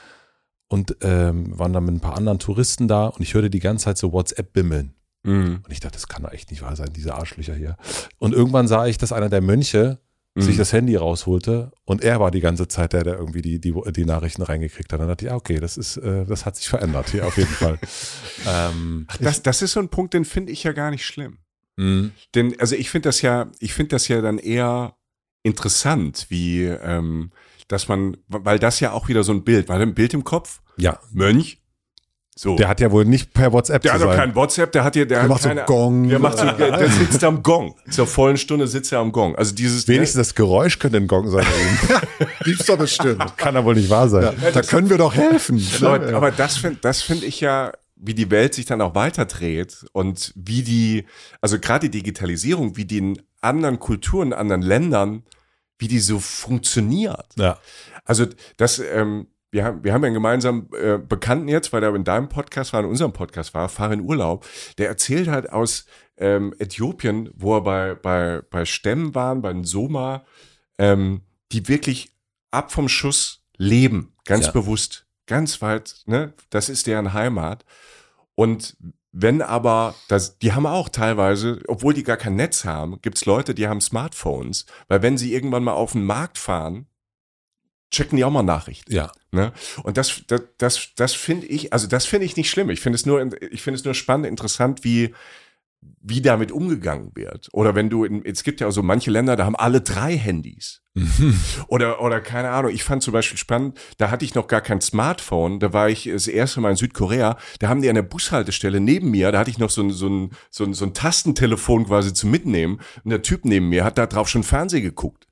und ähm, waren dann mit ein paar anderen Touristen da und ich hörte die ganze Zeit so WhatsApp bimmeln. Mhm. Und ich dachte, das kann doch echt nicht wahr sein, diese Arschlöcher hier. Und irgendwann sah ich, dass einer der Mönche Mhm. sich das Handy rausholte und er war die ganze Zeit der, der irgendwie die, die, die Nachrichten reingekriegt hat. Dann dachte ich, ja, okay, das ist, äh, das hat sich verändert hier auf jeden Fall. ähm, Das, das ist so ein Punkt, den finde ich ja gar nicht schlimm. Mh, Denn, also ich finde das ja, ich finde das ja dann eher interessant, wie, ähm, dass man, weil das ja auch wieder so ein Bild, weil ein Bild im Kopf, ja, Mönch, So. Der hat ja wohl nicht per WhatsApp Der zu hat doch kein WhatsApp, der hat hier, der, Der hat macht so keine, Gong. Der macht so, der, der sitzt am Gong. Zur vollen Stunde sitzt er am Gong. Also dieses, Wenigstens das Geräusch könnte ein Gong sein. Gibt's doch bestimmt. Kann aber wohl nicht wahr sein. Ja, da können wir doch helfen. Aber, aber das finde das find ich ja, wie die Welt sich dann auch weiterdreht und wie die, also gerade die Digitalisierung, wie die in anderen Kulturen, anderen Ländern, wie die so funktioniert. Ja. Also das, ähm, wir haben, wir haben ja einen gemeinsamen äh, Bekannten jetzt, weil er in deinem Podcast war, in unserem Podcast war, Fahr in Urlaub, der erzählt halt aus ähm, Äthiopien, wo er bei, bei, bei Stämmen waren, bei den Soma, ähm, die wirklich ab vom Schuss leben, ganz Ja. bewusst, ganz weit, ne? Das ist deren Heimat. Und wenn aber, das, die haben auch teilweise, obwohl die gar kein Netz haben, gibt's Leute, die haben Smartphones, weil wenn sie irgendwann mal auf den Markt fahren, checken die auch mal Nachrichten. Ja. Ne? Und das, das, das, das finde ich, also das finde ich nicht schlimm. Ich finde es nur, ich finde es nur spannend, interessant, wie, wie damit umgegangen wird. Oder wenn du, in, es gibt ja auch so manche Länder, da haben alle drei Handys. Oder, oder keine Ahnung, ich fand zum Beispiel spannend, da hatte ich noch gar kein Smartphone, da war ich das erste Mal in Südkorea, da haben die an der Bushaltestelle neben mir, da hatte ich noch so ein, so ein, so ein, so ein Tastentelefon quasi zum Mitnehmen und der Typ neben mir hat da drauf schon Fernsehen geguckt.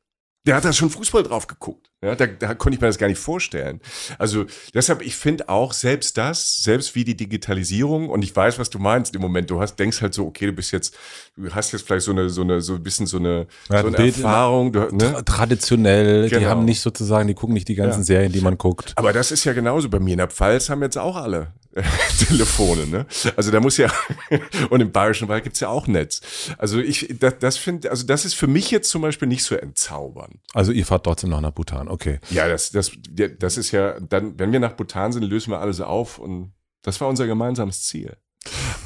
Der hat da schon Fußball drauf geguckt. Ja, da, da konnte ich mir das gar nicht vorstellen. Also deshalb, ich finde auch selbst das, selbst wie die Digitalisierung, und ich weiß, was du meinst im Moment, du hast, denkst halt so, okay, du bist jetzt, du hast jetzt vielleicht so eine, so eine, so ein bisschen so eine, Ja, so eine Erfahrung. Du, ne? traditionell, die Genau. haben nicht sozusagen, die gucken nicht die ganzen Ja. Serien, die man guckt. Aber das ist ja genauso. Bei mir in der Pfalz haben jetzt auch alle äh, Telefone. Ne? Also da muss ja, und im Bayerischen Wald gibt's ja auch Netz. Also ich, das, das finde, also das ist für mich jetzt zum Beispiel nicht so entzaubernd. Also ihr fahrt trotzdem noch nach Bhutan, okay. Ja, das, das, das ist ja, dann, wenn wir nach Bhutan sind, lösen wir alles auf und das war unser gemeinsames Ziel.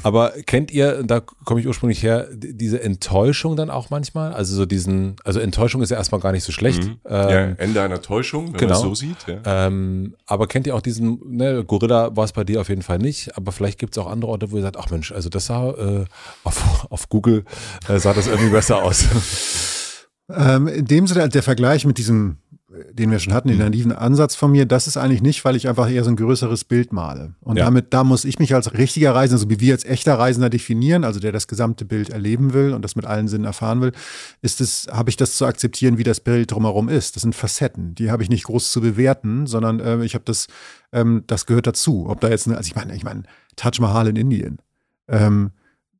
Aber kennt ihr, da komme ich ursprünglich her, diese Enttäuschung dann auch manchmal? Also so diesen, also Enttäuschung ist ja erstmal gar nicht so schlecht. Mhm. ja, Ähm, Ende einer Täuschung, wenn genau. man es so sieht. Ja. ähm, aber kennt ihr auch diesen, ne, Gorilla war es bei dir auf jeden Fall nicht, aber vielleicht gibt es auch andere Orte, wo ihr sagt, ach Mensch, also das sah äh, auf, auf Google äh, sah das irgendwie besser aus. Ähm, in dem Sinne, der Vergleich mit diesem, den wir schon hatten, den naiven Ansatz von mir, das ist eigentlich nicht, weil ich einfach eher so ein größeres Bild male. Und Ja. damit, da muss ich mich als richtiger Reisender, so wie wir als echter Reisender definieren, also der das gesamte Bild erleben will und das mit allen Sinnen erfahren will, ist es, habe ich das zu akzeptieren, wie das Bild drumherum ist. Das sind Facetten, die habe ich nicht groß zu bewerten, sondern äh, ich habe das, ähm, das gehört dazu. Ob da jetzt, eine, also ich meine, ich meine, Taj Mahal in Indien. Ähm,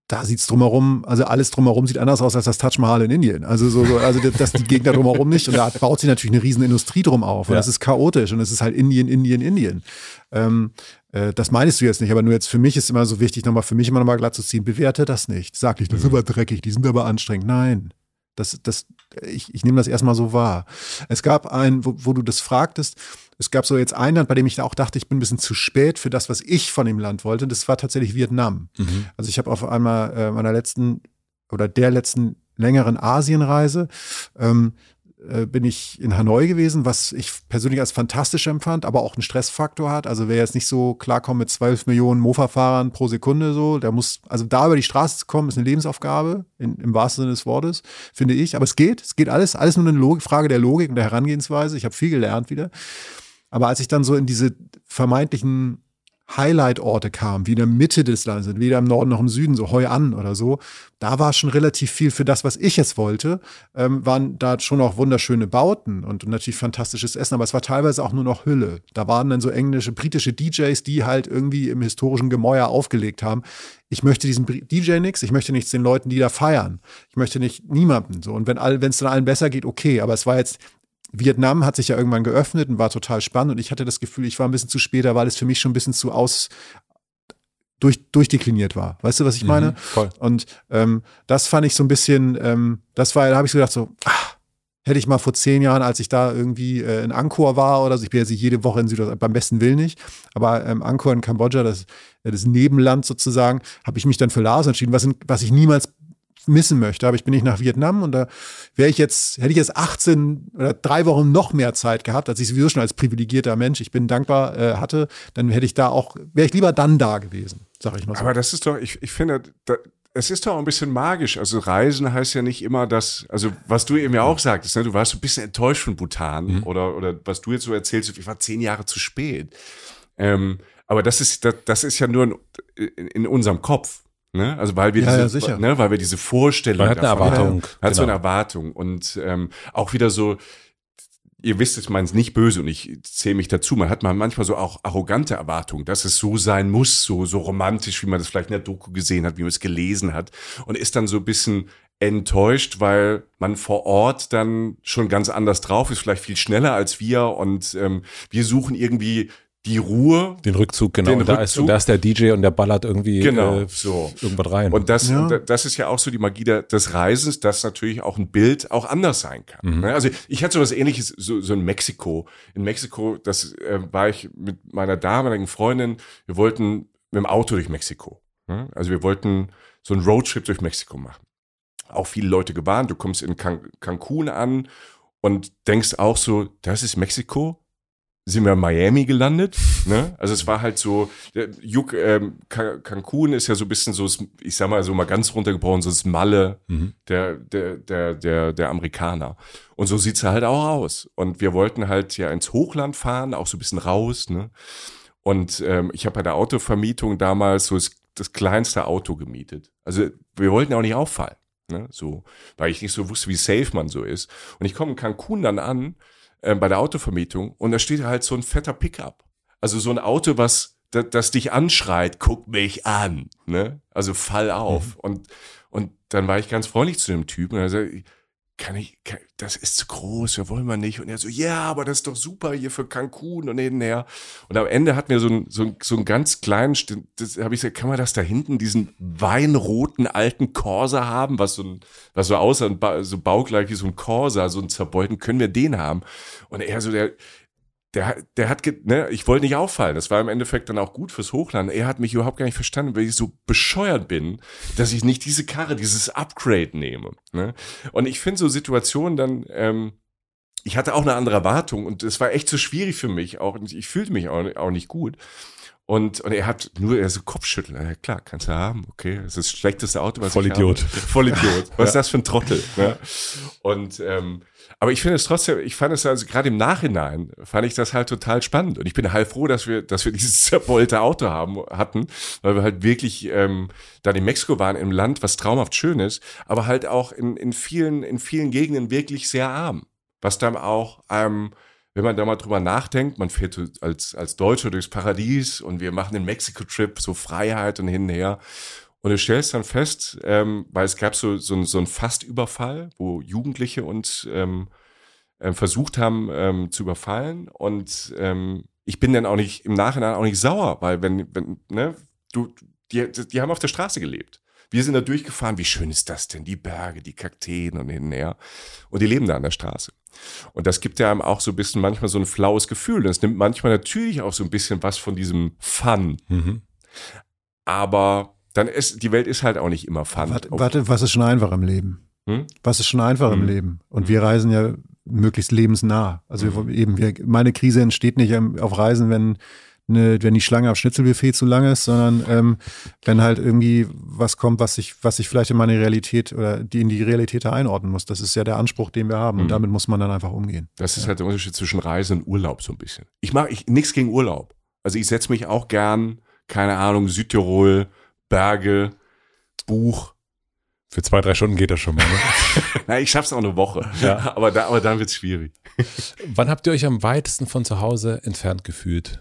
da sieht's drumherum, also alles drumherum sieht anders aus als das Taj Mahal in Indien. Also so, so also das die Gegend da drumherum nicht. Und da baut sich natürlich eine riesen Industrie drum auf. Und Ja. das ist chaotisch und es ist halt Indien, Indien, Indien. Ähm, äh, das meinst du jetzt nicht, aber nur jetzt für mich ist immer so wichtig, nochmal für mich immer nochmal glatt zu ziehen. Bewerte das nicht. Sag nicht, das ist aber dreckig, die sind aber anstrengend. Nein. Das, das, ich, ich nehme das erstmal so wahr. Es gab einen, wo, wo du das fragtest, es gab so jetzt ein Land, bei dem ich auch dachte, ich bin ein bisschen zu spät für das, was ich von dem Land wollte. Das war tatsächlich Vietnam. Also ich habe auf einmal äh, meiner letzten oder der letzten längeren Asienreise ähm, äh, bin ich in Hanoi gewesen, was ich persönlich als fantastisch empfand, aber auch einen Stressfaktor hat. Also wer jetzt nicht so klarkommt mit 12 Millionen Mofa-Fahrern pro Sekunde so, der muss, also da über die Straße zu kommen, ist eine Lebensaufgabe, in, im wahrsten Sinne des Wortes, finde ich. Aber es geht, es geht alles, alles nur eine Logik, Frage der Logik und der Herangehensweise. Ich habe viel gelernt wieder. Aber als ich dann so in diese vermeintlichen Highlight-Orte kam, wie in der Mitte des Landes, weder im Norden noch im Süden, so Hoi an oder so, da war schon relativ viel für das, was ich jetzt wollte, ähm, waren da schon auch wunderschöne Bauten und, natürlich fantastisches Essen, aber es war teilweise auch nur noch Hülle. Da waren dann so englische, britische DJs, die halt irgendwie im historischen Gemäuer aufgelegt haben. Ich möchte diesen DJ nix, ich möchte nichts den Leuten, die da feiern. Ich möchte nicht niemanden so. Und wenn es dann allen besser geht, okay, aber es war jetzt Vietnam hat sich ja irgendwann geöffnet und war total spannend und ich hatte das Gefühl, ich war ein bisschen zu später, weil es für mich schon ein bisschen zu aus durch, durchdekliniert war. Weißt du, was ich meine? Mhm, voll. Und ähm, das fand ich so ein bisschen, ähm, das war, da habe ich so gedacht, so, ah, hätte ich mal vor zehn Jahren, als ich da irgendwie äh, in Angkor war oder so, ich bin jetzt nicht jede Woche in Südostasien, beim besten Willen nicht, aber ähm, Angkor in Kambodscha, das, das Nebenland sozusagen, habe ich mich dann für Laos entschieden, was, in, was ich niemals missen möchte. Aber ich bin nicht nach Vietnam und da wäre ich jetzt, hätte ich jetzt 18 oder drei Wochen noch mehr Zeit gehabt, als ich sowieso schon als privilegierter Mensch, ich bin dankbar, äh, hatte, dann hätte ich da auch, wäre ich lieber dann da gewesen, sag ich mal so. Aber das ist doch, ich, ich finde, da, es ist doch ein bisschen magisch. Also Reisen heißt ja nicht immer das, also was du eben ja auch sagtest, ne, du warst so ein bisschen enttäuscht von Bhutan oder, oder was du jetzt so erzählst, ich war zehn Jahre zu spät. Ähm, aber das ist, das, das ist ja nur in, in unserem Kopf. Ne? Also weil wir Ja, ja, diese, sicher. Ne, weil wir diese Vorstellung Man hat eine davon haben. Erwartung. Man hat so eine genau. Erwartung und ähm, auch wieder so, ihr wisst, ich meine es nicht böse und ich zähle mich dazu, man hat man manchmal so auch arrogante Erwartungen, dass es so sein muss, so, so romantisch, wie man das vielleicht in der Doku gesehen hat, wie man es gelesen hat und ist dann so ein bisschen enttäuscht, weil man vor Ort dann schon ganz anders drauf ist, vielleicht viel schneller als wir und ähm, wir suchen irgendwie die Ruhe Den Rückzug, genau. Den und, da ist, Rückzug. und da ist der DJ und der ballert irgendwie Genau, äh, so. irgendwas rein. Und das, Ja. und das ist ja auch so die Magie der, des Reisens, dass natürlich auch ein Bild auch anders sein kann. Mhm. ne? Also ich hatte so was ähnliches, so, so in Mexiko. In Mexiko, das äh, war ich mit meiner damaligen Freundin, wir wollten mit dem Auto durch Mexiko. ne? Also wir wollten so einen Roadtrip durch Mexiko machen. Auch viele Leute gewarnt, du kommst in Can Cancun an und denkst auch so, das ist Mexiko? Sind wir in Miami gelandet. Ne? Also es war halt so, Juk, ähm, Can- Cancun ist ja so ein bisschen so, ich sag mal so mal ganz runtergebrochen, so das Malle Mhm. der, der, der, der, der Amerikaner. Und so sieht's halt auch aus. Und wir wollten halt ja ins Hochland fahren, auch so ein bisschen raus. Ne? Und ähm, ich habe bei der Autovermietung damals so das, das kleinste Auto gemietet. Also wir wollten auch nicht auffallen. Ne? So, weil ich nicht so wusste, wie safe man so ist. Und ich komme in Cancun dann an, äh, bei der Autovermietung, und da steht halt so ein fetter Pickup. Also so ein Auto, was das, das dich anschreit, guck mich an. Ne? Also fall auf. Und, und dann war ich ganz freundlich zu dem Typen und er sagte, kann ich, kann, das ist zu groß, wir wollen wir nicht. Und er so, ja, aber das ist doch super hier für Cancun und hinher. Und am Ende hatten wir so einen, so einen, so einen ganz kleinen, das habe ich gesagt, kann man das da hinten, diesen weinroten alten Corsa haben, was so, ein, was so aussah, ein so baugleich wie so ein Corsa, so ein zerbeulten, können wir den haben? Und er so, der, der, der hat, ne, ich wollte nicht auffallen. Das war im Endeffekt dann auch gut fürs Hochland. Er hat mich überhaupt gar nicht verstanden, weil ich so bescheuert bin, dass ich nicht diese Karre, dieses Upgrade nehme. Ne? Und ich finde so Situationen dann, ähm, ich hatte auch eine andere Erwartung und es war echt so schwierig für mich. Auch ich fühlte mich auch, auch nicht gut. Und, und er hat nur er so Kopfschütteln. Ja, klar, kannst du haben. Okay, das ist das schlechteste Auto, was Vollidiot. ich habe. Vollidiot. Was ist das für ein Trottel? Ne? Und ähm, aber ich finde es trotzdem, ich fand es also gerade im Nachhinein fand ich das halt total spannend und ich bin halt froh, dass wir, dass wir dieses zerbeulte Auto haben hatten, weil wir halt wirklich ähm, dann in Mexiko waren im Land, was traumhaft schön ist, aber halt auch in, in vielen in vielen Gegenden wirklich sehr arm, was dann auch ähm, wenn man da mal drüber nachdenkt, man fährt als, als Deutscher durchs Paradies und wir machen den Mexiko-Trip, so Freiheit und hin und her. Und du stellst dann fest, ähm, weil es gab so, so, so einen Fastüberfall, wo Jugendliche uns ähm, ähm, versucht haben ähm, zu überfallen. Und ähm, ich bin dann auch nicht im Nachhinein auch nicht sauer, weil wenn, wenn ne, du, die, die haben auf der Straße gelebt. Wir sind da durchgefahren, wie schön ist das denn? Die Berge, die Kakteen und hin und her. Und die leben da an der Straße. Und das gibt ja einem auch so ein bisschen manchmal so ein flaues Gefühl. Und es nimmt manchmal natürlich auch so ein bisschen was von diesem Fun. Mhm. Aber dann ist, die Welt ist halt auch nicht immer Fun. Warte, warte, was ist schon einfach im Leben? Hm? Was ist schon einfach im Mhm. Leben? Und wir reisen ja möglichst lebensnah. Also Mhm. wir, eben, wir, meine Krise entsteht nicht auf Reisen, wenn eine, wenn die Schlange am Schnitzelbuffet zu lang ist, sondern ähm, wenn halt irgendwie was kommt, was ich, was ich vielleicht in meine Realität oder die in die Realität da einordnen muss. Das ist ja der Anspruch, den wir haben. Und Mhm. damit muss man dann einfach umgehen. Das ist halt der Unterschied zwischen Reise und Urlaub so ein bisschen. Ich mache ich, nichts gegen Urlaub. Also ich setze mich auch gern, keine Ahnung, Südtirol, Berge, Buch. Für zwei, drei Stunden geht das schon mal. Ne? Na, ich schaff's auch eine Woche. Ja. Aber, da, aber dann wird's schwierig. Wann habt ihr euch am weitesten von zu Hause entfernt gefühlt?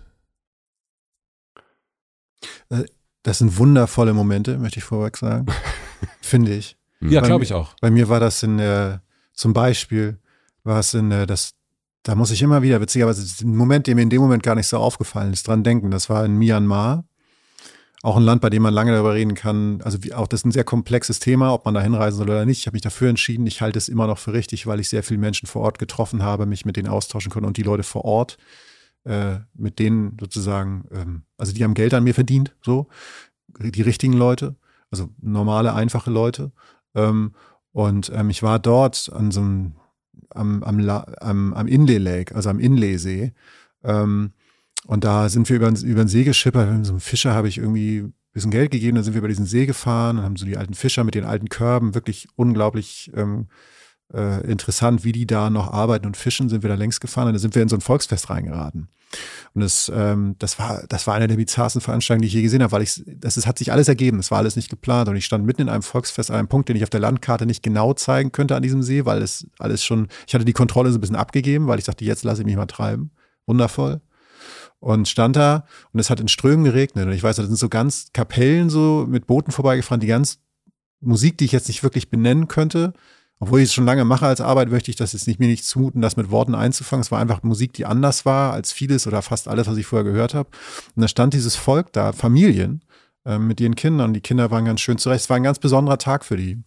Das sind wundervolle Momente, möchte ich vorweg sagen. Finde ich. Ja, glaube ich auch. Bei mir war das in der, zum Beispiel war es in der, das, da muss ich immer wieder, witzigerweise, ein Moment, der mir in dem Moment gar nicht so aufgefallen ist, dran denken. Das war in Myanmar. Auch ein Land, bei dem man lange darüber reden kann. Also wie, auch das ist ein sehr komplexes Thema, ob man da hinreisen soll oder nicht. Ich habe mich dafür entschieden. Ich halte es immer noch für richtig, weil ich sehr viele Menschen vor Ort getroffen habe, mich mit denen austauschen konnte und die Leute vor Ort, äh, mit denen sozusagen, ähm, also die haben Geld an mir verdient, so die richtigen Leute, also normale, einfache Leute. Ähm, und ähm, ich war dort an so einem, am, am, am, am Inle Lake, also am Inle-See. Ähm, und da sind wir über, über den See geschippert. So einem Fischer habe ich irgendwie ein bisschen Geld gegeben. Dann sind wir über diesen See gefahren und haben so die alten Fischer mit den alten Körben wirklich unglaublich ähm, äh, interessant, wie die da noch arbeiten und fischen, sind wir da längst gefahren und da sind wir in so ein Volksfest reingeraten. Und das, ähm, das war, das war eine der bizarrsten Veranstaltungen, die ich je gesehen habe, weil ich, das ist, hat sich alles ergeben. Es war alles nicht geplant und ich stand mitten in einem Volksfest an einem Punkt, den ich auf der Landkarte nicht genau zeigen könnte an diesem See, weil es alles schon, ich hatte die Kontrolle so ein bisschen abgegeben, weil ich dachte, jetzt lasse ich mich mal treiben. Wundervoll und stand da und es hat in Strömen geregnet und ich weiß, da sind so ganz Kapellen so mit Booten vorbeigefahren, die ganz Musik, die ich jetzt nicht wirklich benennen könnte, obwohl ich es schon lange mache als Arbeit, möchte ich das jetzt nicht mir nicht zumuten, das mit Worten einzufangen. Es war einfach Musik, die anders war als vieles oder fast alles, was ich vorher gehört habe. Und da stand dieses Volk da, Familien äh, mit ihren Kindern. Die Kinder waren ganz schön zurecht. Es war ein ganz besonderer Tag für die.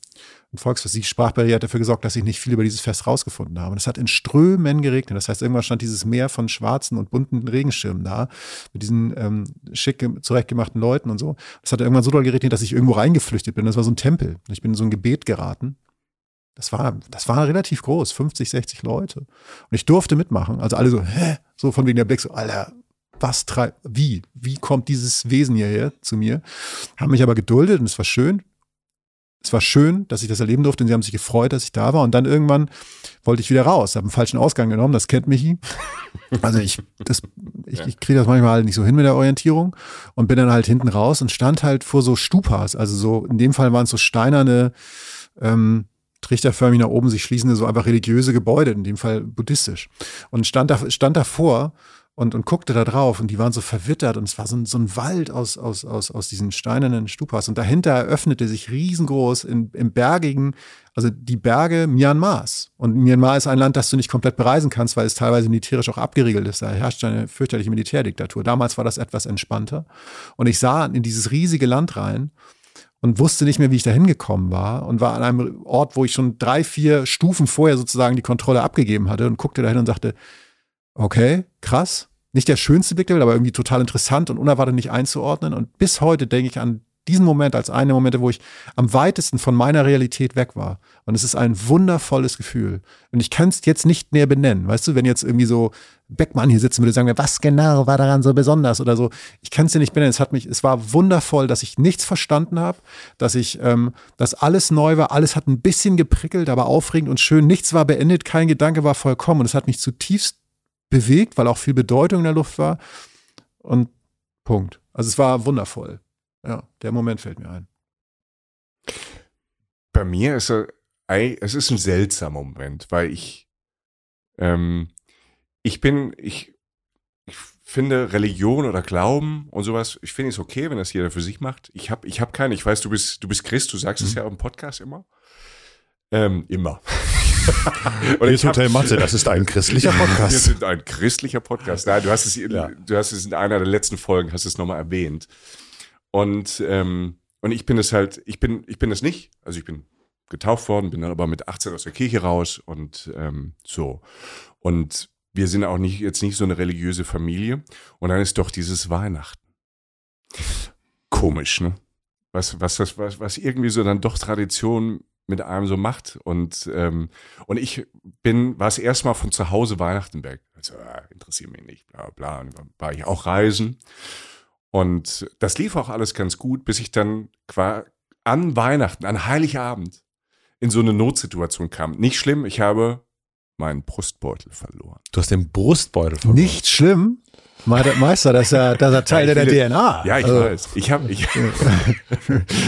Ein Volksfest. Die Sprachbarriere hat dafür gesorgt, dass ich nicht viel über dieses Fest rausgefunden habe. Und es hat in Strömen geregnet. Das heißt, irgendwann stand dieses Meer von schwarzen und bunten Regenschirmen da, mit diesen ähm, schick zurechtgemachten Leuten und so. Es hat irgendwann so doll geregnet, dass ich irgendwo reingeflüchtet bin. Das war so ein Tempel. Ich bin in so ein Gebet geraten. Das war, das war relativ groß, 50, 60 Leute. Und ich durfte mitmachen. Also alle so, hä? So von wegen der Blick, so, Alter, was treibt, wie? Wie kommt dieses Wesen hierher zu mir? Haben mich aber geduldet und es war schön. Es war schön, dass ich das erleben durfte und sie haben sich gefreut, dass ich da war. Und dann irgendwann wollte ich wieder raus, habe einen falschen Ausgang genommen, das kennt Michi. Also ich, das, ich, ich kriege das manchmal halt nicht so hin mit der Orientierung und bin dann halt hinten raus und stand halt vor so Stupas. Also so, in dem Fall waren es so steinerne, ähm, trichterförmig nach oben sich schließende, so einfach religiöse Gebäude, in dem Fall buddhistisch. Und stand, da, stand davor und, und guckte da drauf und die waren so verwittert und es war so ein, so ein Wald aus, aus, aus, aus diesen steinernen Stupas und dahinter eröffnete sich riesengroß in, im bergigen, also die Berge Myanmars. Und Myanmar ist ein Land, das du nicht komplett bereisen kannst, weil es teilweise militärisch auch abgeriegelt ist. Da herrscht eine fürchterliche Militärdiktatur. Damals war das etwas entspannter. Und ich sah in dieses riesige Land rein und wusste nicht mehr, wie ich da hingekommen war und war an einem Ort, wo ich schon drei, vier Stufen vorher sozusagen die Kontrolle abgegeben hatte und guckte dahin und sagte, okay, krass. Nicht der schönste Blick, aber irgendwie total interessant und unerwartet nicht einzuordnen. Und bis heute denke ich an diesen Moment als eine Momente, wo ich am weitesten von meiner Realität weg war. Und es ist ein wundervolles Gefühl. Und ich kann es jetzt nicht näher benennen. Weißt du, wenn jetzt irgendwie so Beckmann hier sitzen würde, sagen wir, was genau war daran so besonders oder so. Ich kann es dir nicht benennen. Es hat mich, es war wundervoll, dass ich nichts verstanden habe, dass ich, ähm, dass alles neu war. Alles hat ein bisschen geprickelt, aber aufregend und schön. Nichts war beendet, kein Gedanke war vollkommen. Und es hat mich zutiefst bewegt, weil auch viel Bedeutung in der Luft war. Und Punkt. Also es war wundervoll. Ja, der Moment fällt mir ein. Bei mir ist er, es ist ein seltsamer Moment, weil ich, ähm, ich bin, ich, ich finde Religion oder Glauben und sowas, ich finde es okay, wenn das jeder für sich macht. Ich habe ich hab keine, ich weiß, du bist, du bist Christ, du sagst mhm. es ja im Podcast immer. Ähm, immer. und ich Hotel Matze, das ist ein christlicher Podcast. Wir sind ein christlicher Podcast. Nein, du hast es, in, ja. du hast es in einer der letzten Folgen, hast es nochmal erwähnt. Und, ähm, und ich bin es halt, ich bin, ich bin es nicht. Also ich bin getauft worden, bin dann aber mit 18 aus der Kirche raus und ähm, so. Und wir sind auch nicht jetzt nicht so eine religiöse Familie. Und dann ist doch dieses Weihnachten. Komisch, ne? Was, was, was, was, was irgendwie so dann doch Tradition mit einem so macht. Und, ähm, und ich bin, war es erstmal von zu Hause Weihnachten weg. Also, äh, interessiert mich nicht, bla bla. Und dann war ich auch reisen. Und das lief auch alles ganz gut, bis ich dann an Weihnachten, an Heiligabend in so eine Notsituation kam. Nicht schlimm, ich habe meinen Brustbeutel verloren. Du hast den Brustbeutel verloren. Nicht schlimm? Meister, das ist ja, das ist Teil ja, der DNA. Ja, ich also. weiß. Ich habe, ich,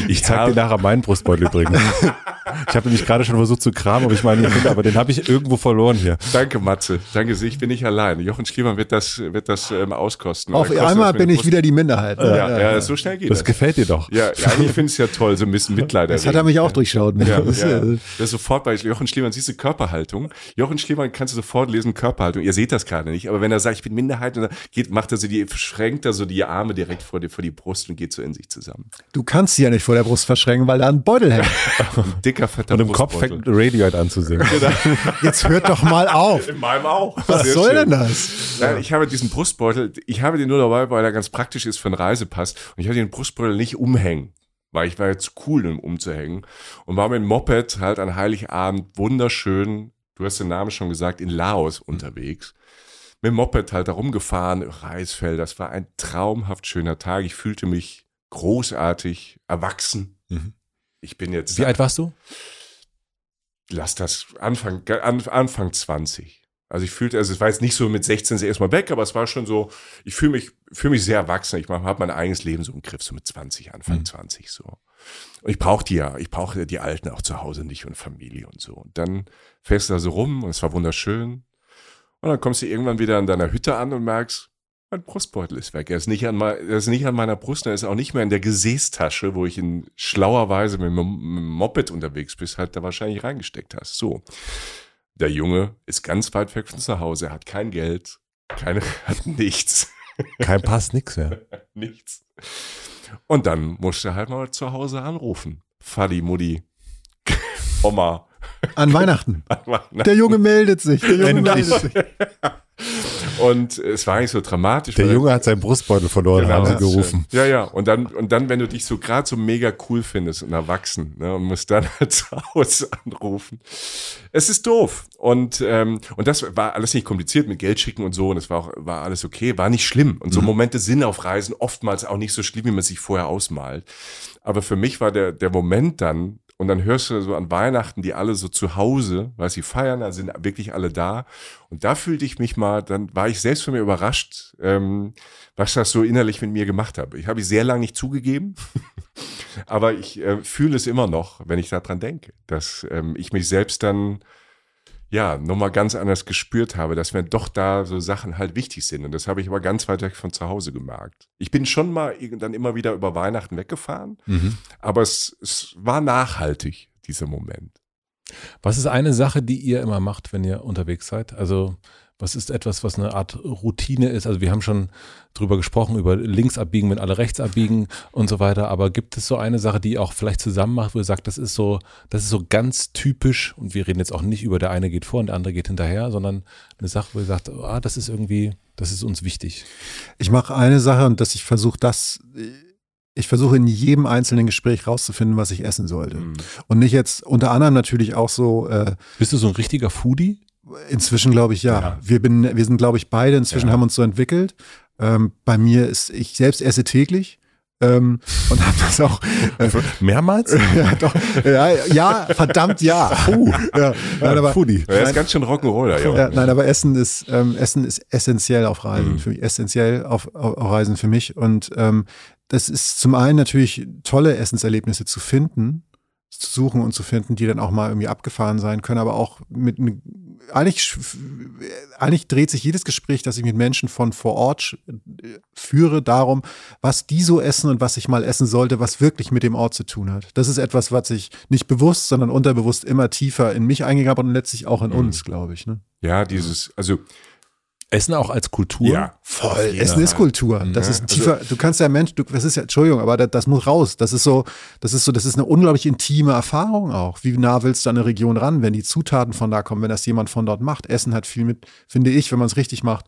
ich zeige dir nachher meinen Brustbeutel übrigens. Ich habe nämlich gerade schon versucht zu kramen, aber ich meine, aber den habe ich irgendwo verloren hier. Danke, Matze. Danke, ich bin nicht allein. Jochen Schliemann wird das, wird das ähm, auskosten. Auf einmal bin ich wieder die Minderheit. Ja, ja, ja, so schnell geht das. Das gefällt dir doch. Ja, ja ich finde es ja toll, so ein bisschen Mitleid. Das hat er mich auch durchschaut. Ja, das, ja. das ist sofort bei Jochen Schliemann, siehst du Körperhaltung. Jochen Schliemann kannst du sofort lesen, Körperhaltung. Ihr seht das gerade nicht, aber wenn er sagt, ich bin Minderheit, dann geht, macht er so die, verschränkt er so die Arme direkt vor die, vor die Brust und geht so in sich zusammen. Du kannst sie ja nicht vor der Brust verschränken, weil da ein Beutel hängt. ein dicker, fetter Und im Kopf fängt Radiohead an zu singen. Genau. Jetzt hört doch mal auf. In meinem auch. Was Sehr soll schön. denn das? Nein, ich habe diesen Brustbeutel, ich habe den nur dabei, weil er ganz praktisch ist für einen Reisepass. Und ich habe den Brustbeutel nicht umhängen weil ich war jetzt cool, um umzuhängen. Und war mit dem Moped halt an Heiligabend wunderschön, du hast den Namen schon gesagt, in Laos unterwegs mit dem Moped halt da rumgefahren, Reisfeld. Das war ein traumhaft schöner Tag. Ich fühlte mich großartig, erwachsen. Mhm. Ich bin jetzt. Wie alt warst du? lass das Anfang, Anfang 20. Also ich fühlte, also es war jetzt nicht so mit 16 erstmal weg, aber es war schon so, ich fühle mich, fühle mich sehr erwachsen. Ich habe mein eigenes Leben so im Griff, so mit 20, Anfang mhm. 20 so. Und ich brauche die ja, ich brauche die Alten auch zu Hause nicht und Familie und so. Und dann fährst du da so rum und es war wunderschön. Und dann kommst du irgendwann wieder an deiner Hütte an und merkst, mein Brustbeutel ist weg. Er ist nicht an, er ist nicht an meiner Brust, er ist auch nicht mehr in der Gesäßtasche, wo ich in schlauer Weise mit dem Moped unterwegs bin, halt da wahrscheinlich reingesteckt hast. So. Der Junge ist ganz weit weg von zu Hause, er hat kein Geld, keine, hat nichts. Kein Pass, nix ja. nichts. Und dann musste er halt mal zu Hause anrufen. Fadi, Mutti, Oma. An Weihnachten. An Weihnachten. Der Junge meldet sich. Der Junge meldet sich. Und es war eigentlich so dramatisch. Der Junge hat seinen Brustbeutel verloren, genau, haben sie gerufen. Ja, ja. Und dann, und dann, wenn du dich so gerade so mega cool findest und erwachsen, ne, und musst dann halt zu Hause anrufen. Es ist doof. Und, ähm, und das war alles nicht kompliziert mit Geld schicken und so. Und es war auch, war alles okay, war nicht schlimm. Und so mhm. Momente sind auf Reisen oftmals auch nicht so schlimm, wie man sich vorher ausmalt. Aber für mich war der, der Moment dann, und dann hörst du so an Weihnachten, die alle so zu Hause, weil sie feiern, da sind wirklich alle da. Und da fühlte ich mich mal, dann war ich selbst von mir überrascht, ähm, was das so innerlich mit mir gemacht habe. Ich habe ich sehr lange nicht zugegeben, aber ich äh, fühle es immer noch, wenn ich daran denke, dass ähm, ich mich selbst dann ja, nochmal ganz anders gespürt habe, dass mir doch da so Sachen halt wichtig sind. Und das habe ich aber ganz weit weg von zu Hause gemerkt. Ich bin schon mal dann immer wieder über Weihnachten weggefahren, mhm. aber es, es war nachhaltig, dieser Moment. Was ist eine Sache, die ihr immer macht, wenn ihr unterwegs seid? Also was ist etwas, was eine Art Routine ist? Also wir haben schon drüber gesprochen, über links abbiegen, wenn alle rechts abbiegen und so weiter. Aber gibt es so eine Sache, die auch vielleicht zusammen macht, wo ihr sagt, das ist so, das ist so ganz typisch und wir reden jetzt auch nicht über der eine geht vor und der andere geht hinterher, sondern eine Sache, wo ihr sagt, ah, das ist irgendwie, das ist uns wichtig. Ich mache eine Sache und dass ich versuche, das ich versuche in jedem einzelnen Gespräch rauszufinden, was ich essen sollte. Mhm. Und nicht jetzt unter anderem natürlich auch so. Äh, Bist du so ein richtiger Foodie? Inzwischen glaube ich ja. ja. Wir, bin, wir sind, glaube ich, beide inzwischen ja. haben uns so entwickelt. Ähm, bei mir ist, ich selbst esse täglich. Ähm, und habe das auch äh, mehrmals? ja, doch, ja, ja, verdammt ja. Uh, ja, nein, aber, Foodie. Er ist ganz schön Rock'n'Roller, ja. ja. Nein, aber Essen ist ähm, Essen ist essentiell auf Reisen mhm. für mich, essentiell auf, auf, auf Reisen für mich und ähm, das ist zum einen natürlich tolle Essenserlebnisse zu finden, zu suchen und zu finden, die dann auch mal irgendwie abgefahren sein können, aber auch mit eigentlich, eigentlich dreht sich jedes Gespräch, das ich mit Menschen von vor Ort führe, darum, was die so essen und was ich mal essen sollte, was wirklich mit dem Ort zu tun hat. Das ist etwas, was ich nicht bewusst, sondern unterbewusst immer tiefer in mich eingegangen habe und letztlich auch in mhm. uns, glaube ich. Ne? Ja, dieses, also Essen auch als Kultur? Ja, voll. Essen ist Kultur. Das ja, ist tiefer. Also, du kannst ja Mensch, du, das ist ja, Entschuldigung, aber das, das, muss raus. Das ist so, das ist so, das ist eine unglaublich intime Erfahrung auch. Wie nah willst du an eine Region ran, wenn die Zutaten von da kommen, wenn das jemand von dort macht? Essen hat viel mit, finde ich, wenn man es richtig macht,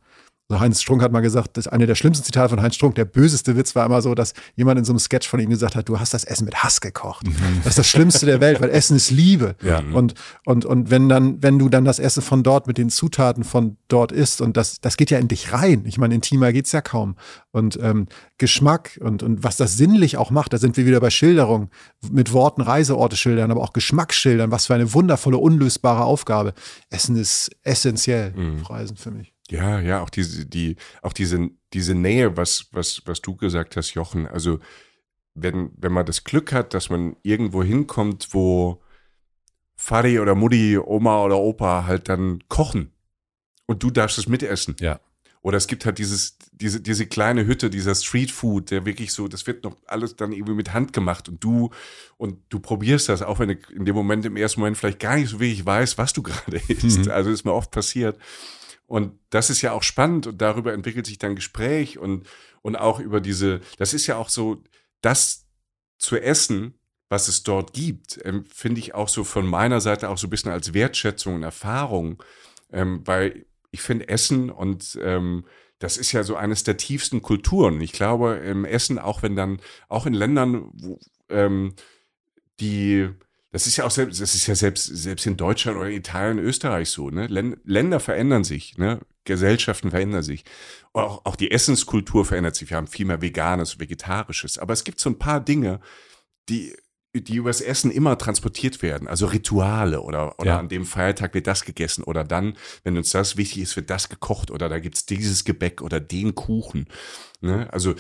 also Heinz Strunk hat mal gesagt, das ist eine der schlimmsten Zitate von Heinz Strunk. Der böseste Witz war immer so, dass jemand in so einem Sketch von ihm gesagt hat, du hast das Essen mit Hass gekocht. Mhm. Das ist das Schlimmste der Welt, weil Essen ist Liebe. Ja. Und, und, und wenn dann, wenn du dann das Essen von dort mit den Zutaten von dort isst und das, das geht ja in dich rein. Ich meine, intimer geht's ja kaum. Und ähm, Geschmack und, und was das sinnlich auch macht, da sind wir wieder bei Schilderung mit Worten, Reiseorte schildern, aber auch Geschmacksschildern. Was für eine wundervolle, unlösbare Aufgabe. Essen ist essentiell mhm. Reisen für mich. Ja, ja, auch diese, die, auch diese, diese Nähe, was, was, was du gesagt hast, Jochen. Also, wenn, wenn man das Glück hat, dass man irgendwo hinkommt, wo Fari oder Mutti, Oma oder Opa halt dann kochen und du darfst es mitessen. Ja. Oder es gibt halt dieses, diese, diese kleine Hütte, dieser Streetfood, der wirklich so, das wird noch alles dann irgendwie mit Hand gemacht und du, und du probierst das, auch wenn du in dem Moment, im ersten Moment vielleicht gar nicht so wirklich weißt, was du gerade isst. Mhm. Also ist mir oft passiert. Und das ist ja auch spannend und darüber entwickelt sich dann Gespräch und, und auch über diese, das ist ja auch so, das zu essen, was es dort gibt, ähm, finde ich auch so von meiner Seite auch so ein bisschen als Wertschätzung und Erfahrung, ähm, weil ich finde Essen und ähm, das ist ja so eines der tiefsten Kulturen. Ich glaube, im Essen, auch wenn dann, auch in Ländern, wo, ähm, die das ist ja auch selbst, das ist ja selbst, selbst in Deutschland oder Italien, Österreich so, ne? Länder verändern sich, ne? Gesellschaften verändern sich. Auch, auch die Essenskultur verändert sich. Wir haben viel mehr Veganes, Vegetarisches. Aber es gibt so ein paar Dinge, die, die übers Essen immer transportiert werden, also Rituale oder, oder Ja. an dem Feiertag wird das gegessen oder dann, wenn uns das wichtig ist, wird das gekocht oder da gibt's dieses Gebäck oder den Kuchen. Ne? Also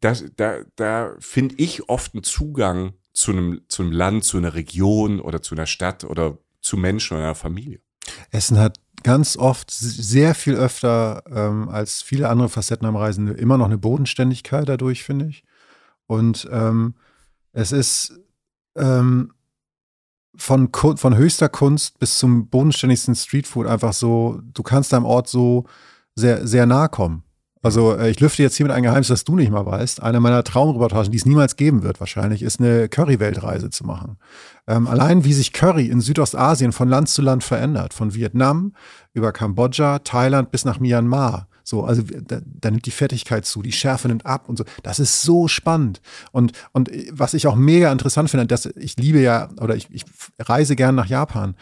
das, da, da finde ich oft einen Zugang zu einem, zu einem Land, zu einer Region oder zu einer Stadt oder zu Menschen oder einer Familie. Essen hat ganz oft sehr viel öfter ähm, als viele andere Facetten am Reisen immer noch eine Bodenständigkeit dadurch, finde ich. Und ähm, es ist ähm, von, von höchster Kunst bis zum bodenständigsten Streetfood einfach so, du kannst deinem Ort so sehr, sehr nahe kommen. Also äh, ich lüfte jetzt hier mit einem Geheimnis, das du nicht mal weißt. Eine meiner Traumreportagen, die es niemals geben wird wahrscheinlich, ist eine Curry-Weltreise zu machen. Ähm, allein wie sich Curry in Südostasien von Land zu Land verändert, von Vietnam über Kambodscha, Thailand bis nach Myanmar. So, also da, da nimmt die Fettigkeit zu, die Schärfe nimmt ab und so. Das ist so spannend. Und, und was ich auch mega interessant finde, dass ich liebe ja, oder ich, ich reise gern nach Japan.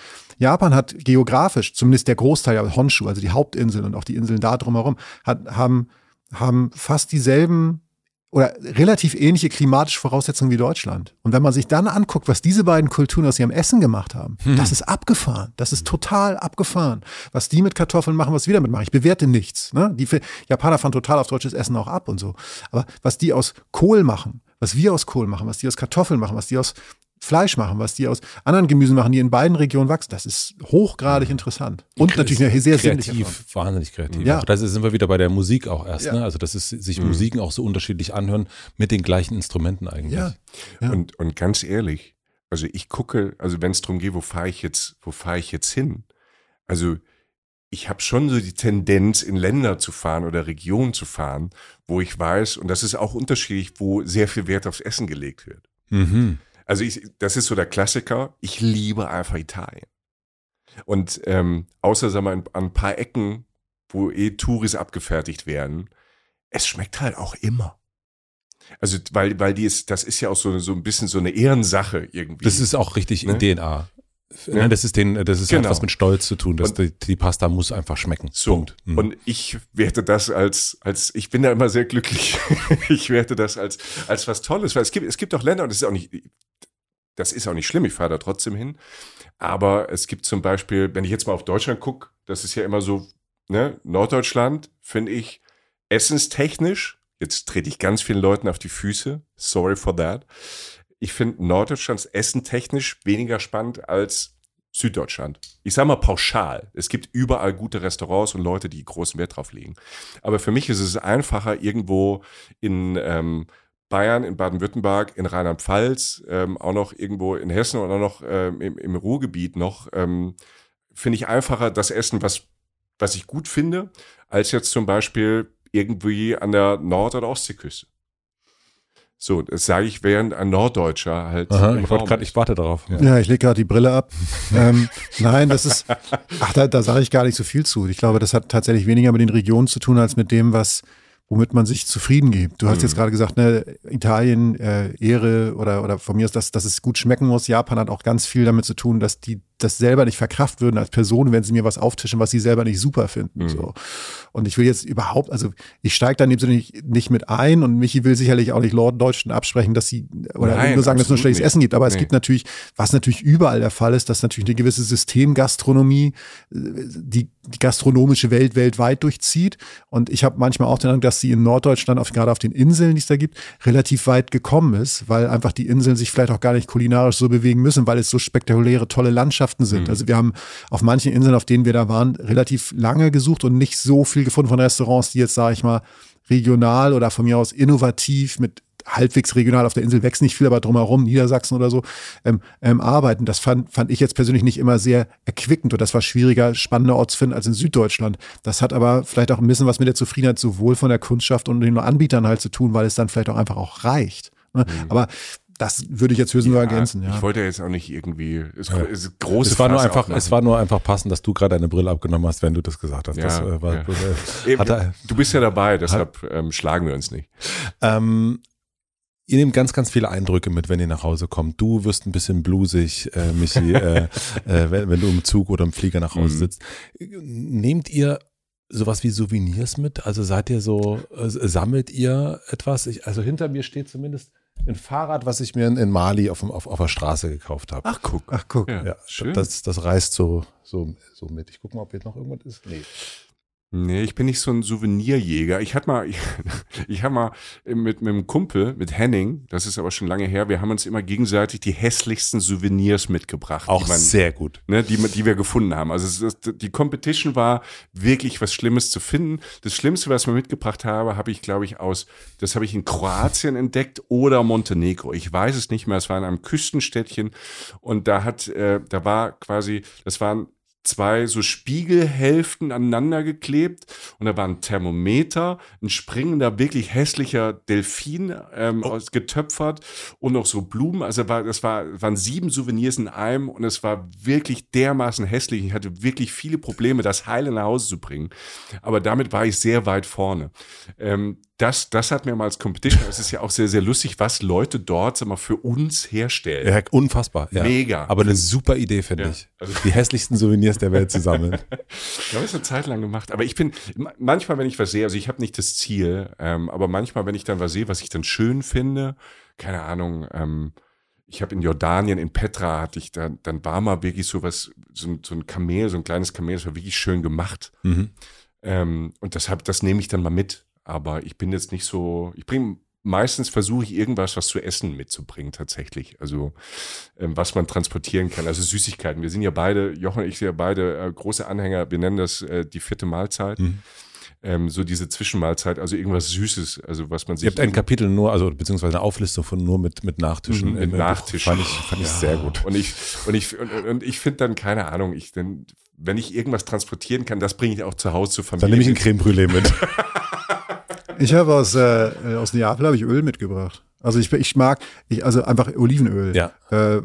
Japan hat geografisch, zumindest der Großteil, Honshu, also die Hauptinseln und auch die Inseln da drumherum, hat, haben, haben fast dieselben oder relativ ähnliche klimatische Voraussetzungen wie Deutschland. Und wenn man sich dann anguckt, was diese beiden Kulturen aus ihrem Essen gemacht haben, das ist abgefahren. Das ist total abgefahren. Was die mit Kartoffeln machen, was wir damit machen. Ich bewerte nichts. Ne? Die Japaner fahren total auf deutsches Essen auch ab und so. Aber was die aus Kohl machen, was wir aus Kohl machen, was die aus Kartoffeln machen, was die aus Fleisch machen, was die aus anderen Gemüsen machen, die in beiden Regionen wachsen, das ist hochgradig interessant. Und natürlich eine sehr Form. kreativ, wahnsinnig kreativ. Ja. Auch da sind wir wieder bei der Musik auch erst, Ja. ne? Also dass es sich Musiken auch so unterschiedlich anhören mit den gleichen Instrumenten eigentlich. Ja. Ja. Und, und ganz ehrlich, also ich gucke, also wenn es darum geht, wo fahre ich jetzt, wo fahre ich jetzt hin? Also ich habe schon so die Tendenz, in Länder zu fahren oder Regionen zu fahren, wo ich weiß, und das ist auch unterschiedlich, wo sehr viel Wert aufs Essen gelegt wird. Mhm. Also ich, das ist so der Klassiker. Ich liebe einfach Italien. Und ähm, außer sagen wir, an, an ein paar Ecken, wo eh Touris abgefertigt werden, es schmeckt halt auch immer. Also weil weil die ist, das ist ja auch so so ein bisschen so eine Ehrensache irgendwie. Das ist auch richtig Ne? in DNA. Ne, Das ist den, das ist halt Genau. was mit Stolz zu tun, dass Und- die, die Pasta muss einfach schmecken. so. Punkt. Mhm. Und ich werte das als, als, ich bin da immer sehr glücklich. ich werte das als, als was Tolles, weil es gibt, es gibt auch Länder und das ist auch nicht, das ist auch nicht schlimm, ich fahre da trotzdem hin. Aber es gibt zum Beispiel, wenn ich jetzt mal auf Deutschland gucke, das ist ja immer so, ne, Norddeutschland finde ich essenstechnisch, jetzt trete ich ganz vielen Leuten auf die Füße, sorry for that. Ich finde Norddeutschlands essentechnisch weniger spannend als Süddeutschland. Ich sage mal pauschal. Es gibt überall gute Restaurants und Leute, die großen Wert drauf legen. Aber für mich ist es einfacher, irgendwo in ähm, Bayern, in Baden-Württemberg, in Rheinland-Pfalz, ähm, auch noch irgendwo in Hessen und auch noch ähm, im, im Ruhrgebiet noch, ähm, finde ich einfacher das Essen, was, was ich gut finde, als jetzt zum Beispiel irgendwie an der Nord- oder Ostseeküste. So, das sage ich, während ein Norddeutscher halt. Aha, im ich, grad, ist. ich warte darauf. Ja. Ja, ich lege gerade die Brille ab. ähm, nein, das ist, ach, da, da sage ich gar nicht so viel zu. Ich glaube, das hat tatsächlich weniger mit den Regionen zu tun, als mit dem, was, womit man sich zufrieden gibt. Du hast Mhm. jetzt gerade gesagt, ne, Italien, äh, Ehre oder, oder von mir ist, dass, dass es gut schmecken muss. Japan hat auch ganz viel damit zu tun, dass die das selber nicht verkraft würden als Person, wenn sie mir was auftischen, was sie selber nicht super finden. Mhm. So. Und ich will jetzt überhaupt, also ich steige da in dem Sinne nicht, nicht mit ein und Michi will sicherlich auch nicht Norddeutschen absprechen, dass sie oder Nein, nur sagen, dass es nur schlechtes nicht. Essen gibt. Aber es Nee. gibt natürlich, was natürlich überall der Fall ist, dass natürlich eine gewisse Systemgastronomie äh, die, die gastronomische Welt weltweit durchzieht. Und ich habe manchmal auch den Eindruck, dass sie in Norddeutschland, auf, gerade auf den Inseln, die es da gibt, relativ weit gekommen ist, weil einfach die Inseln sich vielleicht auch gar nicht kulinarisch so bewegen müssen, weil es so spektakuläre, tolle Landschaften sind. Also wir haben auf manchen Inseln, auf denen wir da waren, relativ lange gesucht und nicht so viel gefunden von Restaurants, die jetzt, sage ich mal, regional oder von mir aus innovativ mit halbwegs regional auf der Insel wächst nicht viel, aber drumherum, Niedersachsen oder so, ähm, ähm, arbeiten. Das fand, fand ich jetzt persönlich nicht immer sehr erquickend und das war schwieriger, spannender Ort zu finden als in Süddeutschland. Das hat aber vielleicht auch ein bisschen was mit der Zufriedenheit sowohl von der Kundschaft und den Anbietern halt zu tun, weil es dann vielleicht auch einfach auch reicht. Ne? Aber das würde ich jetzt höchstens nur ergänzen. Ja. Ich wollte jetzt auch nicht irgendwie, es ist große Es war nur Fass einfach, es war nur einfach passend, dass du gerade deine Brille abgenommen hast, wenn du das gesagt hast. Ja, das äh, war, ja. äh, Eben, hat er, du bist ja dabei, deshalb ähm, schlagen wir uns nicht. Ähm, ihr nehmt ganz, ganz viele Eindrücke mit, wenn ihr nach Hause kommt. Du wirst ein bisschen blusig, äh, Michi, äh, äh, wenn, wenn du im Zug oder im Flieger nach Hause Mhm. sitzt. Nehmt ihr sowas wie Souvenirs mit? Also seid ihr so, äh, sammelt ihr etwas? Ich, also hinter mir steht zumindest ein Fahrrad, was ich mir in, in Mali auf, auf, auf der Straße gekauft habe. Ach, guck. Ach, guck. Ja, Ja, schön. das, das reißt so, so, so mit. Ich gucke mal, ob jetzt noch irgendwas ist. Nee. Nee, ich bin nicht so ein Souvenirjäger. Ich hatte mal, ich, ich habe mal mit, mit einem Kumpel, mit Henning, das ist aber schon lange her, wir haben uns immer gegenseitig die hässlichsten Souvenirs mitgebracht. Auch man, sehr gut. ne, die, die wir gefunden haben. Also ist, die Competition war wirklich was Schlimmes zu finden. Das Schlimmste, was ich mitgebracht habe, habe ich, glaube ich, aus, das habe ich in Kroatien entdeckt oder Montenegro. Ich weiß es nicht mehr. Es war in einem Küstenstädtchen und da hat, äh, da war quasi, das waren zwei so Spiegelhälften aneinander geklebt und da war ein Thermometer, ein springender, wirklich hässlicher Delfin ähm, aus, getöpfert und noch so Blumen. Also war, das war, waren sieben Souvenirs in einem und es war wirklich dermaßen hässlich. Ich hatte wirklich viele Probleme, das heile nach Hause zu bringen. Aber damit war ich sehr weit vorne. Ähm, das, das hat mir mal als Competition, es ist ja auch sehr, sehr lustig, was Leute dort sag mal, für uns herstellen. Ja, unfassbar. Ja. Mega. Aber eine super Idee, finde Ja. ich. Die hässlichsten Souvenirs der Welt zu sammeln. Ich habe es eine Zeit lang gemacht, aber ich bin ma- manchmal, wenn ich was sehe, also ich habe nicht das Ziel, ähm, aber manchmal, wenn ich dann was sehe, was ich dann schön finde, keine Ahnung, ähm, ich habe in Jordanien, in Petra hatte ich dann, dann war mal wirklich so was, so ein, so ein Kamel, so ein kleines Kamel, das war wirklich schön gemacht. Mhm. Ähm, und das, hab, das nehme ich dann mal mit. Aber ich bin jetzt nicht so, ich bringe, meistens versuche ich irgendwas, was zu essen mitzubringen tatsächlich. Also ähm, was man transportieren kann. Also Süßigkeiten. Wir sind ja beide, Jochen und ich sind ja beide äh, große Anhänger, wir nennen das äh, die vierte Mahlzeit. Mhm. Ähm, so diese Zwischenmahlzeit, also irgendwas Süßes, also was man sich. Ihr habt ein Kapitel nur, also beziehungsweise eine Auflistung von nur mit, mit Nachtischen. Mhm, mit. Nachtischen. Fand ich, fand ich sehr gut. Und ich, und ich, und, und ich finde dann, keine Ahnung, ich, denn, wenn ich irgendwas transportieren kann, das bringe ich auch zu Hause zur Familie. Dann nehme ich ein. Creme Brûlée mit. Ich habe aus, äh, aus Neapel habe ich Öl mitgebracht. Also ich, ich mag, ich, also einfach Olivenöl. Ja. Äh,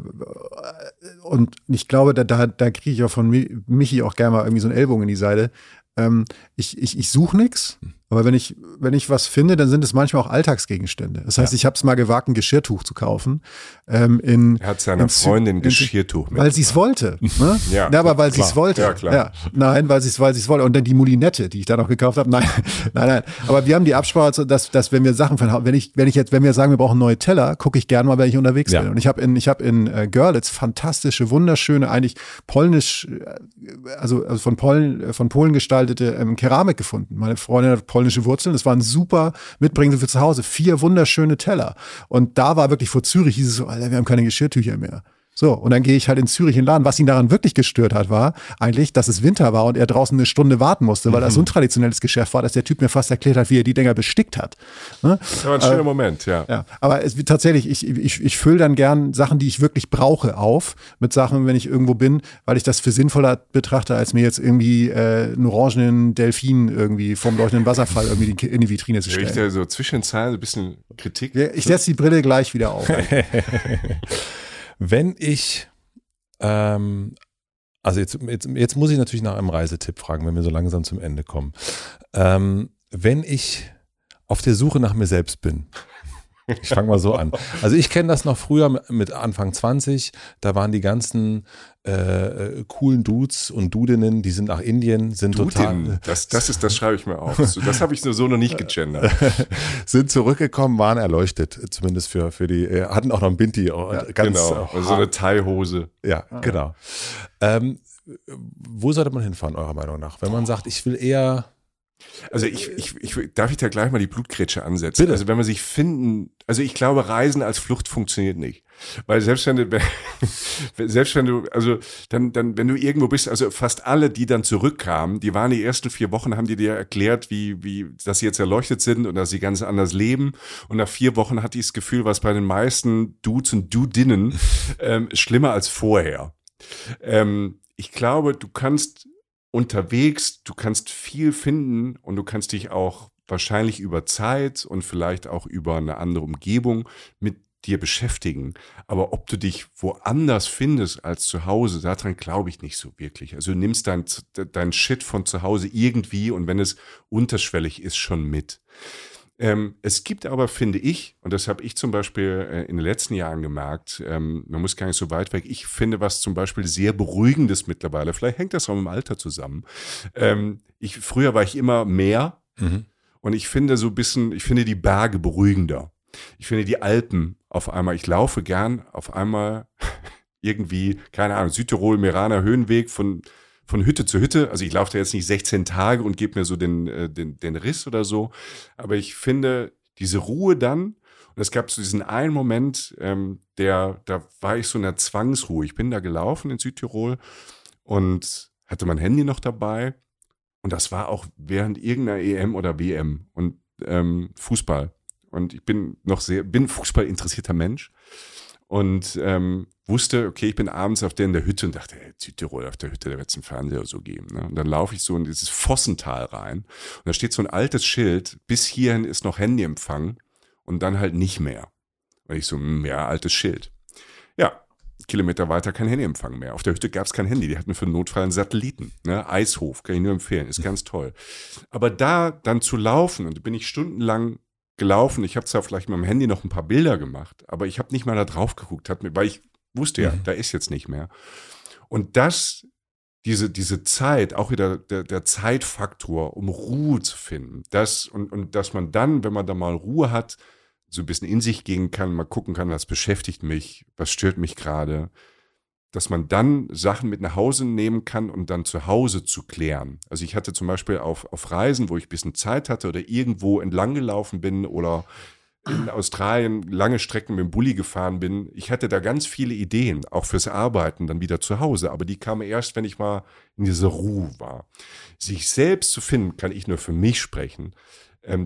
und ich glaube, da, da, da kriege ich auch von Mi- Michi auch gerne mal irgendwie so einen Ellbogen in die Seite. Ähm, ich ich, ich suche nichts, aber wenn ich, wenn ich was finde, dann sind es manchmal auch Alltagsgegenstände. Das heißt, ich habe es mal gewagt, ein Geschirrtuch zu kaufen. Ähm, in, Er hat seiner Freundin in- Geschirrtuch Weil sie es wollte. Ne? Ja, ja, aber weil sie es wollte. Ja, klar. Nein, weil sie es weil sie es wollte. Und dann die Mulinette, die ich da noch gekauft habe. Nein, nein, nein. Aber wir haben die Absprache, dass, dass wenn wir Sachen von, wenn ich, wenn ich jetzt, wenn wir sagen, wir brauchen neue Teller, gucke ich gerne mal, wenn ich unterwegs Ja. bin. Und ich habe in, ich habe in äh, Görlitz fantastische, wunderschöne, eigentlich polnisch, äh, also, also von Polen, äh, von Polen gestaltete ähm, Keramik gefunden. Meine Freundin hat polnische Wurzeln. Das war ein super Mitbringsel für zu Hause. Vier wunderschöne Teller. Und da war wirklich vor Zürich hieß es so, Alter, wir haben keine Geschirrtücher mehr. So, und dann gehe ich halt in Zürich in den Laden. Was ihn daran wirklich gestört hat, war eigentlich, dass es Winter war und er draußen eine Stunde warten musste, weil das so ein traditionelles Geschäft war, dass der Typ mir fast erklärt hat, wie er die Dinger bestickt hat. Ne? Das war ein schöner Moment, ja. Ja, aber es tatsächlich, ich, ich, ich fülle dann gern Sachen, die ich wirklich brauche, auf mit Sachen, wenn ich irgendwo bin, weil ich das für sinnvoller betrachte, als mir jetzt irgendwie äh, einen orangenen Delfin irgendwie vom leuchtenden Wasserfall irgendwie in die Vitrine zu Höre ich stellen. da so zwischen den Zeilen so ein bisschen Kritik? Ich setze die Brille gleich wieder auf. Wenn ich, ähm, also jetzt, jetzt, jetzt muss ich natürlich nach einem Reisetipp fragen, wenn wir so langsam zum Ende kommen. Ähm, wenn ich auf der Suche nach mir selbst bin, ich fange mal so an. Also ich kenne das noch früher mit Anfang 20, da waren die ganzen äh, coolen Dudes und Dudinnen, die sind nach Indien, sind total, Dudin, das, das ist, das schreibe ich mir auf. So, Das habe ich so noch nicht gegendert. sind zurückgekommen, waren erleuchtet, zumindest für, für die, äh, hatten auch noch ein Binti, äh, ganz genau. äh, Also so eine Thai-Hose. Ja, genau. Ähm, wo sollte man hinfahren, eurer Meinung nach? Wenn man sagt, ich will eher. Also ich, ich, ich, darf ich da gleich mal die Blutgrätsche ansetzen? Bitte. Also wenn man sich finden, also ich glaube, Reisen als Flucht funktioniert nicht. Weil selbst wenn du, selbst wenn du, also dann, dann, wenn du irgendwo bist, also fast alle, die dann zurückkamen, die waren die ersten vier Wochen, haben die dir erklärt, wie, wie, dass sie jetzt erleuchtet sind und dass sie ganz anders leben. Und nach vier Wochen hatte ich das Gefühl, was bei den meisten Dudes und Dudinnen ähm, schlimmer als vorher. Ähm, ich glaube, du kannst unterwegs, du kannst viel finden und du kannst dich auch wahrscheinlich über Zeit und vielleicht auch über eine andere Umgebung mit dir beschäftigen. Aber ob du dich woanders findest als zu Hause, daran glaube ich nicht so wirklich. Also du nimmst dein, dein Shit von zu Hause irgendwie und wenn es unterschwellig ist, schon mit. Ähm, es gibt aber, finde ich, und das habe ich zum Beispiel äh, in den letzten Jahren gemerkt, ähm, man muss gar nicht so weit weg, ich finde was zum Beispiel sehr Beruhigendes mittlerweile, vielleicht hängt das auch mit dem Alter zusammen. Ähm, ich, früher war ich immer mehr Mhm. und ich finde so ein bisschen, ich finde die Berge beruhigender. Ich finde die Alpen auf einmal, ich laufe gern auf einmal irgendwie, keine Ahnung, Südtirol, Meraner Höhenweg von, von Hütte zu Hütte. Also ich laufe da jetzt nicht 16 Tage und gebe mir so den, äh, den, den Riss oder so. Aber ich finde diese Ruhe dann, und es gab so diesen einen Moment, ähm, der, da war ich so in der Zwangsruhe. Ich bin da gelaufen in Südtirol und hatte mein Handy noch dabei. Und das war auch während irgendeiner EM oder WM und ähm, Fußball. Und ich bin noch sehr, bin Fußball interessierter Mensch und ähm, wusste, okay, ich bin abends auf der in der Hütte und dachte, hey, Südtirol auf der Hütte, da wird es einen Fernseher so geben. Ne? Und dann laufe ich so in dieses Vossental rein und da steht so ein altes Schild, bis hierhin ist noch Handyempfang und dann halt nicht mehr. Und ich so, hm, ja, altes Schild. Ja, Kilometer weiter kein Handyempfang mehr. Auf der Hütte gab es kein Handy, die hatten für den Notfall einen Satelliten. Ne? Eishof, kann ich nur empfehlen, ist ganz toll. Aber da dann zu laufen, und bin ich stundenlang gelaufen, ich habe zwar vielleicht mit dem Handy noch ein paar Bilder gemacht, aber ich habe nicht mal da drauf geguckt, hat mir, weil ich wusste ja, mhm. da ist jetzt nicht mehr. Und das, diese, diese Zeit, auch wieder der, der Zeitfaktor, um Ruhe zu finden, das und, und dass man dann, wenn man da mal Ruhe hat, so ein bisschen in sich gehen kann, mal gucken kann, was beschäftigt mich, was stört mich gerade, dass man dann Sachen mit nach Hause nehmen kann und dann zu Hause zu klären. Also ich hatte zum Beispiel auf, auf Reisen, wo ich ein bisschen Zeit hatte oder irgendwo entlang gelaufen bin oder in Australien lange Strecken mit dem Bulli gefahren bin, ich hatte da ganz viele Ideen, auch fürs Arbeiten dann wieder zu Hause, aber die kamen erst, wenn ich mal in dieser Ruhe war. Sich selbst zu finden, kann ich nur für mich sprechen,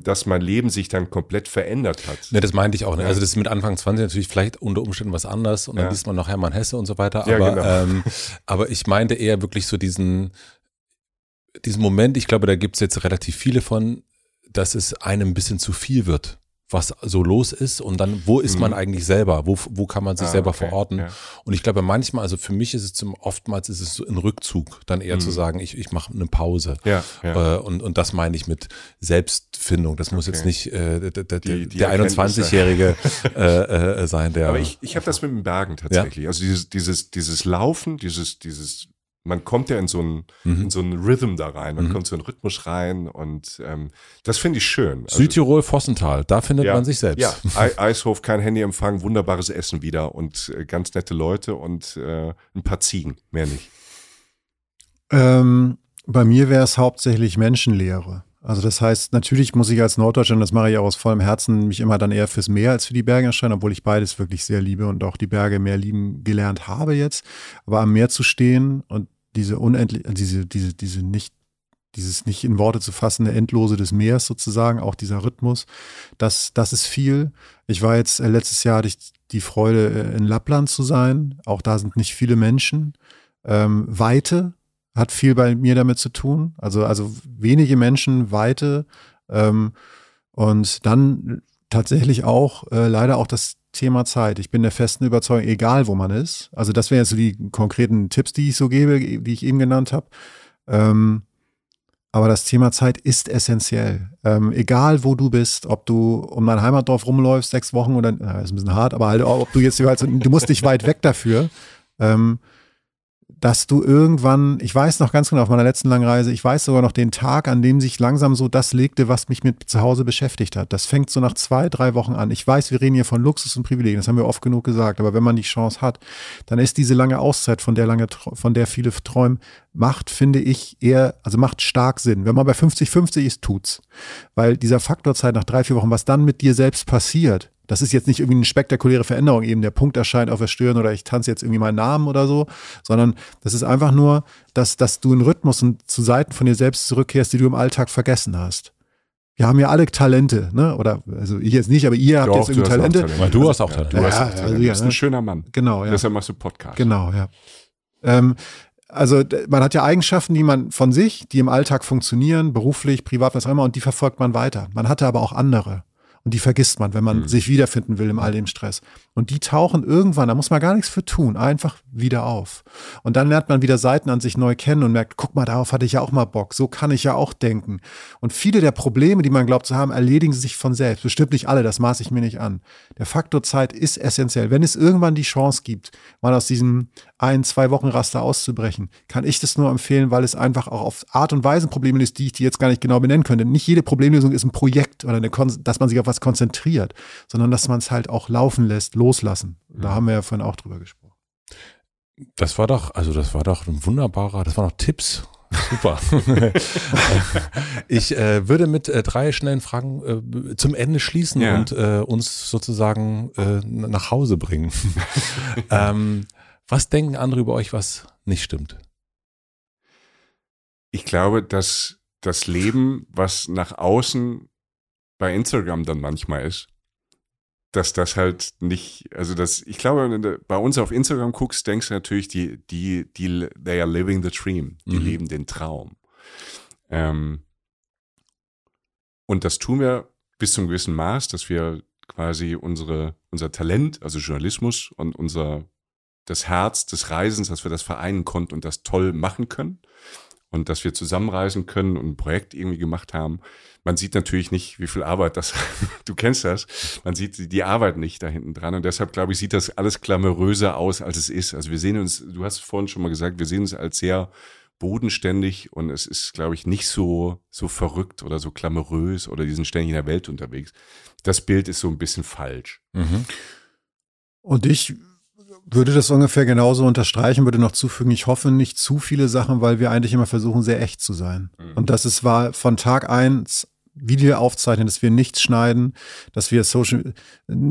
dass mein Leben sich dann komplett verändert hat. Ne, das meinte ich auch. Ne? Also das ist mit Anfang 20 natürlich vielleicht unter Umständen was anders und dann ja. liest man noch Hermann Hesse und so weiter. Aber, ja, genau. ähm, aber ich meinte eher wirklich so diesen, diesen Moment, ich glaube, da gibt es jetzt relativ viele von, dass es einem ein bisschen zu viel wird was so los ist und dann, wo ist man mhm. eigentlich selber? Wo, wo kann man sich ah, selber okay, verorten? Ja. Und ich glaube, manchmal, also für mich ist es zum, oftmals ist es so ein Rückzug, dann eher mhm. zu sagen, ich, ich mache eine Pause. Ja, ja. Äh, und, und das meine ich mit Selbstfindung. Das okay. muss jetzt nicht äh, der, der, die, die der 21-Jährige äh, äh, sein, der. Aber ich, ich habe das mit den Bergen tatsächlich. Also dieses, dieses, dieses Laufen, dieses, dieses man kommt ja in so einen, mhm. in so einen Rhythm da rein, man mhm. kommt so einen Rhythmus rein und ähm, das finde ich schön. Also, Südtirol, Vossental, da findet ja, man sich selbst. Ja, Eishof, kein Handyempfang, wunderbares Essen wieder und äh, ganz nette Leute und äh, ein paar Ziegen, mehr nicht. Ähm, bei mir wäre es hauptsächlich Menschenlehre. Also das heißt, natürlich muss ich als Norddeutscher, und das mache ich auch aus vollem Herzen, mich immer dann eher fürs Meer als für die Berge entscheiden, obwohl ich beides wirklich sehr liebe und auch die Berge mehr lieben gelernt habe jetzt. Aber am Meer zu stehen und diese unendlich, diese, diese, diese nicht, dieses nicht in Worte zu fassende Endlose des Meeres sozusagen, auch dieser Rhythmus, das, das ist viel. Ich war jetzt äh, letztes Jahr hatte ich die Freude, äh, in Lappland zu sein. Auch da sind nicht viele Menschen. Ähm, Weite, hat viel bei mir damit zu tun. Also, also wenige Menschen, Weite ähm, und dann tatsächlich auch äh, leider auch das Thema Zeit. Ich bin der festen Überzeugung, egal wo man ist. Also das wären jetzt so die konkreten Tipps, die ich so gebe, die ich eben genannt habe. Ähm, aber das Thema Zeit ist essentiell. Ähm, egal wo du bist, ob du um dein Heimatdorf rumläufst, sechs Wochen oder, na, ist ein bisschen hart, aber halt, ob du jetzt, du musst nicht weit weg dafür. Ähm, dass du irgendwann, ich weiß noch ganz genau auf meiner letzten langen Reise, ich weiß sogar noch den Tag, an dem sich langsam so das legte, was mich mit zu Hause beschäftigt hat. Das fängt so nach zwei, drei Wochen an. Ich weiß, wir reden hier von Luxus und Privilegien, das haben wir oft genug gesagt, aber wenn man die Chance hat, dann ist diese lange Auszeit, von der lange, von der viele träumen, macht, finde ich, eher, also macht stark Sinn. Wenn man bei 50-50 ist, tut's. Weil dieser Faktorzeit nach drei, vier Wochen, was dann mit dir selbst passiert, das ist jetzt nicht irgendwie eine spektakuläre Veränderung, eben der Punkt erscheint auf der Stirn oder ich tanze jetzt irgendwie meinen Namen oder so, sondern das ist einfach nur, dass, dass du einen Rhythmus und zu Seiten von dir selbst zurückkehrst, die du im Alltag vergessen hast. Wir haben ja alle Talente, ne? Oder also ich jetzt nicht, aber ihr habt jetzt irgendwie Talente. Talente. Weil du hast auch Talente. Ja, du, hast ja, Talente. Also, du bist ein ne? schöner Mann. Genau, ja. Deshalb machst du Podcast. Genau, ja. Ähm, also man hat ja Eigenschaften, die man von sich, die im Alltag funktionieren, beruflich, privat, was auch immer, und die verfolgt man weiter. Man hatte aber auch andere. Und die vergisst man, wenn man mhm. sich wiederfinden will im all dem Stress. Und die tauchen irgendwann, da muss man gar nichts für tun, einfach wieder auf. Und dann lernt man wieder Seiten an sich neu kennen und merkt, guck mal, darauf hatte ich ja auch mal Bock. So kann ich ja auch denken. Und viele der Probleme, die man glaubt zu haben, erledigen sich von selbst. Bestimmt nicht alle, das maße ich mir nicht an. Der Faktor Zeit ist essentiell. Wenn es irgendwann die Chance gibt, mal aus diesem ein, zwei Wochen Raster auszubrechen, kann ich das nur empfehlen, weil es einfach auch auf Art und Weise Probleme löst, die ich die jetzt gar nicht genau benennen könnte. Nicht jede Problemlösung ist ein Projekt oder eine dass man sich auf was konzentriert, sondern dass man es halt auch laufen lässt, loslassen. Da haben wir ja vorhin auch drüber gesprochen. Das war doch, also das war doch ein wunderbarer, das waren noch Tipps. Super. ich äh, würde mit äh, drei schnellen Fragen äh, zum Ende schließen Ja. und äh, uns sozusagen äh, nach Hause bringen. ähm, was denken andere über euch, was nicht stimmt? Ich glaube, dass das Leben, was nach außen bei Instagram dann manchmal ist, dass das halt nicht, also das, ich glaube, wenn du bei uns auf Instagram guckst, denkst du natürlich, die, die, die, they are living the dream, die Mhm. leben den Traum. Ähm, und das tun wir bis zum gewissen Maß, dass wir quasi unsere, unser Talent, also Journalismus und unser, das Herz des Reisens, dass wir das vereinen konnten und das toll machen können und dass wir zusammenreisen können und ein Projekt irgendwie gemacht haben. Man sieht natürlich nicht, wie viel Arbeit das, du kennst das, man sieht die- Arbeit nicht da hinten dran und deshalb glaube ich, sieht das alles glamouröser aus, als es ist. Also wir sehen uns, du hast vorhin schon mal gesagt, wir sehen uns als sehr bodenständig und es ist, glaube ich, nicht so, so verrückt oder so glamourös oder die sind ständig in der Welt unterwegs. Das Bild ist so ein bisschen falsch. Und ich würde das ungefähr genauso unterstreichen, würde noch zufügen, ich hoffe nicht zu viele Sachen, weil wir eigentlich immer versuchen, sehr echt zu sein. Und das ist, war von Tag eins Video aufzeichnen, dass wir nichts schneiden, dass wir Social,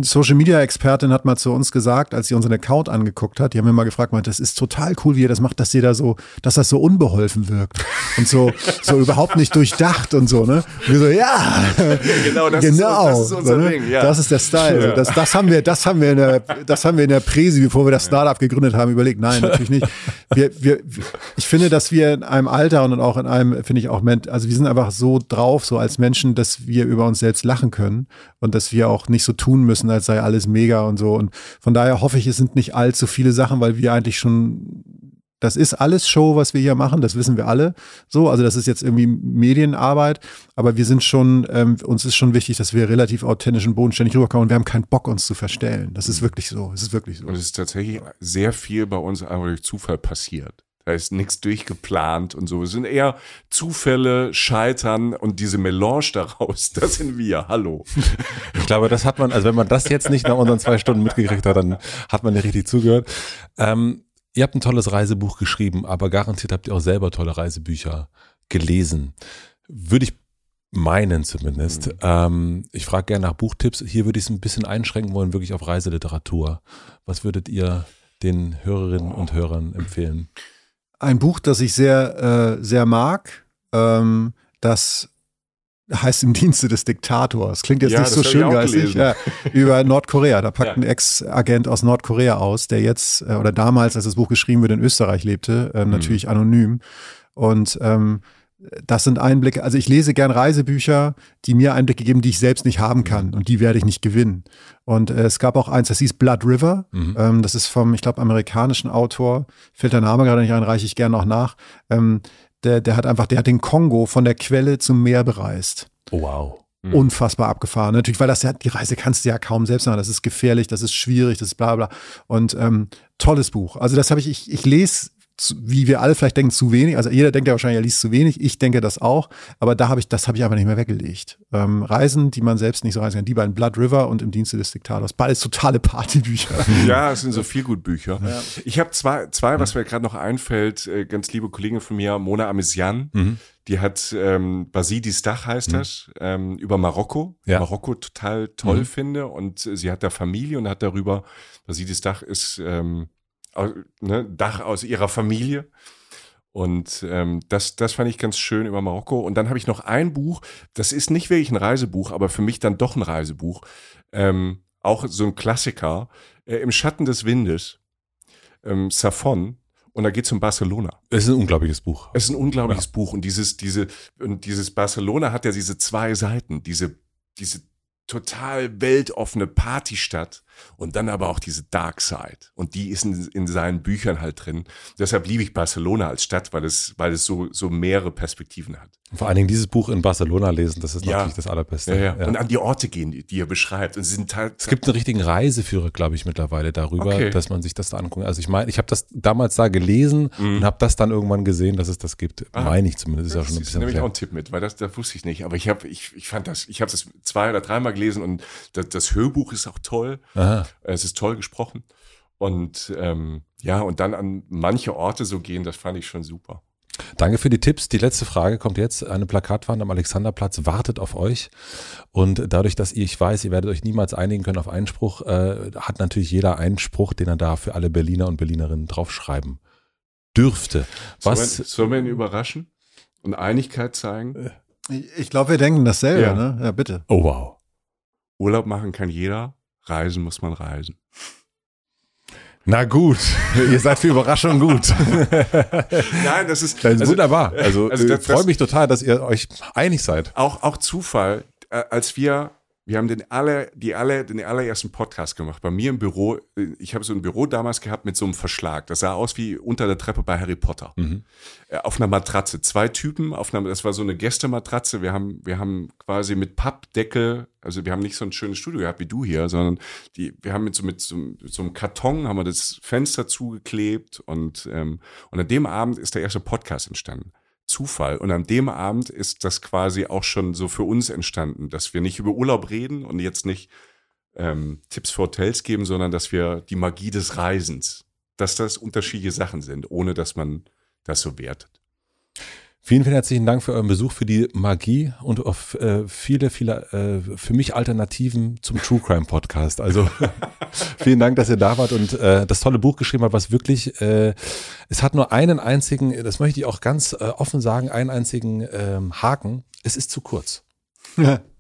Social Media Expertin hat mal zu uns gesagt, als sie unseren Account angeguckt hat, die haben mir mal gefragt, meint, das ist total cool, wie ihr das macht, dass ihr da so, dass das so unbeholfen wirkt und so, so überhaupt nicht durchdacht und so, ne? Und wir so, ja, Genau, das ist- genau, das ist unser so, ne? Ding, ja. Das ist der Style. Ja. Das, das haben wir, das haben wir in der, das haben wir in der Präsi, bevor wir das Startup gegründet haben, überlegt. Nein, natürlich nicht. Wir, wir, ich finde, dass wir in einem Alter und auch in einem, finde ich auch, also wir sind einfach so drauf, so als Menschen, dass wir über uns selbst lachen können und dass wir auch nicht so tun müssen, als sei alles mega und so. Und von daher hoffe ich, es sind nicht allzu viele Sachen, weil wir eigentlich schon das ist alles Show, was wir hier machen, das wissen wir alle. So, also das ist jetzt irgendwie Medienarbeit, aber wir sind schon, ähm, uns ist schon wichtig, dass wir relativ authentisch und bodenständig rüberkommen und wir haben keinen Bock, uns zu verstellen. Das ist wirklich so. Es ist wirklich so. Und es ist tatsächlich sehr viel bei uns einfach durch Zufall passiert. Da ist nichts durchgeplant und so. Es sind eher Zufälle, Scheitern und diese Melange daraus, das sind wir. Hallo. Ich glaube, das hat man, also wenn man das jetzt nicht nach unseren zwei Stunden mitgekriegt hat, dann hat man nicht richtig zugehört. Ähm, ihr habt ein tolles Reisebuch geschrieben, aber garantiert habt ihr auch selber tolle Reisebücher gelesen. Würde ich meinen zumindest. Mhm. Ähm, ich frage gerne nach Buchtipps. Hier würde ich es ein bisschen einschränken wollen, wirklich auf Reiseliteratur. Was würdet ihr den Hörerinnen und Hörern empfehlen? Ein Buch, das ich sehr, äh, sehr mag, ähm, das heißt im Dienste des Diktators. Klingt jetzt Ja, nicht so schön geistig. Ja, über Nordkorea. Da packt Ja. ein Ex-Agent aus Nordkorea aus, der jetzt äh, oder damals, als das Buch geschrieben wurde, in Österreich lebte, ähm, Mhm. natürlich anonym. Und ähm, das sind Einblicke, also ich lese gern Reisebücher, die mir Einblicke geben, die ich selbst nicht haben kann und die werde ich nicht gewinnen. Und äh, es gab auch eins, das hieß Blood River. Mhm. Ähm, das ist vom, ich glaube, amerikanischen Autor, fällt der Name gerade nicht ein, reiche ich gern noch nach. Ähm, der, der hat einfach, der hat den Kongo von der Quelle zum Meer bereist. Oh, wow. Mhm. Unfassbar abgefahren. Natürlich, weil das ja, die Reise kannst du ja kaum selbst machen. Das ist gefährlich, das ist schwierig, das ist bla bla. Und ähm, tolles Buch. Also das habe ich, ich, ich lese, zu, wie wir alle vielleicht denken, zu wenig. Also jeder denkt ja wahrscheinlich, er liest zu wenig. Ich denke das auch. Aber da habe ich, das habe ich einfach nicht mehr weggelegt. Ähm, Reisen, die man selbst nicht so reisen kann. Die beiden Blood River und im Dienste des Diktators. Beides totale Partybücher. Ja, es sind so viel gut Bücher. Ich habe zwei, zwei, was mir gerade noch einfällt, äh, ganz liebe Kollegin von mir, Mona Amesian, Mhm. die hat ähm, Basidis Dach heißt das, ähm, über Marokko. Ja. Marokko total toll Mhm. finde und äh, sie hat da Familie und hat darüber, Basidis Dach ist ähm, ne, Dach aus ihrer Familie. Und ähm, das, das fand ich ganz schön über Marokko. Und dann habe ich noch ein Buch, das ist nicht wirklich ein Reisebuch, aber für mich dann doch ein Reisebuch. Ähm, auch so ein Klassiker. Äh, Im Schatten des Windes. Ähm, Safon. Und da geht es um Barcelona. Es ist ein unglaubliches Buch. Es ist ein unglaubliches Buch. Und dieses, diese, und dieses Barcelona hat ja diese zwei Seiten, diese, diese total weltoffene Partystadt. Und dann aber auch diese Dark Side. Und die ist in, in seinen Büchern halt drin. Deshalb liebe ich Barcelona als Stadt, weil es, weil es so, so mehrere Perspektiven hat. Vor allen Dingen dieses Buch in Barcelona lesen, das ist ja. natürlich das Allerbeste. Ja, ja. Und an die Orte gehen, die, die er beschreibt. Und sie sind halt es gibt einen richtigen Reiseführer, glaube ich, mittlerweile darüber, okay. dass man sich das da anguckt. Also ich meine, ich habe das damals da gelesen mhm. und habe das dann irgendwann gesehen, dass es das gibt. Ah. Meine ich zumindest. Ist ja schon ein bisschen. Nehme ich auch einen Tipp mit, weil das, das wusste ich nicht. Aber ich habe, ich, ich fand das, ich habe das zwei oder dreimal gelesen und das, das Hörbuch ist auch toll. Aha. Es ist toll gesprochen. Und ähm, ja, und dann an manche Orte so gehen, das fand ich schon super. Danke für die Tipps. Die letzte Frage kommt jetzt. Eine Plakatwand am Alexanderplatz wartet auf euch. Und dadurch, dass ihr, ich weiß, ihr werdet euch niemals einigen können auf einen Spruch, äh, hat natürlich jeder einen Spruch, den er da für alle Berliner und Berlinerinnen draufschreiben dürfte. Was sollen wir, sollen wir ihn überraschen und Einigkeit zeigen? Ich, ich glaube, wir denken dasselbe, ja. ne? Ja, bitte. Oh wow. Urlaub machen kann jeder, reisen muss man reisen. Na gut, ihr seid für Überraschung gut. Nein, das ist das ist also, wunderbar. Also, also das, freue mich total, dass ihr euch einig seid. Auch auch Zufall, äh, als wir wir haben den aller, die aller, den allerersten Podcast gemacht. Bei mir im Büro, ich habe so ein Büro damals gehabt mit so einem Verschlag. Das sah aus wie unter der Treppe bei Harry Potter. Mhm. Äh, auf einer Matratze. Zwei Typen auf einer, das war so eine Gästematratze. Wir haben, wir haben quasi mit Pappdeckel, also wir haben nicht so ein schönes Studio gehabt wie du hier, sondern die, wir haben mit so, mit so, mit so einem Karton haben wir das Fenster zugeklebt und, ähm, und an dem Abend ist der erste Podcast entstanden. Zufall. Und an dem Abend ist das quasi auch schon so für uns entstanden, dass wir nicht über Urlaub reden und jetzt nicht ähm, Tipps für Hotels geben, sondern dass wir die Magie des Reisens, dass das unterschiedliche Sachen sind, ohne dass man das so wertet. Vielen, vielen herzlichen Dank für euren Besuch, für die Magie und auf äh, viele, viele äh, für mich Alternativen zum True Crime Podcast. Also vielen Dank, dass ihr da wart und äh, das tolle Buch geschrieben habt, was wirklich, äh, es hat nur einen einzigen, das möchte ich auch ganz äh, offen sagen, einen einzigen ähm, Haken. Es ist zu kurz.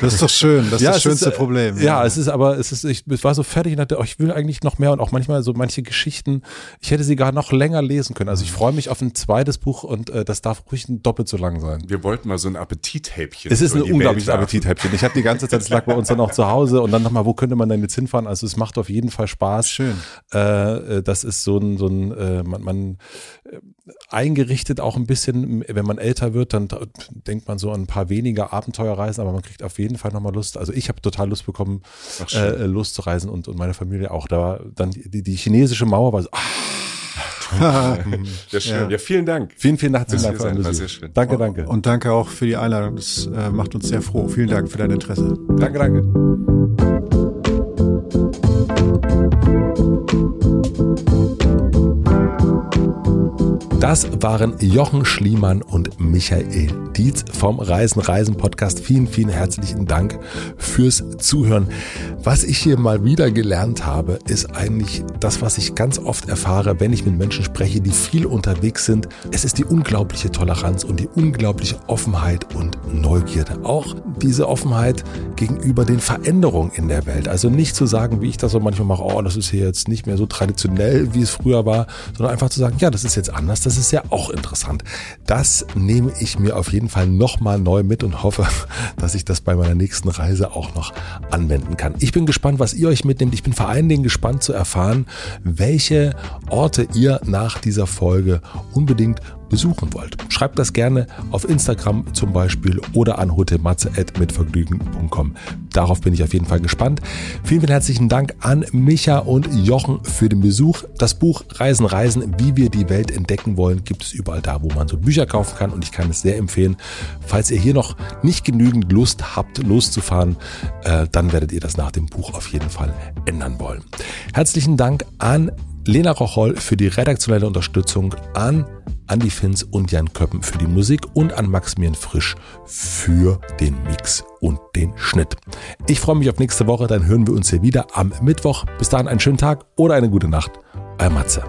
Das ist doch schön, das ist ja, das schönste ist, äh, Problem. Ja, ja, es ist aber, es ist, ich war so fertig und dachte, oh, ich will eigentlich noch mehr und auch manchmal so manche Geschichten, ich hätte sie gar noch länger lesen können. Also ich freue mich auf ein zweites Buch und äh, das darf ruhig doppelt so lang sein. Wir wollten mal so ein Appetithäppchen. Es ist ein unglaubliches Appetithäppchen. Ich habe die ganze Zeit, es lag bei uns dann auch zu Hause und dann nochmal, wo könnte man denn jetzt hinfahren? Also es macht auf jeden Fall Spaß. Schön. Äh, äh das ist so ein, so ein äh, man, man äh, eingerichtet auch ein bisschen, wenn man älter wird, dann denkt man so an ein paar weniger Abenteuerreisen, aber man kriegt auf jeden Fall nochmal Lust. Also ich habe total Lust bekommen, äh, loszureisen und, und meine Familie auch. Da war dann die, die chinesische Mauer war so, ah, sehr schön. Ja. ja. vielen Dank. Vielen, vielen Dank für euren Besuch. Danke, danke. Und danke auch für die Einladung. Das äh, macht uns sehr froh. Vielen Dank für dein Interesse. Danke, danke. Das waren Jochen Schliemann und Michael Dietz vom Reisen Reisen Podcast. Vielen, vielen herzlichen Dank fürs Zuhören. Was ich hier mal wieder gelernt habe, ist eigentlich das, was ich ganz oft erfahre, wenn ich mit Menschen spreche, die viel unterwegs sind. Es ist die unglaubliche Toleranz und die unglaubliche Offenheit und Neugierde. Auch diese Offenheit gegenüber den Veränderungen in der Welt. Also nicht zu sagen, wie ich das so manchmal mache, oh, das ist hier jetzt nicht mehr so traditionell, wie es früher war, sondern einfach zu sagen, ja, das ist jetzt anders, das ist ja auch interessant. Das nehme ich mir auf jeden Fall nochmal neu mit und hoffe, dass ich das bei meiner nächsten Reise auch noch anwenden kann. Ich bin gespannt, was ihr euch mitnehmt. Ich bin vor allen Dingen gespannt zu erfahren, welche Orte ihr nach dieser Folge unbedingt besuchen wollt. Schreibt das gerne auf Instagram zum Beispiel oder an hotelmatze.mitvergnügen.com. Darauf bin ich auf jeden Fall gespannt. Vielen, vielen herzlichen Dank an Micha und Jochen für den Besuch. Das Buch Reisen, Reisen, wie wir die Welt entdecken wollen, gibt es überall da, wo man so Bücher kaufen kann und ich kann es sehr empfehlen. Falls ihr hier noch nicht genügend Lust habt, loszufahren, äh, dann werdet ihr das nach dem Buch auf jeden Fall ändern wollen. Herzlichen Dank an Lena Rocholl für die redaktionelle Unterstützung, an Andy Finz und Jan Köppen für die Musik und an Maximilian Frisch für den Mix und den Schnitt. Ich freue mich auf nächste Woche, dann hören wir uns hier wieder am Mittwoch. Bis dahin einen schönen Tag oder eine gute Nacht. Euer Matze.